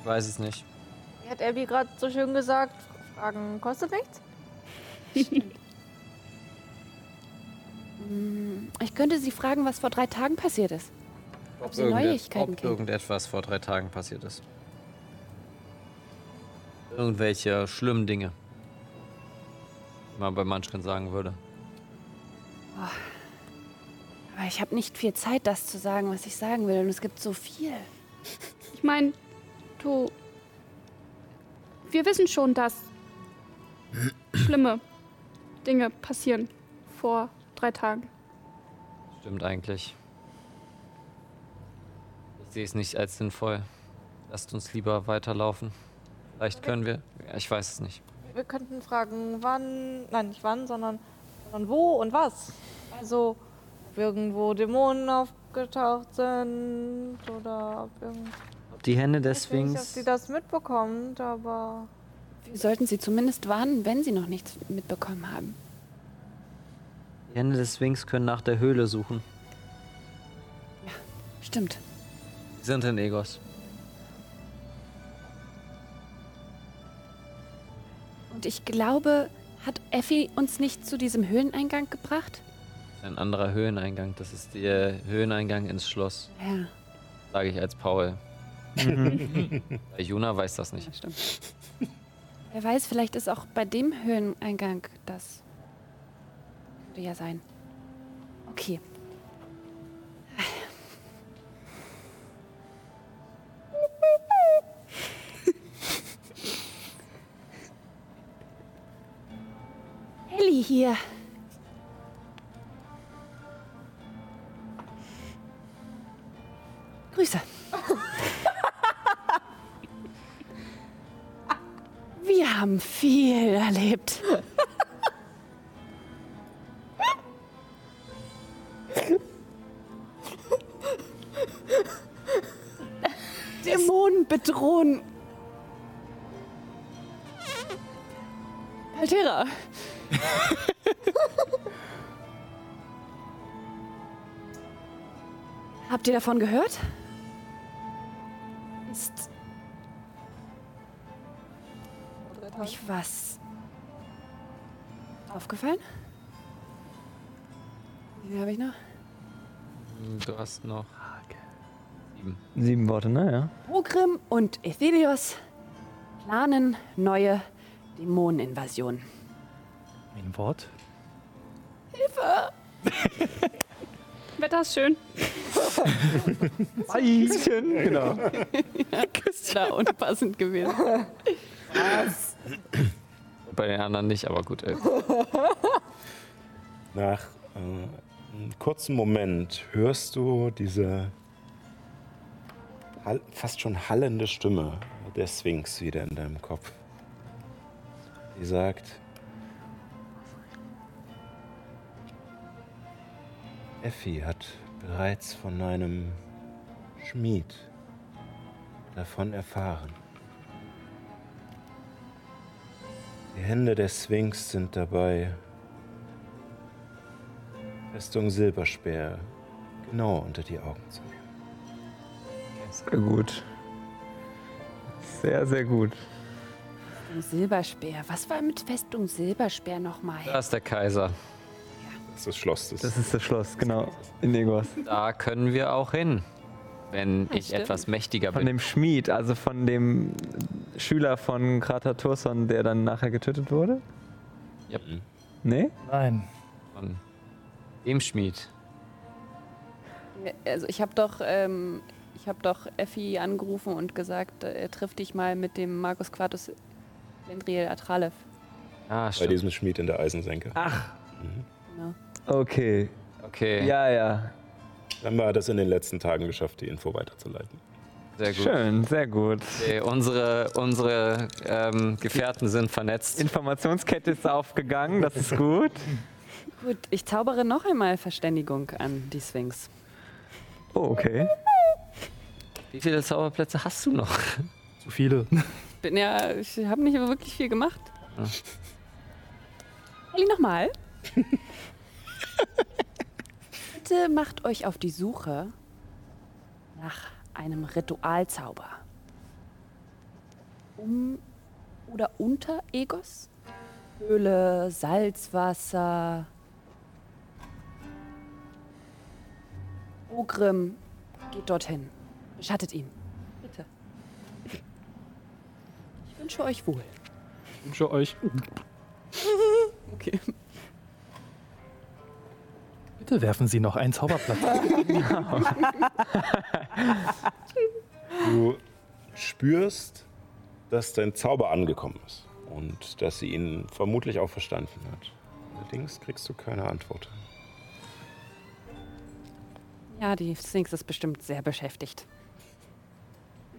Ich weiß es nicht. Wie hat Abby gerade so schön gesagt? Fragen kostet nichts? Hm, Ich könnte sie fragen, was vor drei Tagen passiert ist. Ob sie irgendet- Neuigkeiten ob kennt. irgendetwas vor drei Tagen passiert ist. Irgendwelche schlimmen Dinge. Wie man bei Munchkin sagen würde. Aber ich habe nicht viel Zeit, das zu sagen, was ich sagen will. Und es gibt so viel. Ich meine, du. Wir wissen schon, dass schlimme Dinge passieren vor drei Tagen. Stimmt eigentlich. Ich sehe es nicht als sinnvoll. Lasst uns lieber weiterlaufen. Vielleicht können wir. Ja, ich weiß es nicht. Wir könnten fragen, wann, nein, nicht wann, sondern, sondern wo und was. Also, ob irgendwo Dämonen aufgetaucht sind oder ob irgend... Ob die Hände der Ich weiß nicht, ob Sphinx. sie das mitbekommt, aber... Wir sollten sie zumindest warnen, wenn sie noch nichts mitbekommen haben. Die Hände des Sphinx können nach der Höhle suchen. Stimmt. Sie sind in Egos. Und ich glaube, hat Effi uns nicht zu diesem Höhleneingang gebracht? Ein anderer Höheneingang. Das ist der Höheneingang ins Schloss. Ja, Sage ich als Paul. Bei Juna weiß das nicht. stimmt. Wer weiß, vielleicht ist auch bei dem Höhleneingang das. Könnte ja sein. Okay. Ellie hier. Grüße. Wir haben viel erlebt. Habt ihr davon gehört? Ist euch was aufgefallen? Wie viel habe ich noch? Hm, Du hast noch. Sieben. Sieben Worte, ne? Ja. Ogrim und Ethelios planen neue Dämoneninvasion. Ein Wort. Wetter ist schön. Eischen, genau. Küstler unpassend gewesen. Bei den anderen nicht, aber gut. Ey. Nach äh, einem kurzen Moment hörst du diese hall fast schon hallende Stimme der Sphinx wieder in deinem Kopf. Die sagt, Effi hat bereits von einem Schmied davon erfahren. Die Hände der Sphinx sind dabei, Festung Silberspeer genau unter die Augen zu nehmen. Sehr gut. Sehr, sehr gut. Silberspeer. Was war mit Festung Silberspeer nochmal? Da ist der Kaiser. Das ist das Schloss. Das Das ist das Schloss, genau. In Negos. Da können wir auch hin. wenn ich stimmt. etwas mächtiger Von bin. dem Schmied, also von dem Schüler von Krater Turson, der dann nachher getötet wurde? Yep. Nee? Nein. Von dem Schmied. Also ich habe doch, ähm, ich habe doch Effi angerufen und gesagt, äh, er trifft dich mal mit dem Markus Quartus Lendriel Atralev. Ah, Bei stimmt. diesem Schmied in der Eisensenke. Genau. Okay. Okay, Ja, ja. Dann war das in den letzten Tagen geschafft, die Info weiterzuleiten. sehr gut. Schön, sehr gut. Okay, unsere unsere ähm, Gefährten sind vernetzt. Informationskette ist aufgegangen, das ist gut. Gut, ich zaubere noch einmal Verständigung an die Sphinx. Oh, okay. Wie viele Zauberplätze hast du noch? Zu viele. Bin ja, ich habe nicht wirklich viel gemacht. Ah. Olli, nochmal. Bitte macht euch auf die Suche nach einem Ritualzauber. Um oder unter Egos? Höhle, Salzwasser. Ogrim, geht dorthin. Beschattet ihn. Bitte. Ich wünsche euch wohl. Ich wünsche euch. Okay. Bitte werfen Sie noch einen Zauberplatz. Du spürst, dass dein Zauber angekommen ist und dass sie ihn vermutlich auch verstanden hat. Allerdings kriegst du keine Antwort. Ja, die Sphinx ist bestimmt sehr beschäftigt.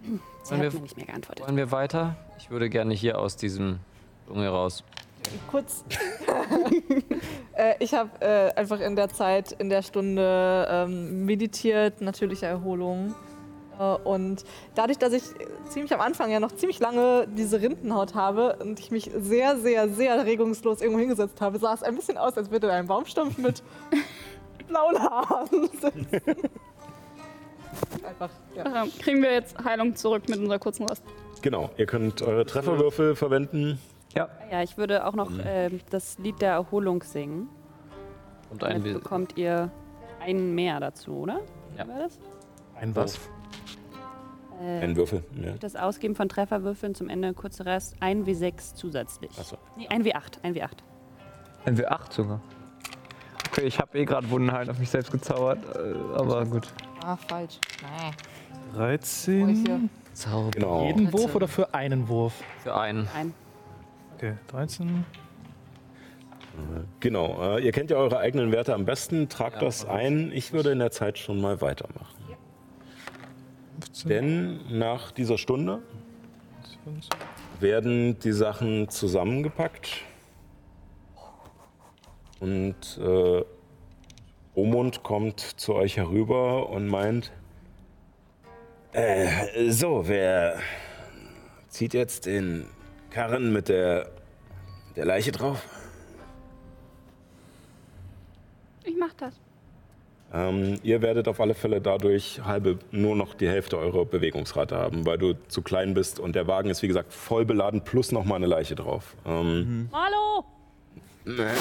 Sie Wollen hat wir- mir nicht mehr geantwortet. Wollen wir weiter? Ich würde gerne hier aus diesem Dschungel raus. Kurz. äh, ich habe äh, einfach in der Zeit, in der Stunde ähm, meditiert, natürliche Erholung. Äh, und dadurch, dass ich ziemlich am Anfang ja noch ziemlich lange diese Rindenhaut habe und ich mich sehr, sehr, sehr regungslos irgendwo hingesetzt habe, sah es ein bisschen aus, als würde da ein Baumstumpf mit blauen Haaren sitzen. Einfach, ja. Kriegen wir jetzt Heilung zurück mit unserer kurzen Rast. Genau, ihr könnt eure Trefferwürfel verwenden. Ja, ich würde auch noch ähm, das Lied der Erholung singen. Und ein Bild. bekommt ihr einen mehr dazu, oder? Ja. War das? Ein Was? Wurf. Äh, Ein Würfel. Ja. das Ausgeben von Trefferwürfeln zum Ende kurzer Rest. Ein W6 zusätzlich. Achso. Nee, ein W8. Ein W8. Ein W8 sogar. Okay, ich habe eh gerade Wundenheilen auf mich selbst gezaubert, äh, aber gut. Ah, falsch. Nee. 13. Zauber. Genau. Jeden Wurf oder für einen Wurf? Für einen. Ein. Okay, 13. Genau. Äh, ihr kennt ja eure eigenen Werte am besten. Tragt Ja, das ein. Ich würde in der Zeit schon mal weitermachen. 15. Denn nach dieser Stunde 20. werden die Sachen zusammengepackt und äh, Omund kommt zu euch herüber und meint, äh, so, wer zieht jetzt den Karren mit der, der Leiche drauf? Ich mach das. Ähm, ihr werdet auf alle Fälle dadurch halbe, nur noch die Hälfte eurer Bewegungsrate haben, weil du zu klein bist und der Wagen ist, wie gesagt, voll beladen plus noch mal eine Leiche drauf. Ähm, Hallo! ne.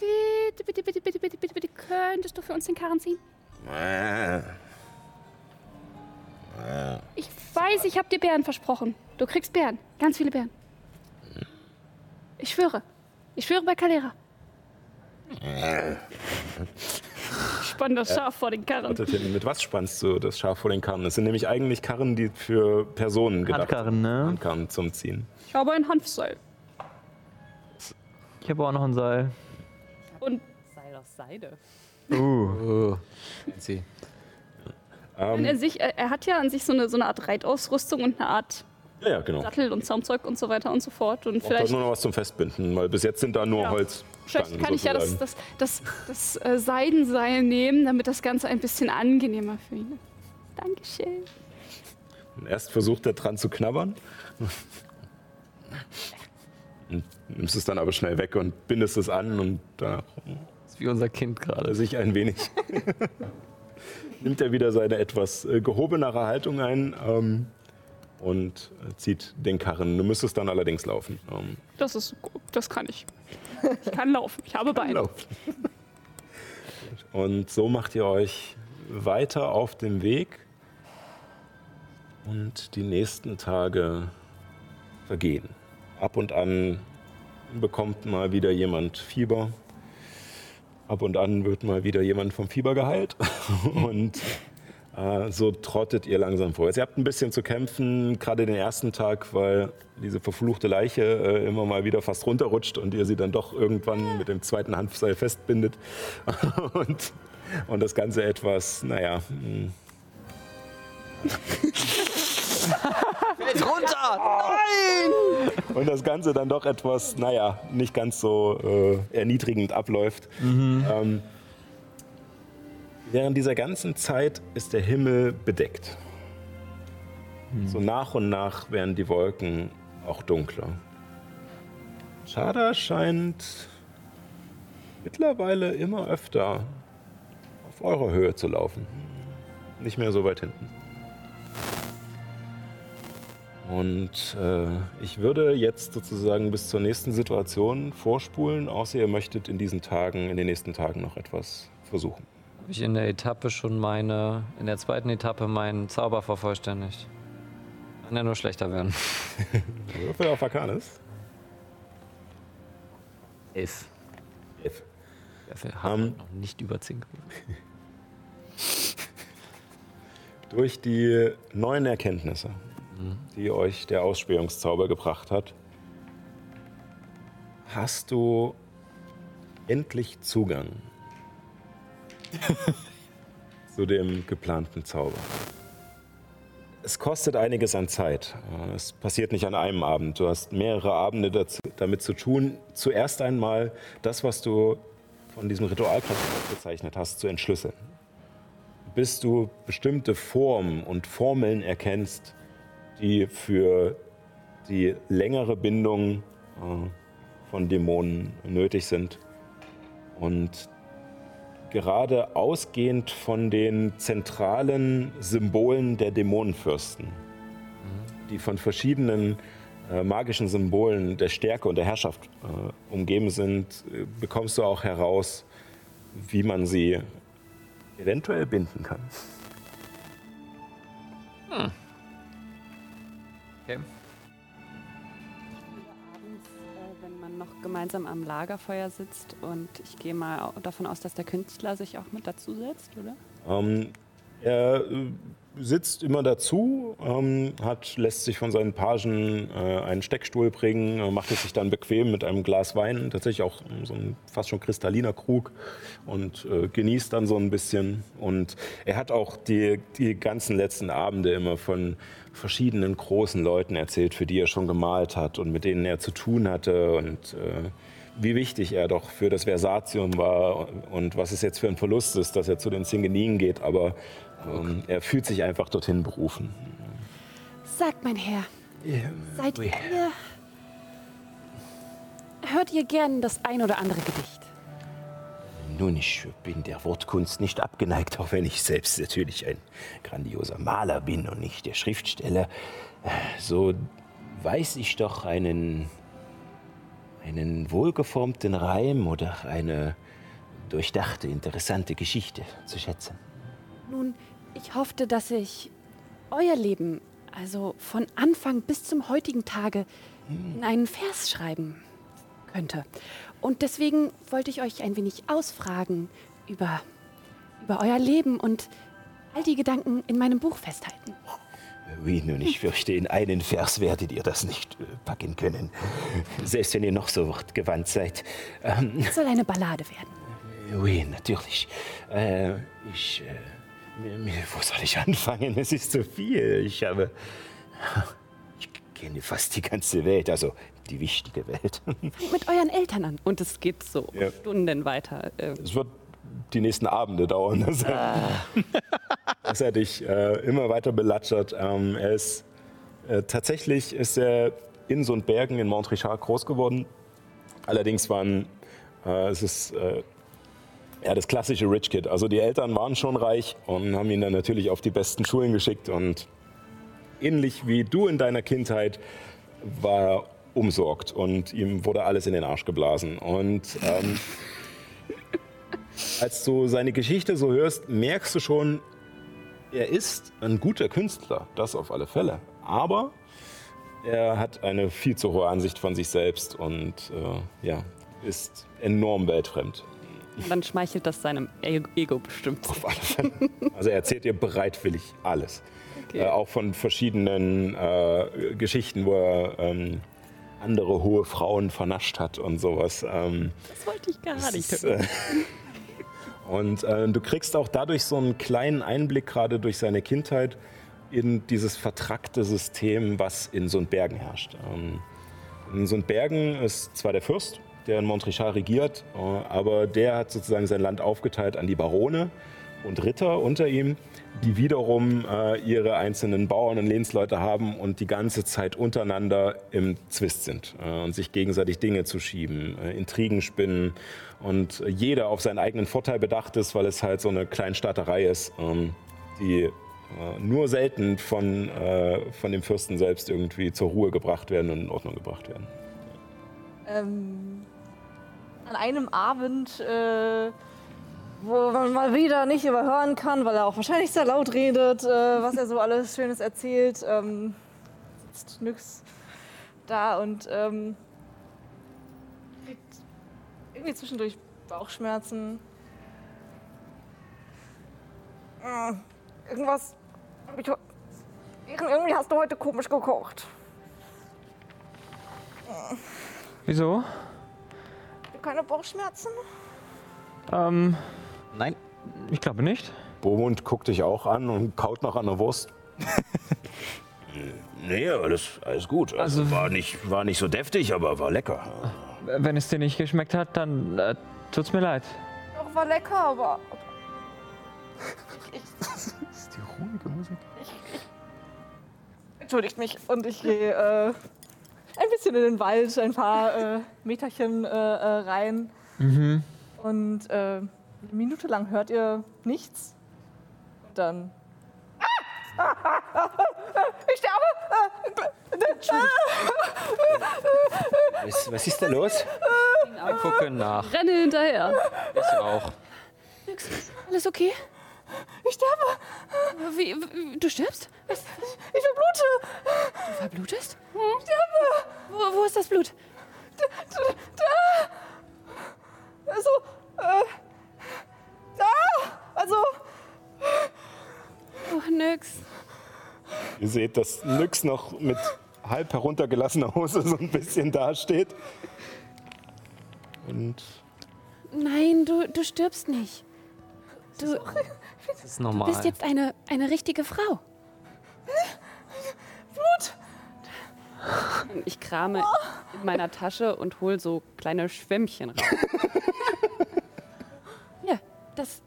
Bitte, bitte, bitte, bitte, bitte, bitte, bitte, könntest du für uns den Karren ziehen? Ich weiß, ich habe dir Bären versprochen. Du kriegst Bären. Ganz viele Bären. Ich schwöre. Ich schwöre bei Calera. Spann das Schaf vor den Karren. Wartet hin, mit was spannst du das Schaf vor den Karren? Das sind nämlich eigentlich Karren, die für Personen gedacht Handkarren, ne? sind. Handkarren zum Ziehen. Ich habe ein Hanfseil. Ich habe auch noch ein Seil. Und Seil aus Seide. Uh. Oh. Fancy. Wenn er, sich, er, hat ja an sich so eine, so eine Art Reitausrüstung und eine Art Ja, ja, genau. Sattel und Zaumzeug und so weiter und so fort. Und Braucht halt vielleicht, nur noch was zum Festbinden, weil bis jetzt sind da nur Ja. Holzstangen. vielleicht kann ich ja das, das, das, das äh, Seidenseil nehmen, damit das Ganze ein bisschen angenehmer für ihn ist. Dankeschön. Und Erst versucht er dran zu knabbern. Und nimmst es dann aber schnell weg und bindest es an und danach Das ist wie unser Kind er gerade. sich ein wenig. nimmt er wieder seine etwas äh, gehobenere Haltung ein ähm, und äh, zieht den Karren. Du müsstest dann allerdings laufen. Ähm, Das ist. Das kann ich. Ich kann laufen. Ich habe Beine. laufen. Und so macht ihr euch weiter auf dem Weg und die nächsten Tage vergehen. Ab und an bekommt mal wieder jemand Fieber. Ab und an wird mal wieder jemand vom Fieber geheilt. Und äh, so trottet ihr langsam vor. Ihr habt ein bisschen zu kämpfen, gerade den ersten Tag, weil diese verfluchte Leiche äh, immer mal wieder fast runterrutscht und ihr sie dann doch irgendwann mit dem zweiten Hanfseil festbindet. und, und das Ganze etwas, naja. Fällt runter! Nein! und das Ganze dann doch etwas, naja, nicht ganz so äh, erniedrigend abläuft. Ähm, während dieser ganzen Zeit ist der Himmel bedeckt. So nach und nach werden die Wolken auch dunkler. Chada scheint mittlerweile immer öfter auf eurer Höhe zu laufen. Nicht mehr so weit hinten. Und äh, ich würde jetzt sozusagen bis zur nächsten Situation vorspulen, außer ihr möchtet in diesen Tagen, in den nächsten Tagen noch etwas versuchen. Habe ich in der Etappe schon meine, in der zweiten Etappe meinen Zauber vervollständigt? Kann ja nur schlechter werden. Würfel auf Arcanis. Elf. Elf. Dafür haben wir noch nicht über 10 Durch die neuen Erkenntnisse, die euch der Ausspähungszauber gebracht hat, hast du endlich Zugang zu dem geplanten Zauber. Es kostet einiges an Zeit. Es passiert nicht an einem Abend. Du hast mehrere Abende dazu, damit zu tun, zuerst einmal das, was du von diesem Ritualkreis aufgezeichnet hast, zu entschlüsseln. Bis du bestimmte Formen und Formeln erkennst, die für die längere Bindung äh, von Dämonen nötig sind. Und gerade ausgehend von den zentralen Symbolen der Dämonenfürsten, die von verschiedenen äh, magischen Symbolen der Stärke und der Herrschaft äh, umgeben sind, äh, bekommst du auch heraus, wie man sie eventuell binden kann. Okay. abends, äh, wenn man noch gemeinsam am Lagerfeuer sitzt und ich gehe mal davon aus, dass der Künstler sich auch mit dazu setzt, oder? Ähm, er äh, sitzt immer dazu, ähm, hat, lässt sich von seinen Pagen äh, einen Steckstuhl bringen, äh, macht es sich dann bequem mit einem Glas Wein, tatsächlich auch so ein fast schon kristalliner Krug und äh, genießt dann so ein bisschen. Und er hat auch die, die ganzen letzten Abende immer von verschiedenen großen Leuten erzählt, für die er schon gemalt hat und mit denen er zu tun hatte und äh, wie wichtig er doch für das Versatium war und was es jetzt für ein Verlust ist, dass er zu den Zingeninen geht, aber ähm, er fühlt sich einfach dorthin berufen. Sagt mein Herr, seid ihr. Hört ihr gern das ein oder andere Gedicht? Nun, ich bin der Wortkunst nicht abgeneigt, auch wenn ich selbst natürlich ein grandioser Maler bin und nicht der Schriftsteller. So weiß ich doch einen, einen wohlgeformten Reim oder eine durchdachte, interessante Geschichte zu schätzen. Nun, ich hoffte, dass ich euer Leben, also von Anfang bis zum heutigen Tage, in einen Vers schreiben könnte. Und deswegen wollte ich euch ein wenig ausfragen über, über euer Leben und all die Gedanken in meinem Buch festhalten. Wie nun, ich fürchte, in einen Vers werdet ihr das nicht äh, packen können. Selbst wenn ihr noch so wortgewandt seid. Ähm, Es soll eine Ballade werden. Oui, natürlich. Äh, ich. Äh, wo soll ich anfangen? Es ist so viel. Ich habe. Ich kenne fast die ganze Welt, also die wichtige Welt. Fangt mit euren Eltern an. Und es geht so Ja. Stunden weiter. Äh, Es wird die nächsten Abende dauern, dass er, dass er dich äh, immer weiter belatschert. Ähm, er ist. Äh, tatsächlich ist er in so Bergen in Montrichard groß geworden. Allerdings waren. Äh, es ist. Äh, ja, das klassische Rich Kid. Also die Eltern waren schon reich und haben ihn dann natürlich auf die besten Schulen geschickt. Und ähnlich wie du in deiner Kindheit war er umsorgt und ihm wurde alles in den Arsch geblasen. Und ähm, als du seine Geschichte so hörst, merkst du schon, er ist ein guter Künstler, das auf alle Fälle. Aber er hat eine viel zu hohe Ansicht von sich selbst und äh, ja, ist enorm weltfremd. Dann schmeichelt das seinem Ego bestimmt. Auf alle Fälle. Also er erzählt dir bereitwillig alles. Okay. Äh, auch von verschiedenen äh, Geschichten, wo er ähm, andere hohe Frauen vernascht hat und sowas. Ähm, Das wollte ich gar nicht. ist, äh, und äh, du kriegst auch dadurch so einen kleinen Einblick, gerade durch seine Kindheit, in dieses vertrackte System, was in Sundbergen herrscht. Ähm, in Sundbergen ist zwar der Fürst, der in Montrichard regiert, äh, aber der hat sozusagen sein Land aufgeteilt an die Barone und Ritter unter ihm, die wiederum äh, ihre einzelnen Bauern und Lehnsleute haben und die ganze Zeit untereinander im Zwist sind äh, und sich gegenseitig Dinge zu schieben, äh, Intrigen spinnen und jeder auf seinen eigenen Vorteil bedacht ist, weil es halt so eine Kleinstaaterei ist, ähm, die äh, nur selten von, äh, von dem Fürsten selbst irgendwie zur Ruhe gebracht werden und in Ordnung gebracht werden. Ähm, an einem Abend, äh, wo man mal wieder nicht überhören kann, weil er auch wahrscheinlich sehr laut redet, äh, was er so alles Schönes erzählt, ähm, sitzt Nyx da und ähm, kriegt irgendwie zwischendurch Bauchschmerzen. Äh, irgendwas. Irgendwie hast du heute komisch gekocht. Wieso? Keine Bauchschmerzen? Ähm, Nein. ich glaube nicht. Bomund guckt dich auch an und kaut noch an der Wurst. nee, alles, alles gut. Also, Also- war, nicht, war nicht so deftig, aber war lecker. Wenn es dir nicht geschmeckt hat, dann äh, tut's mir leid. Doch, war lecker, aber. Das ist die ruhige Musik. Entschuldigt mich. Und ich gehe äh, ein bisschen in den Wald, ein paar äh, Meterchen äh, äh, rein. Mhm. Und äh, eine Minute lang hört ihr nichts. Und dann. Ah! Ich sterbe! Was, was ist da los? Wir gucken nach. Renne hinterher. Ich auch. Alles okay? Ich sterbe! Wie, wie, du stirbst? Was? Ich verblute! Du verblutest? Ich sterbe! Wo, wo ist das Blut? Da! Also, äh. Da! Also. Oh, nix. Ihr seht, dass Nyx noch mit halb heruntergelassener Hose so ein bisschen dasteht. Und Nein, du, du stirbst nicht. Du Das ist normal. bist jetzt eine, eine richtige Frau. Blut! Ich krame in meiner Tasche und hol so kleine Schwämmchen raus. das,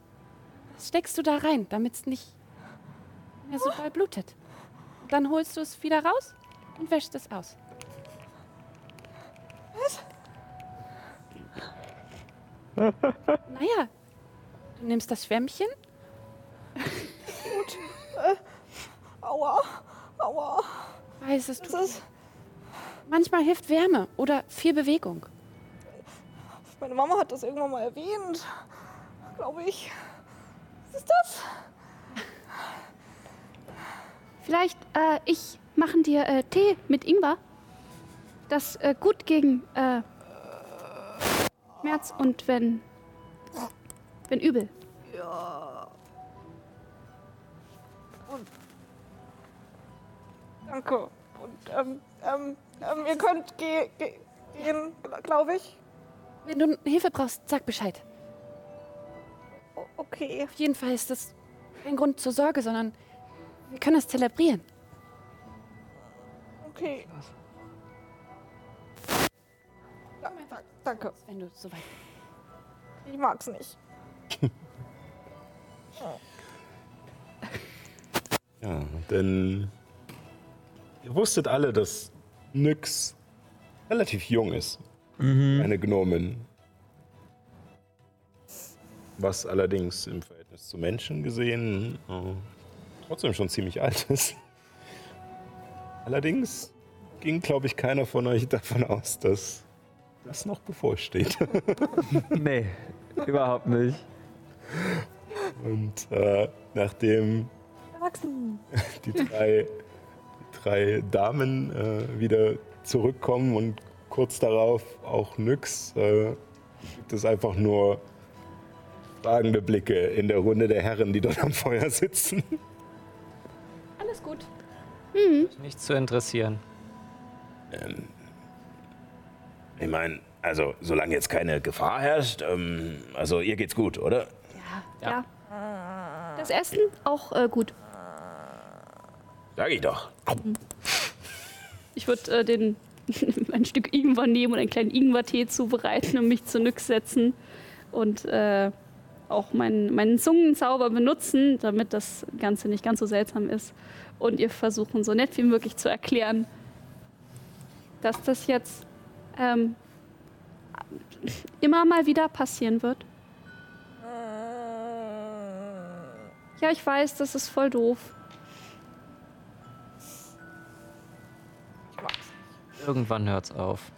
das steckst du da rein, damit es nicht mehr so doll blutet. Dann holst du es wieder raus und wäschst es aus. Was? Naja, du nimmst das Schwämmchen, Aua! Aua! weißt es ist. Manchmal hilft Wärme oder viel Bewegung. Meine Mama hat das irgendwann mal erwähnt. Glaube ich. Was ist das? Vielleicht, äh, ich machen dir äh, Tee mit Ingwer. Das äh, gut gegen äh, Schmerz und wenn wenn übel. Danke. Und ähm, ähm, ähm, ihr könnt ge ge gehen, glaube ich. Wenn du Hilfe brauchst, sag Bescheid. Okay. Auf jeden Fall ist das kein Grund zur Sorge, sondern wir können es zelebrieren. Okay. Ja, da, danke. Wenn du soweit Ich mag's nicht. ja, denn ihr wusstet alle, dass Nyx relativ jung ist. Eine Gnomin. Was allerdings im Verhältnis zu Menschen gesehen äh, trotzdem schon ziemlich alt ist. Allerdings ging, glaube ich, keiner von euch davon aus, dass das noch bevorsteht. Nee, überhaupt nicht. Und äh, nachdem die drei, die drei Damen äh, wieder zurückkommen und kurz darauf auch Nyx, äh, gibt es einfach nur fragende Blicke in der Runde der Herren, die dort am Feuer sitzen. Alles gut. Nicht zu interessieren. Ähm, ich meine, also solange jetzt keine Gefahr herrscht, ähm, also ihr geht's gut, oder? Ja. Das Essen auch äh, gut. Sag ich doch. Ich würde äh, den ein Stück Ingwer nehmen und einen kleinen Ingwertee zubereiten und mich zu Nyx setzen und äh, auch meinen, meinen Zungenzauber benutzen, damit das Ganze nicht ganz so seltsam ist. Und ihr versuchen so nett wie möglich zu erklären, dass das jetzt ähm, immer mal wieder passieren wird. Ja, ich weiß, das ist voll doof. Irgendwann hört's auf.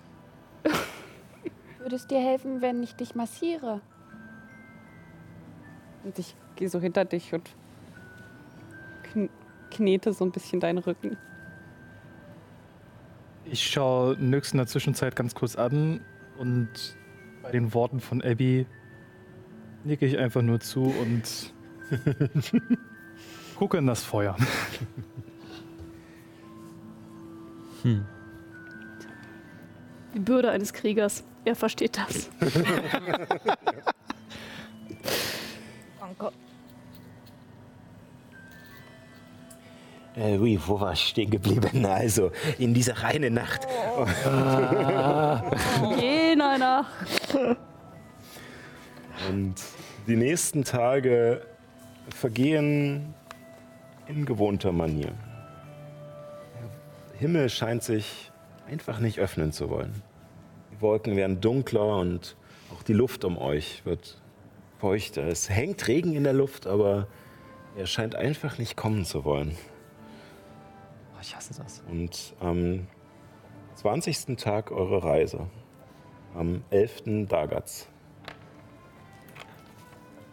Würde es dir helfen, wenn ich dich massiere? Und ich gehe so hinter dich und kn knete so ein bisschen deinen Rücken. Ich schaue Nyx in der Zwischenzeit ganz kurz an und bei den Worten von Abby nicke ich einfach nur zu und gucke in das Feuer. Die Bürde eines Kriegers. Er versteht das. Danke. Äh, wo war ich stehen geblieben? Also, in dieser reinen Nacht. Jener Nacht. Und die nächsten Tage vergehen in gewohnter Manier. Der Himmel scheint sich einfach nicht öffnen zu wollen. Die Wolken werden dunkler und auch die Luft um euch wird feuchter. Es hängt Regen in der Luft, aber er scheint einfach nicht kommen zu wollen. Oh, ich hasse das. Und am 20. Tag eurer Reise, am 11. Dagatz,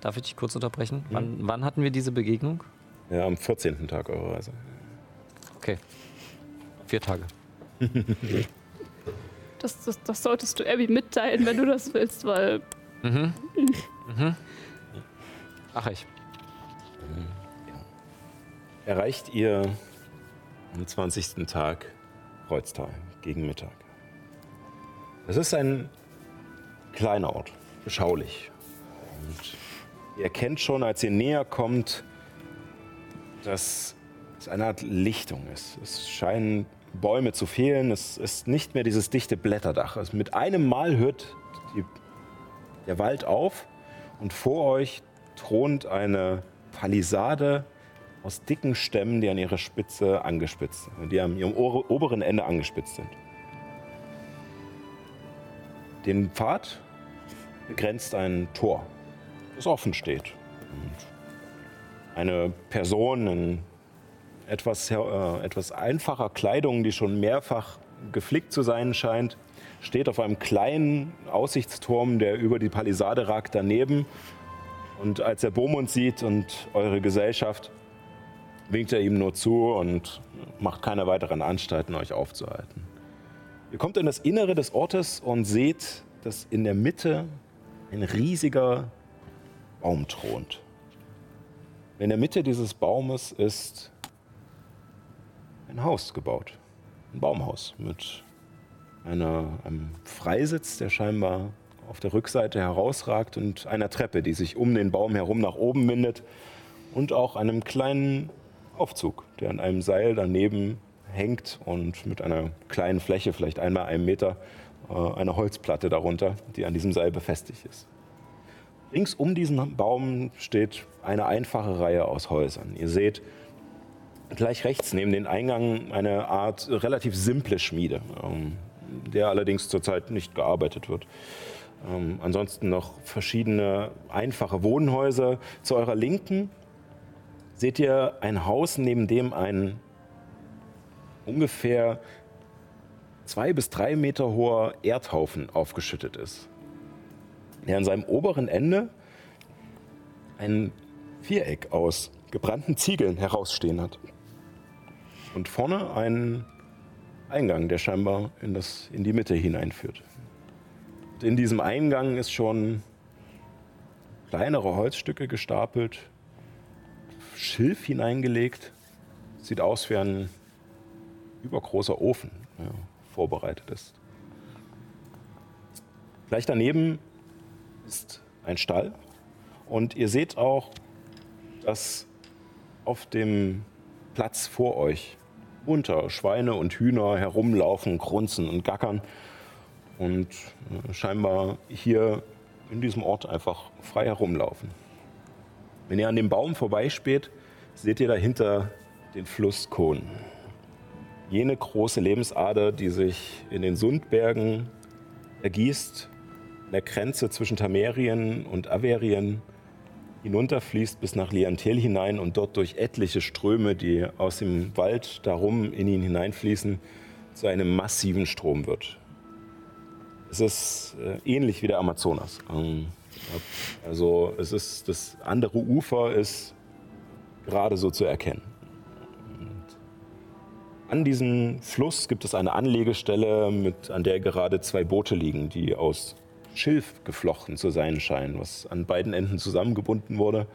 Darf ich dich kurz unterbrechen? Wann, wann hatten wir diese Begegnung? ja, am 14. Tag eurer Reise. Okay. Vier Tage. Das, das, das solltest du Abby mitteilen, wenn du das willst, weil Mhm. mhm. Ach ich. erreicht ihr am 20. Tag Kreuztal gegen Mittag. Es ist ein kleiner Ort, beschaulich. Und ihr erkennt schon, als ihr näher kommt, dass es eine Art Lichtung ist. Es scheinen Bäume zu fehlen. Es ist nicht mehr dieses dichte Blätterdach. Also mit einem Mal hört die, der Wald auf und vor euch thront eine Palisade aus dicken Stämmen, die an ihrer Spitze angespitzt sind, die an ihrem oberen Ende angespitzt sind. Den Pfad begrenzt ein Tor, das offen steht. Und eine Person in etwas, äh, etwas einfacher Kleidung, die schon mehrfach geflickt zu sein scheint, steht auf einem kleinen Aussichtsturm, der über die Palisade ragt, daneben. Und als er Beaumont sieht und eure Gesellschaft, winkt er ihm nur zu und macht keine weiteren Anstalten, euch aufzuhalten. Ihr kommt in das Innere des Ortes und seht, dass in der Mitte ein riesiger Baum thront. In der Mitte dieses Baumes ist ein Haus gebaut. Ein Baumhaus mit einer, einem Freisitz, der scheinbar auf der Rückseite herausragt und einer Treppe, die sich um den Baum herum nach oben windet und auch einem kleinen Aufzug, der an einem Seil daneben hängt und mit einer kleinen Fläche, vielleicht einmal einen Meter, äh, eine Holzplatte darunter, die an diesem Seil befestigt ist. Rings um diesen Baum steht eine einfache Reihe aus Häusern. Ihr seht gleich rechts neben den Eingang eine Art relativ simple Schmiede, ähm, der allerdings zurzeit nicht gearbeitet wird. Ähm, ansonsten noch verschiedene einfache Wohnhäuser. Zu eurer Linken seht ihr ein Haus, neben dem ein ungefähr zwei bis drei Meter hoher Erdhaufen aufgeschüttet ist. Der an seinem oberen Ende ein Viereck aus gebrannten Ziegeln herausstehen hat. Und vorne einen Eingang, der scheinbar in, das, in die Mitte hineinführt. Und in diesem Eingang ist schon kleinere Holzstücke gestapelt, Schilf hineingelegt. Sieht aus wie ein übergroßer Ofen, der vorbereitet ist. Gleich daneben ist ein Stall und ihr seht auch, dass auf dem Platz vor euch unter Schweine und Hühner herumlaufen, grunzen und gackern und äh, scheinbar hier in diesem Ort einfach frei herumlaufen. Wenn ihr an dem Baum vorbeispäht, seht ihr dahinter den Fluss Kohn. Jene große Lebensader, die sich in den Sundbergen ergießt, an der Grenze zwischen Tamerien und Averien hinunterfließt bis nach Liantel hinein und dort durch etliche Ströme, die aus dem Wald darum in ihn hineinfließen, zu einem massiven Strom wird. Es ist äh, ähnlich wie der Amazonas. Ähm, also es ist das andere Ufer ist gerade so zu erkennen. Und an diesem Fluss gibt es eine Anlegestelle, mit, an der gerade zwei Boote liegen, die aus Schilf geflochten zu sein scheinen, was an beiden Enden zusammengebunden wurde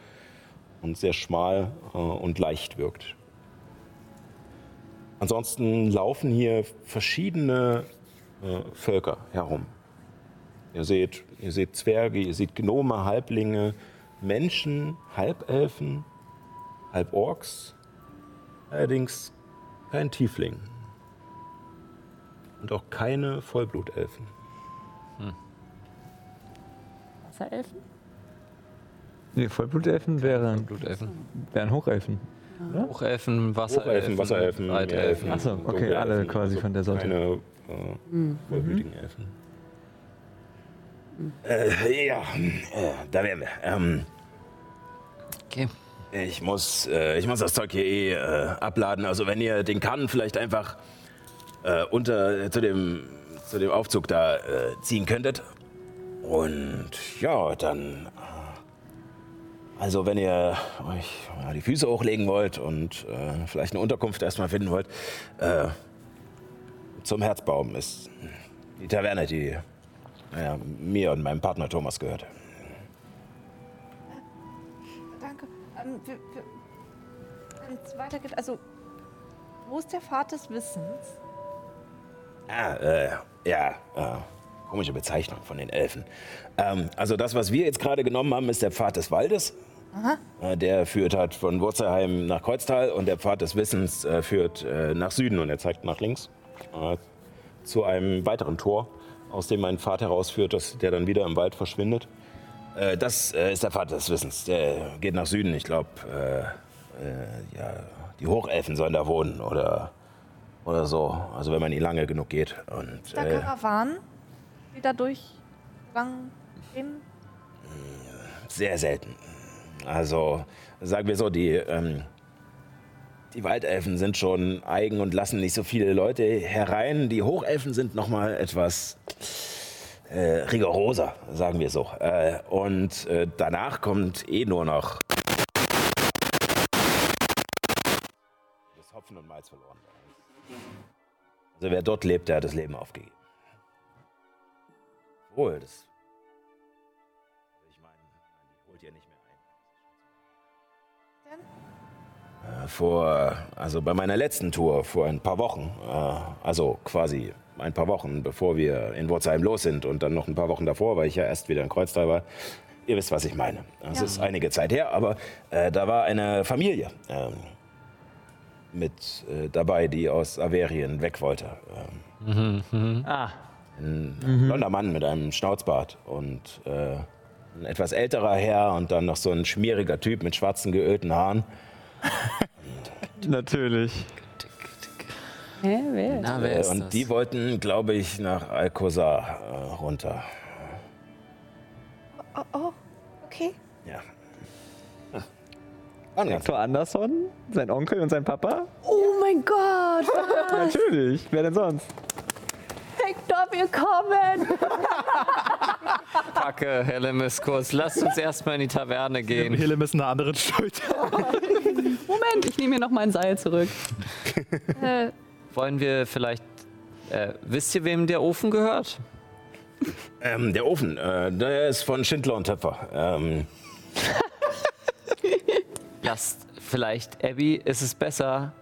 und sehr schmal äh, und leicht wirkt. Ansonsten laufen hier verschiedene äh, Völker herum. Ihr seht, ihr seht Zwerge, ihr seht Gnome, Halblinge, Menschen, Halbelfen, Halborks, allerdings kein Tiefling und auch keine Vollblutelfen. Wasserelfen? Nee, Vollblutelfen wären, Blutelfen. wären Hochelfen. Hochelfen, Wasserelfen, Hochelfen, Wasserelfen, Breitelfen. Meerelfen, Ach so, okay, alle Elfen, quasi von der Sorte. Keine äh, vollblütigen Elfen. Äh, ja, äh, da wären wir. Ähm, Okay. ich, muss, äh, ich muss das Zeug hier eh äh, abladen. Also wenn ihr den Kahn vielleicht einfach äh, unter zu dem, zu dem Aufzug da äh, ziehen könntet. Und ja, dann. äh, Also wenn ihr euch die Füße hochlegen wollt und äh, vielleicht eine Unterkunft erstmal finden wollt, äh, zum Herzbaum ist die Taverne, die naja, mir und meinem Partner Thomas gehört. Danke. Ähm, wenn es weitergeht, also, wo ist der Pfad des Wissens? Ah, äh, ja, äh, komische Bezeichnung von den Elfen. Ähm, also das, was wir jetzt gerade genommen haben, ist der Pfad des Waldes. Äh, der führt halt von Wurzelheim nach Kreuztal und der Pfad des Wissens äh, führt äh, nach Süden und er zeigt nach links äh, zu einem weiteren Tor, aus dem ein Pfad herausführt, das, der dann wieder im Wald verschwindet. Äh, das äh, ist der Pfad des Wissens. Der geht nach Süden. Ich glaube, ja, die Hochelfen sollen da wohnen oder, oder so. Also wenn man ihn lange genug geht. Und, Da Karawanen, die da durchgegangen gehen? Sehr selten. Also, sagen wir so, die, ähm, die Waldelfen sind schon eigen und lassen nicht so viele Leute herein. Die Hochelfen sind noch mal etwas äh, rigoroser, sagen wir so. Äh, und äh, danach kommt eh nur noch das Hopfen und Malz verloren. Also wer dort lebt, der hat das Leben aufgegeben. Wohl, das ich meine, die holt ihr nicht mehr ein. Äh, Vor, also bei meiner letzten Tour vor ein paar Wochen, äh, also quasi ein paar Wochen, bevor wir in Wurzheim los sind und dann noch ein paar Wochen davor, weil ich ja erst wieder in Kreuztal war. Ihr wisst, was ich meine. Es ist einige Zeit her, aber äh, da war eine Familie ähm, mit äh, dabei, die aus Averien weg wollte. Ähm, Ah, ein blonder Mann mit einem Schnauzbart und äh, ein etwas älterer Herr und dann noch so ein schmieriger Typ mit schwarzen geölten Haaren. natürlich. Hä, wer? Na, wer Äh, ist und das? die wollten, glaube ich, nach Alcozar äh, runter. Oh, oh, okay. Ja. Waren ganz Hector Anderson, sein Onkel und sein Papa? Oh mein Gott! Natürlich. Wer denn sonst? Hector, wir kommen! Packe Hellemis kurz. Lasst uns erstmal in die Taverne gehen. Hille müssen einer anderen Schuld. Moment, ich nehme mir noch mein Seil zurück. Äh, Wollen wir vielleicht. Äh, wisst ihr, wem der Ofen gehört? Ähm, der Ofen, äh, der ist von Schindler und Töpfer. Ähm, Lasst vielleicht, Abby, ist es besser,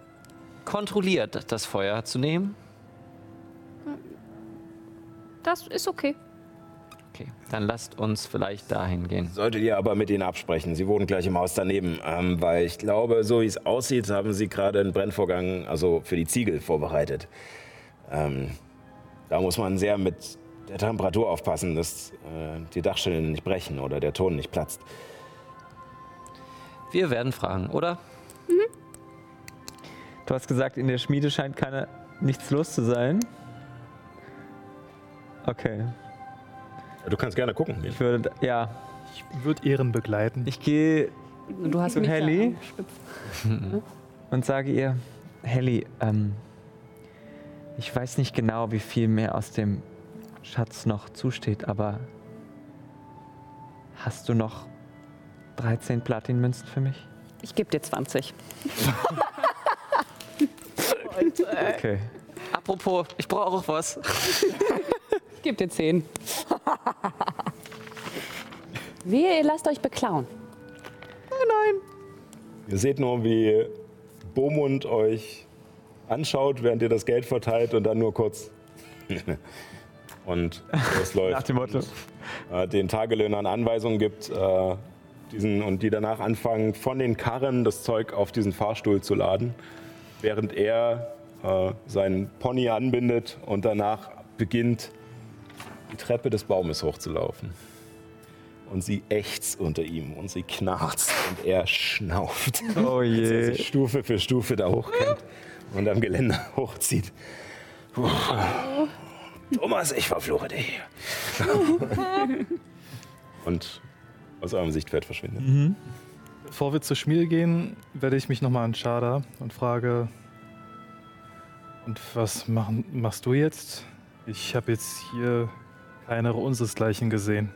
kontrolliert das Feuer zu nehmen? Das ist okay. Okay, dann lasst uns vielleicht dahin gehen. solltet ihr aber mit ihnen absprechen. Sie wohnen gleich im Haus daneben. Ähm, weil ich glaube, so wie es aussieht, haben sie gerade einen Brennvorgang, also für die Ziegel, vorbereitet. Ähm, da muss man sehr mit der Temperatur aufpassen, dass äh, die Dachschilde nicht brechen oder der Ton nicht platzt. Wir werden fragen, oder? Du hast gesagt, in der Schmiede scheint keine, nichts los zu sein. Okay. Du kannst gerne gucken. Ich würde, ja, Ich würde Ehren begleiten. ich gehe Du hast Zu mich Helly? Und sage ihr, Helly, ähm, ich weiß nicht genau, wie viel mehr aus dem Schatz noch zusteht, aber hast du noch 13 Platinmünzen für mich? ich gebe dir 20. Okay. Apropos, ich brauche auch was. Ich gebe dir 10. Wehe, ihr lasst euch beklauen. Ihr seht nur, wie Bomund euch anschaut, während ihr das Geld verteilt und dann nur kurz. und es läuft. Nach dem Motto. Und, äh, den Tagelöhnern Anweisungen gibt äh, diesen, und die danach anfangen, von den Karren das Zeug auf diesen Fahrstuhl zu laden, während er äh, seinen Pony anbindet und danach beginnt, die Treppe des Baumes hochzulaufen. Und sie ächzt unter ihm und sie knarzt und er schnauft. Oh als je. sich Stufe für Stufe da hochkämmt und am Geländer hochzieht. Puh. Thomas, ich verfluche dich. und aus eurem Sichtfeld verschwindet. Bevor wir zur Schmiede gehen, werde ich mich nochmal an Chada und frage: Und was machen, machst du jetzt? Ich habe jetzt hier keine unseresgleichen gesehen.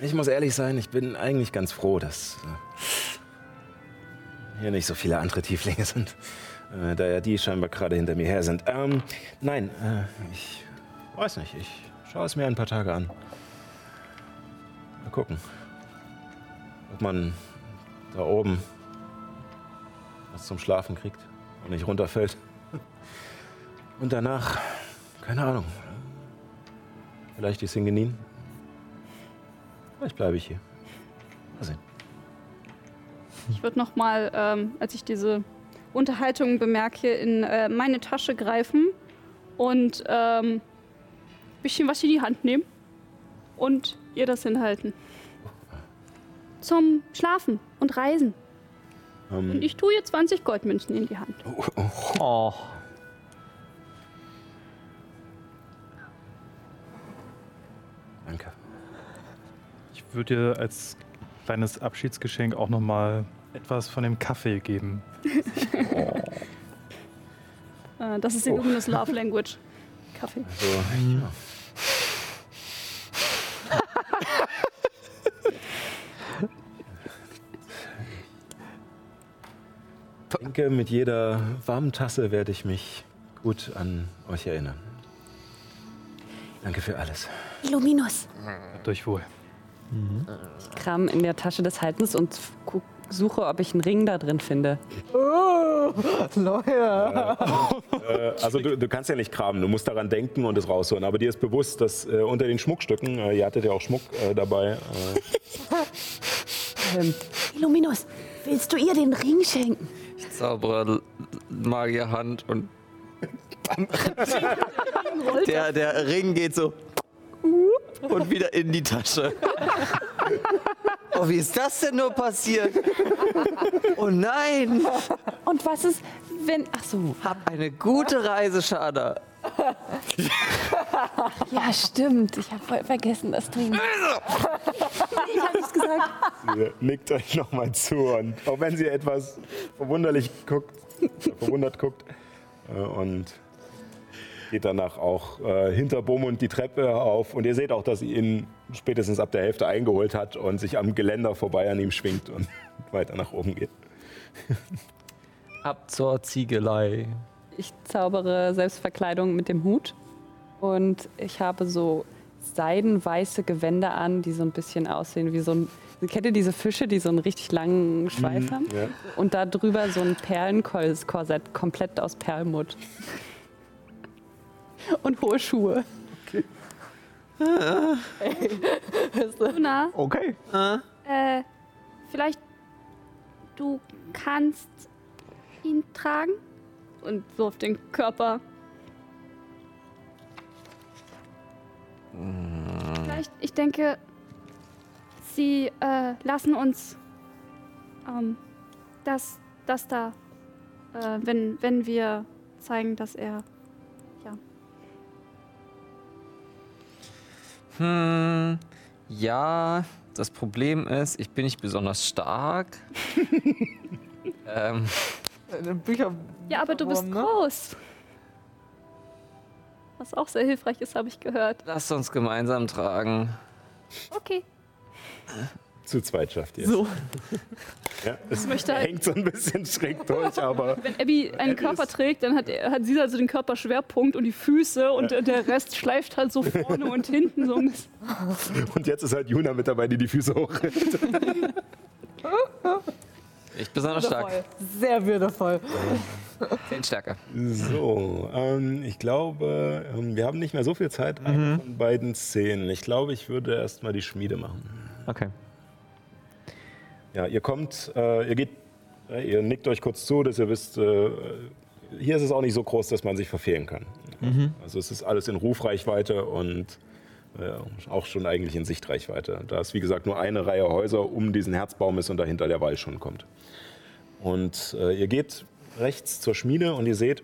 Ich muss ehrlich sein, ich bin eigentlich ganz froh, dass äh, hier nicht so viele andere Tieflinge sind, äh, da ja die scheinbar gerade hinter mir her sind. Ähm, nein, äh, ich weiß nicht, ich schaue es mir ein paar Tage an. Mal gucken, ob man da oben was zum Schlafen kriegt und nicht runterfällt. Und danach, keine Ahnung, vielleicht die Singenin. Vielleicht bleibe ich hier. Mal sehen. Ich würde noch mal, ähm, als ich diese Unterhaltung bemerke, in äh, meine Tasche greifen und ähm, ein bisschen was in die Hand nehmen und ihr das hinhalten. Zum Schlafen und Reisen. Ähm, Und ich tue ihr 20 Goldmünzen in die Hand. Oh. Danke. Ich würde dir als kleines Abschiedsgeschenk auch nochmal etwas von dem Kaffee geben. Äh, das ist Illuminus Love Language. Kaffee. So, ja. Ich denke, mit jeder warmen Tasse werde ich mich gut an euch erinnern. Danke für alles. Illuminus. Habt euch wohl. Kram in der Tasche des Haltens und guck, suche, ob ich einen Ring da drin finde. Oh, Leute. Äh, also du, du kannst ja nicht kramen, du musst daran denken und es rausholen. Aber dir ist bewusst, dass äh, unter den Schmuckstücken, äh, ihr hattet ja auch Schmuck äh, dabei, äh, Ähm, Illuminus, willst du ihr den Ring schenken? Ich zaubere Magierhand und der, der Ring geht so und wieder in die Tasche. Oh, wie ist das denn nur passiert? Oh nein! und was ist, wenn. Ach so. Hab eine gute Reise, Schada. Ja, stimmt. Ich habe voll vergessen, das Trinken. ich habe nichts gesagt. sie nickt euch nochmal zu. Und auch wenn sie etwas verwunderlich guckt, verwundert guckt, und geht danach auch äh, hinter Beaumont die Treppe auf und ihr seht auch, dass sie ihn spätestens ab der Hälfte eingeholt hat und sich am Geländer vorbei an ihm schwingt und weiter nach oben geht. Ab zur Ziegelei. Ich zaubere Selbstverkleidung mit dem Hut und ich habe so seidenweiße Gewänder an, die so ein bisschen aussehen wie so ein. Kennt ihr diese Fische, die so einen richtig langen Schweif haben? Ja. Und da drüber so ein Perlenkorsett, komplett aus Perlmutt. Und hohe Schuhe. Luna, Okay. äh, vielleicht du kannst ihn tragen? Und so auf den Körper. Vielleicht, ich denke, sie äh, lassen uns ähm, das, das da, äh, wenn, wenn wir zeigen, dass er Hm, ja, das Problem ist, ich bin nicht besonders stark. ähm, Bücher. Ja, aber du bist ne? groß. Was auch sehr hilfreich ist, habe ich gehört. lasst uns gemeinsam tragen. Okay. Zu zweit schafft ihr es. So. Ja, es möchte halt- hängt so ein bisschen schräg durch, aber Wenn Abby einen Körper trägt, dann hat, hat sie also den Körperschwerpunkt und die Füße und äh, der Rest schleift halt so vorne und hinten so ein bisschen. und jetzt ist halt Juna mit dabei, die die Füße hochrennt. Ich besonders stark. Würdevoll. Sehr würdevoll. Zehn stärker. So, ähm, ich glaube, ähm, wir haben nicht mehr so viel Zeit eine von beiden Szenen. Ich glaube, ich würde erstmal die Schmiede machen. Okay. Ja, ihr kommt, äh, ihr geht, äh, ihr nickt euch kurz zu, dass ihr wisst, äh, hier ist es auch nicht so groß, dass man sich verfehlen kann. Also es ist alles in Rufreichweite und äh, auch schon eigentlich in Sichtreichweite. Da ist, wie gesagt, nur eine Reihe Häuser um diesen Herzbaum ist und dahinter der Wall schon kommt. Und äh, ihr geht rechts zur Schmiede und ihr seht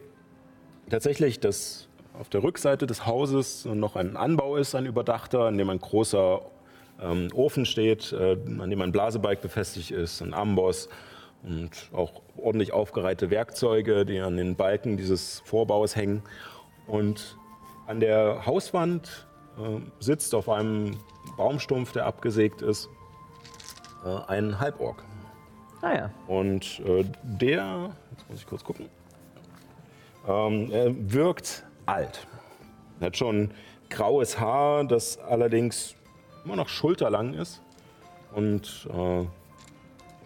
tatsächlich, dass auf der Rückseite des Hauses noch ein Anbau ist, ein überdachter, in dem ein großer ähm, Ofen steht, äh, an dem ein Blasebalg befestigt ist, ein Amboss und auch ordentlich aufgereihte Werkzeuge, die an den Balken dieses Vorbaus hängen. Und an der Hauswand äh, sitzt auf einem Baumstumpf, der abgesägt ist, äh, ein Halborg. Ah ja. Und äh, der, jetzt muss ich kurz gucken, ähm, er wirkt alt. Er hat schon graues Haar, das allerdings immer noch schulterlang ist und äh,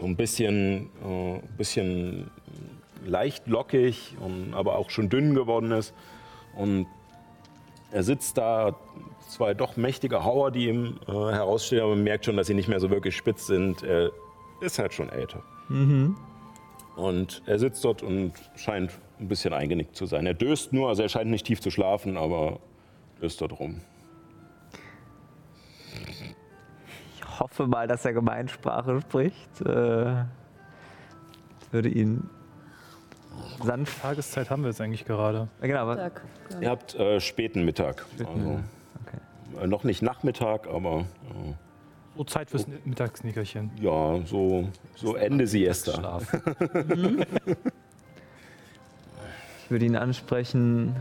so ein bisschen, äh, bisschen leicht lockig, und, aber auch schon dünn geworden ist. Und er sitzt da, zwei doch mächtige Hauer, die ihm äh, herausstehen, aber man merkt schon, dass sie nicht mehr so wirklich spitz sind. Er ist halt schon älter. Und er sitzt dort und scheint ein bisschen eingenickt zu sein. Er döst nur, also er scheint nicht tief zu schlafen, aber döst dort rum. Hoffe mal, dass er Gemeinsprache spricht. Äh, würde ihn sanft. Tageszeit haben wir jetzt eigentlich gerade. Äh, Genau, aber Tag. Ihr habt äh, späten Mittag. Also, äh, noch nicht Nachmittag, aber äh, So Zeit fürs Mittagsnickerchen. ja, so, so Ende Siesta. Ich würde ihn ansprechen.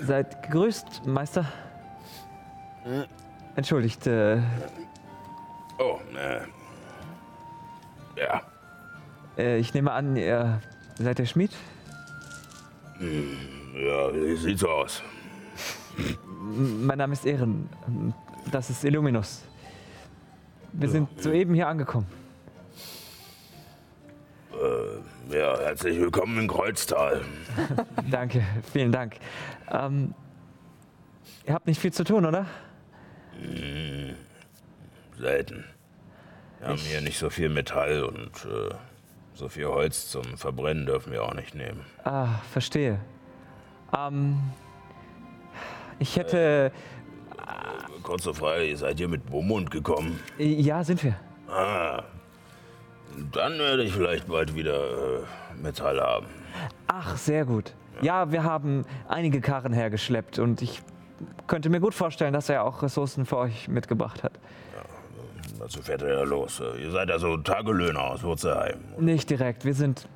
Seid gegrüßt, Meister. Entschuldigt, äh, Oh, äh, ja. äh, ich nehme an, ihr seid der Schmied? Ja, sieht so aus. Mein Name ist Ehren. Das ist Illuminus. Wir sind soeben hier angekommen. Ja, herzlich willkommen in Kreuztal. Danke, vielen Dank. Ähm, ihr habt nicht viel zu tun, oder? Selten. Wir haben hier nicht so viel Metall und äh, so viel Holz zum Verbrennen dürfen wir auch nicht nehmen. Ah, verstehe. Ähm, ich hätte. Kurze Frage, ihr seid hier mit Beaumont gekommen. Ja, sind wir. Ah, dann werde ich vielleicht bald wieder äh, Metall haben. Ach, sehr gut. Ja, wir haben einige Karren hergeschleppt und ich könnte mir gut vorstellen, dass er auch Ressourcen für euch mitgebracht hat. Dazu fährt er ja los. Ihr seid also Tagelöhner aus Wurzelheim. Nicht direkt, wir sind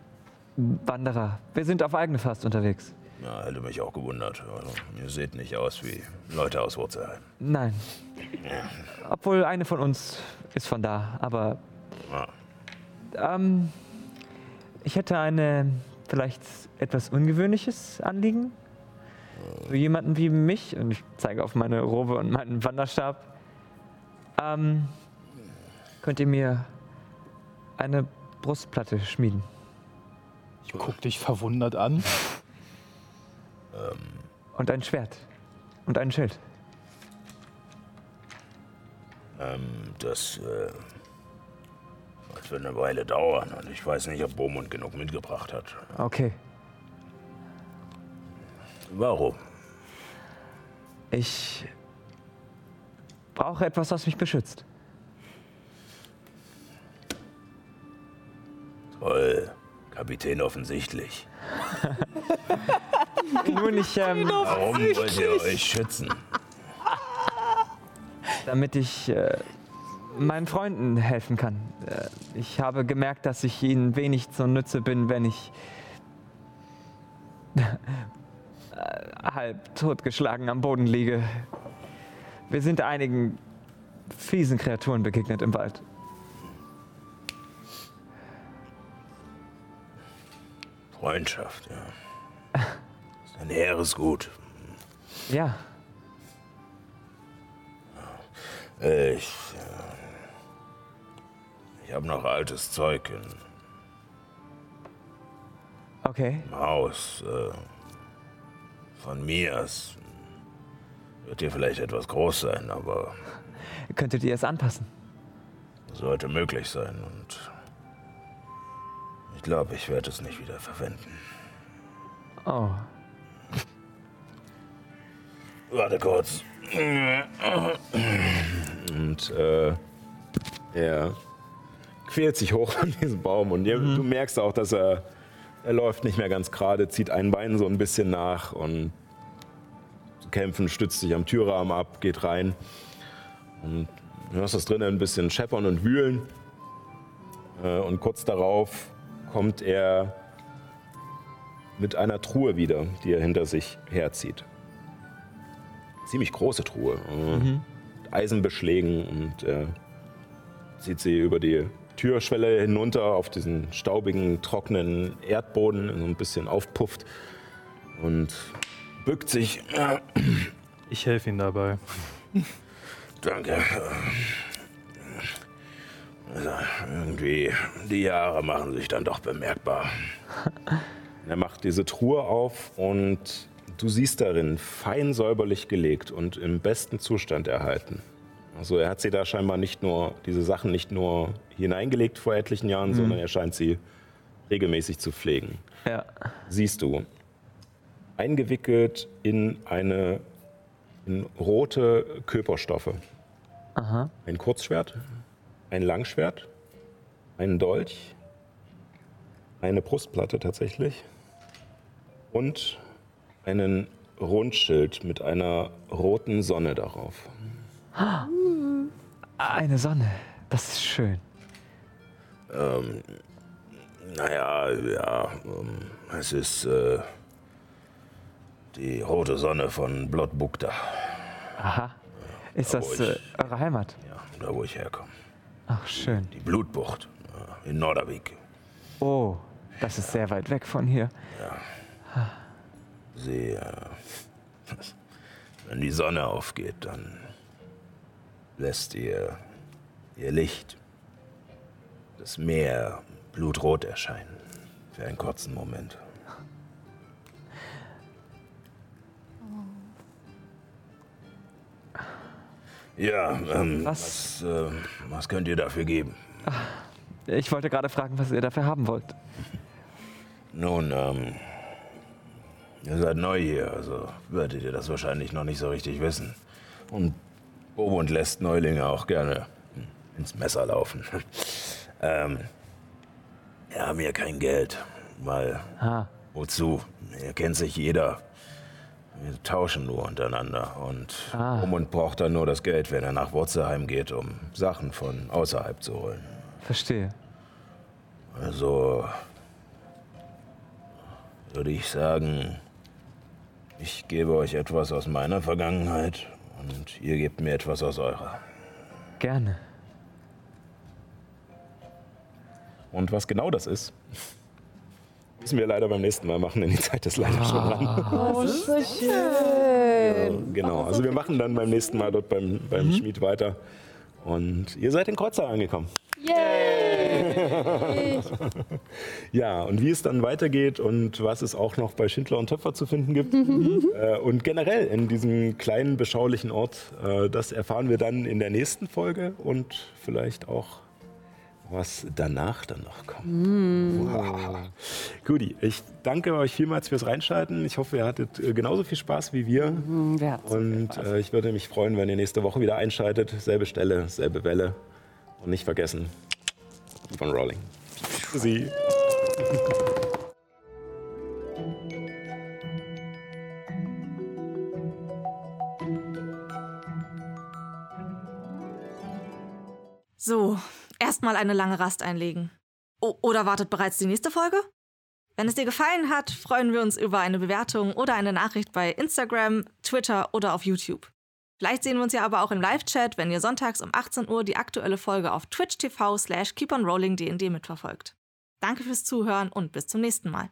Wanderer. Wir sind auf eigene Faust unterwegs. Ja, hätte mich auch gewundert. Also, ihr seht nicht aus wie Leute aus Wurzelheim. Nein. Obwohl eine von uns ist von da, aber Ja. ähm, ich hätte eine vielleicht etwas ungewöhnliches Anliegen. Für jemanden wie mich, und ich zeige auf meine Robe und meinen Wanderstab. Ähm, könnt ihr mir eine Brustplatte schmieden? Ich guck dich verwundert an. Und ein Schwert. Und ein Schild. Ähm, das äh, wird eine Weile dauern und ich weiß nicht, ob Bomund genug mitgebracht hat. Okay. Warum? Ich brauche etwas, was mich beschützt. Toll. Kapitän offensichtlich. Nun, ich, ähm, Warum wollt ihr euch schützen? damit ich äh, meinen Freunden helfen kann. Äh, ich habe gemerkt, dass ich ihnen wenig zur Nütze bin, wenn ich halb totgeschlagen am Boden liege. Wir sind einigen fiesen Kreaturen begegnet im Wald. Freundschaft, ja. Ist ein hehres Gut. Ja, Ich. Äh, ich habe noch altes Zeug im okay. Haus. Äh, von mir. Es wird hier vielleicht etwas groß sein, aber Könntet ihr es anpassen? sollte möglich sein. Und ich glaube, ich werde es nicht wieder verwenden. Oh, Warte kurz. Und äh, er quält sich hoch an diesem Baum und ihr, du merkst auch, dass er, er läuft nicht mehr ganz gerade, zieht ein Bein so ein bisschen nach und zu kämpfen, stützt sich am Türrahmen ab, geht rein und du hörst das drinnen ein bisschen scheppern und wühlen äh, und kurz darauf kommt er mit einer Truhe wieder, die er hinter sich herzieht. Ziemlich große Truhe. äh, mit Eisenbeschlägen und äh, zieht sie über die Türschwelle hinunter auf diesen staubigen, trockenen Erdboden, so ein bisschen aufpufft und bückt sich. Ich helfe ihm dabei. Danke. Also, irgendwie, die Jahre machen sich dann doch bemerkbar. Er macht diese Truhe auf und du siehst darin fein säuberlich gelegt und im besten Zustand erhalten. Also er hat sie da scheinbar nicht nur, diese Sachen nicht nur hineingelegt vor etlichen Jahren, sondern er scheint sie regelmäßig zu pflegen. ja. Siehst du, eingewickelt in eine in rote Köperstoffe. Aha. Ein Kurzschwert, ein Langschwert, ein Dolch, eine Brustplatte tatsächlich und einen Rundschild mit einer roten Sonne darauf. Eine Sonne. Das ist schön. Ähm, naja, ja, ähm, es ist äh, die rote Sonne von Blotbukta, Aha. Ist Ja, das äh, ich- eure Heimat? ja, da wo ich herkomme. Ach, schön. Die Blutbucht äh, in Norderwijk. Oh, das ist sehr weit weg von hier. Sie, äh, wenn die Sonne aufgeht, dann lässt ihr ihr Licht das Meer blutrot erscheinen. Für einen kurzen Moment. Ja, ähm, Was? was, äh, was könnt ihr dafür geben? Ich wollte gerade fragen, was ihr dafür haben wollt. Nun, ähm, ihr seid neu hier, also werdet ihr das wahrscheinlich noch nicht so richtig wissen. Und Bobund lässt Neulinge auch gerne ins Messer laufen. ähm, wir haben hier kein Geld, weil Ah, wozu? Hier kennt sich jeder. Wir tauschen nur untereinander und Ah. Bobund braucht dann nur das Geld, wenn er nach Wurzelheim geht, um Sachen von außerhalb zu holen. verstehe. Also, würde ich sagen, ich gebe euch etwas aus meiner Vergangenheit und ihr gebt mir etwas aus eurer. Gerne. Und was genau das ist, müssen wir leider beim nächsten Mal machen, denn die Zeit ist leider schon ran. Oh, so schön. Genau, also wir machen dann beim nächsten Mal dort beim, beim Schmied weiter. Und ihr seid in Kreuztal angekommen. Yay! Ja, und wie es dann weitergeht und was es auch noch bei Schindler und Töpfer zu finden gibt äh, und generell in diesem kleinen, beschaulichen Ort, äh, das erfahren wir dann in der nächsten Folge und vielleicht auch, was danach dann noch kommt. Wow. Guti, ich danke euch vielmals fürs Reinschalten. Ich hoffe, ihr hattet äh, genauso viel Spaß wie wir. wer hat's Und äh, ich würde mich freuen, wenn ihr nächste Woche wieder einschaltet. Selbe Stelle, selbe Welle. Und nicht vergessen, keep on rolling. Tschüssi. So, erstmal eine lange Rast einlegen. O oder wartet bereits die nächste Folge? Wenn es dir gefallen hat, freuen wir uns über eine Bewertung oder eine Nachricht bei Instagram, Twitter oder auf YouTube. Vielleicht sehen wir uns ja aber auch im Live-Chat, wenn ihr sonntags um 18 Uhr die aktuelle Folge auf Twitch TV slash keeponrollingdnd mitverfolgt. Danke fürs Zuhören und bis zum nächsten Mal.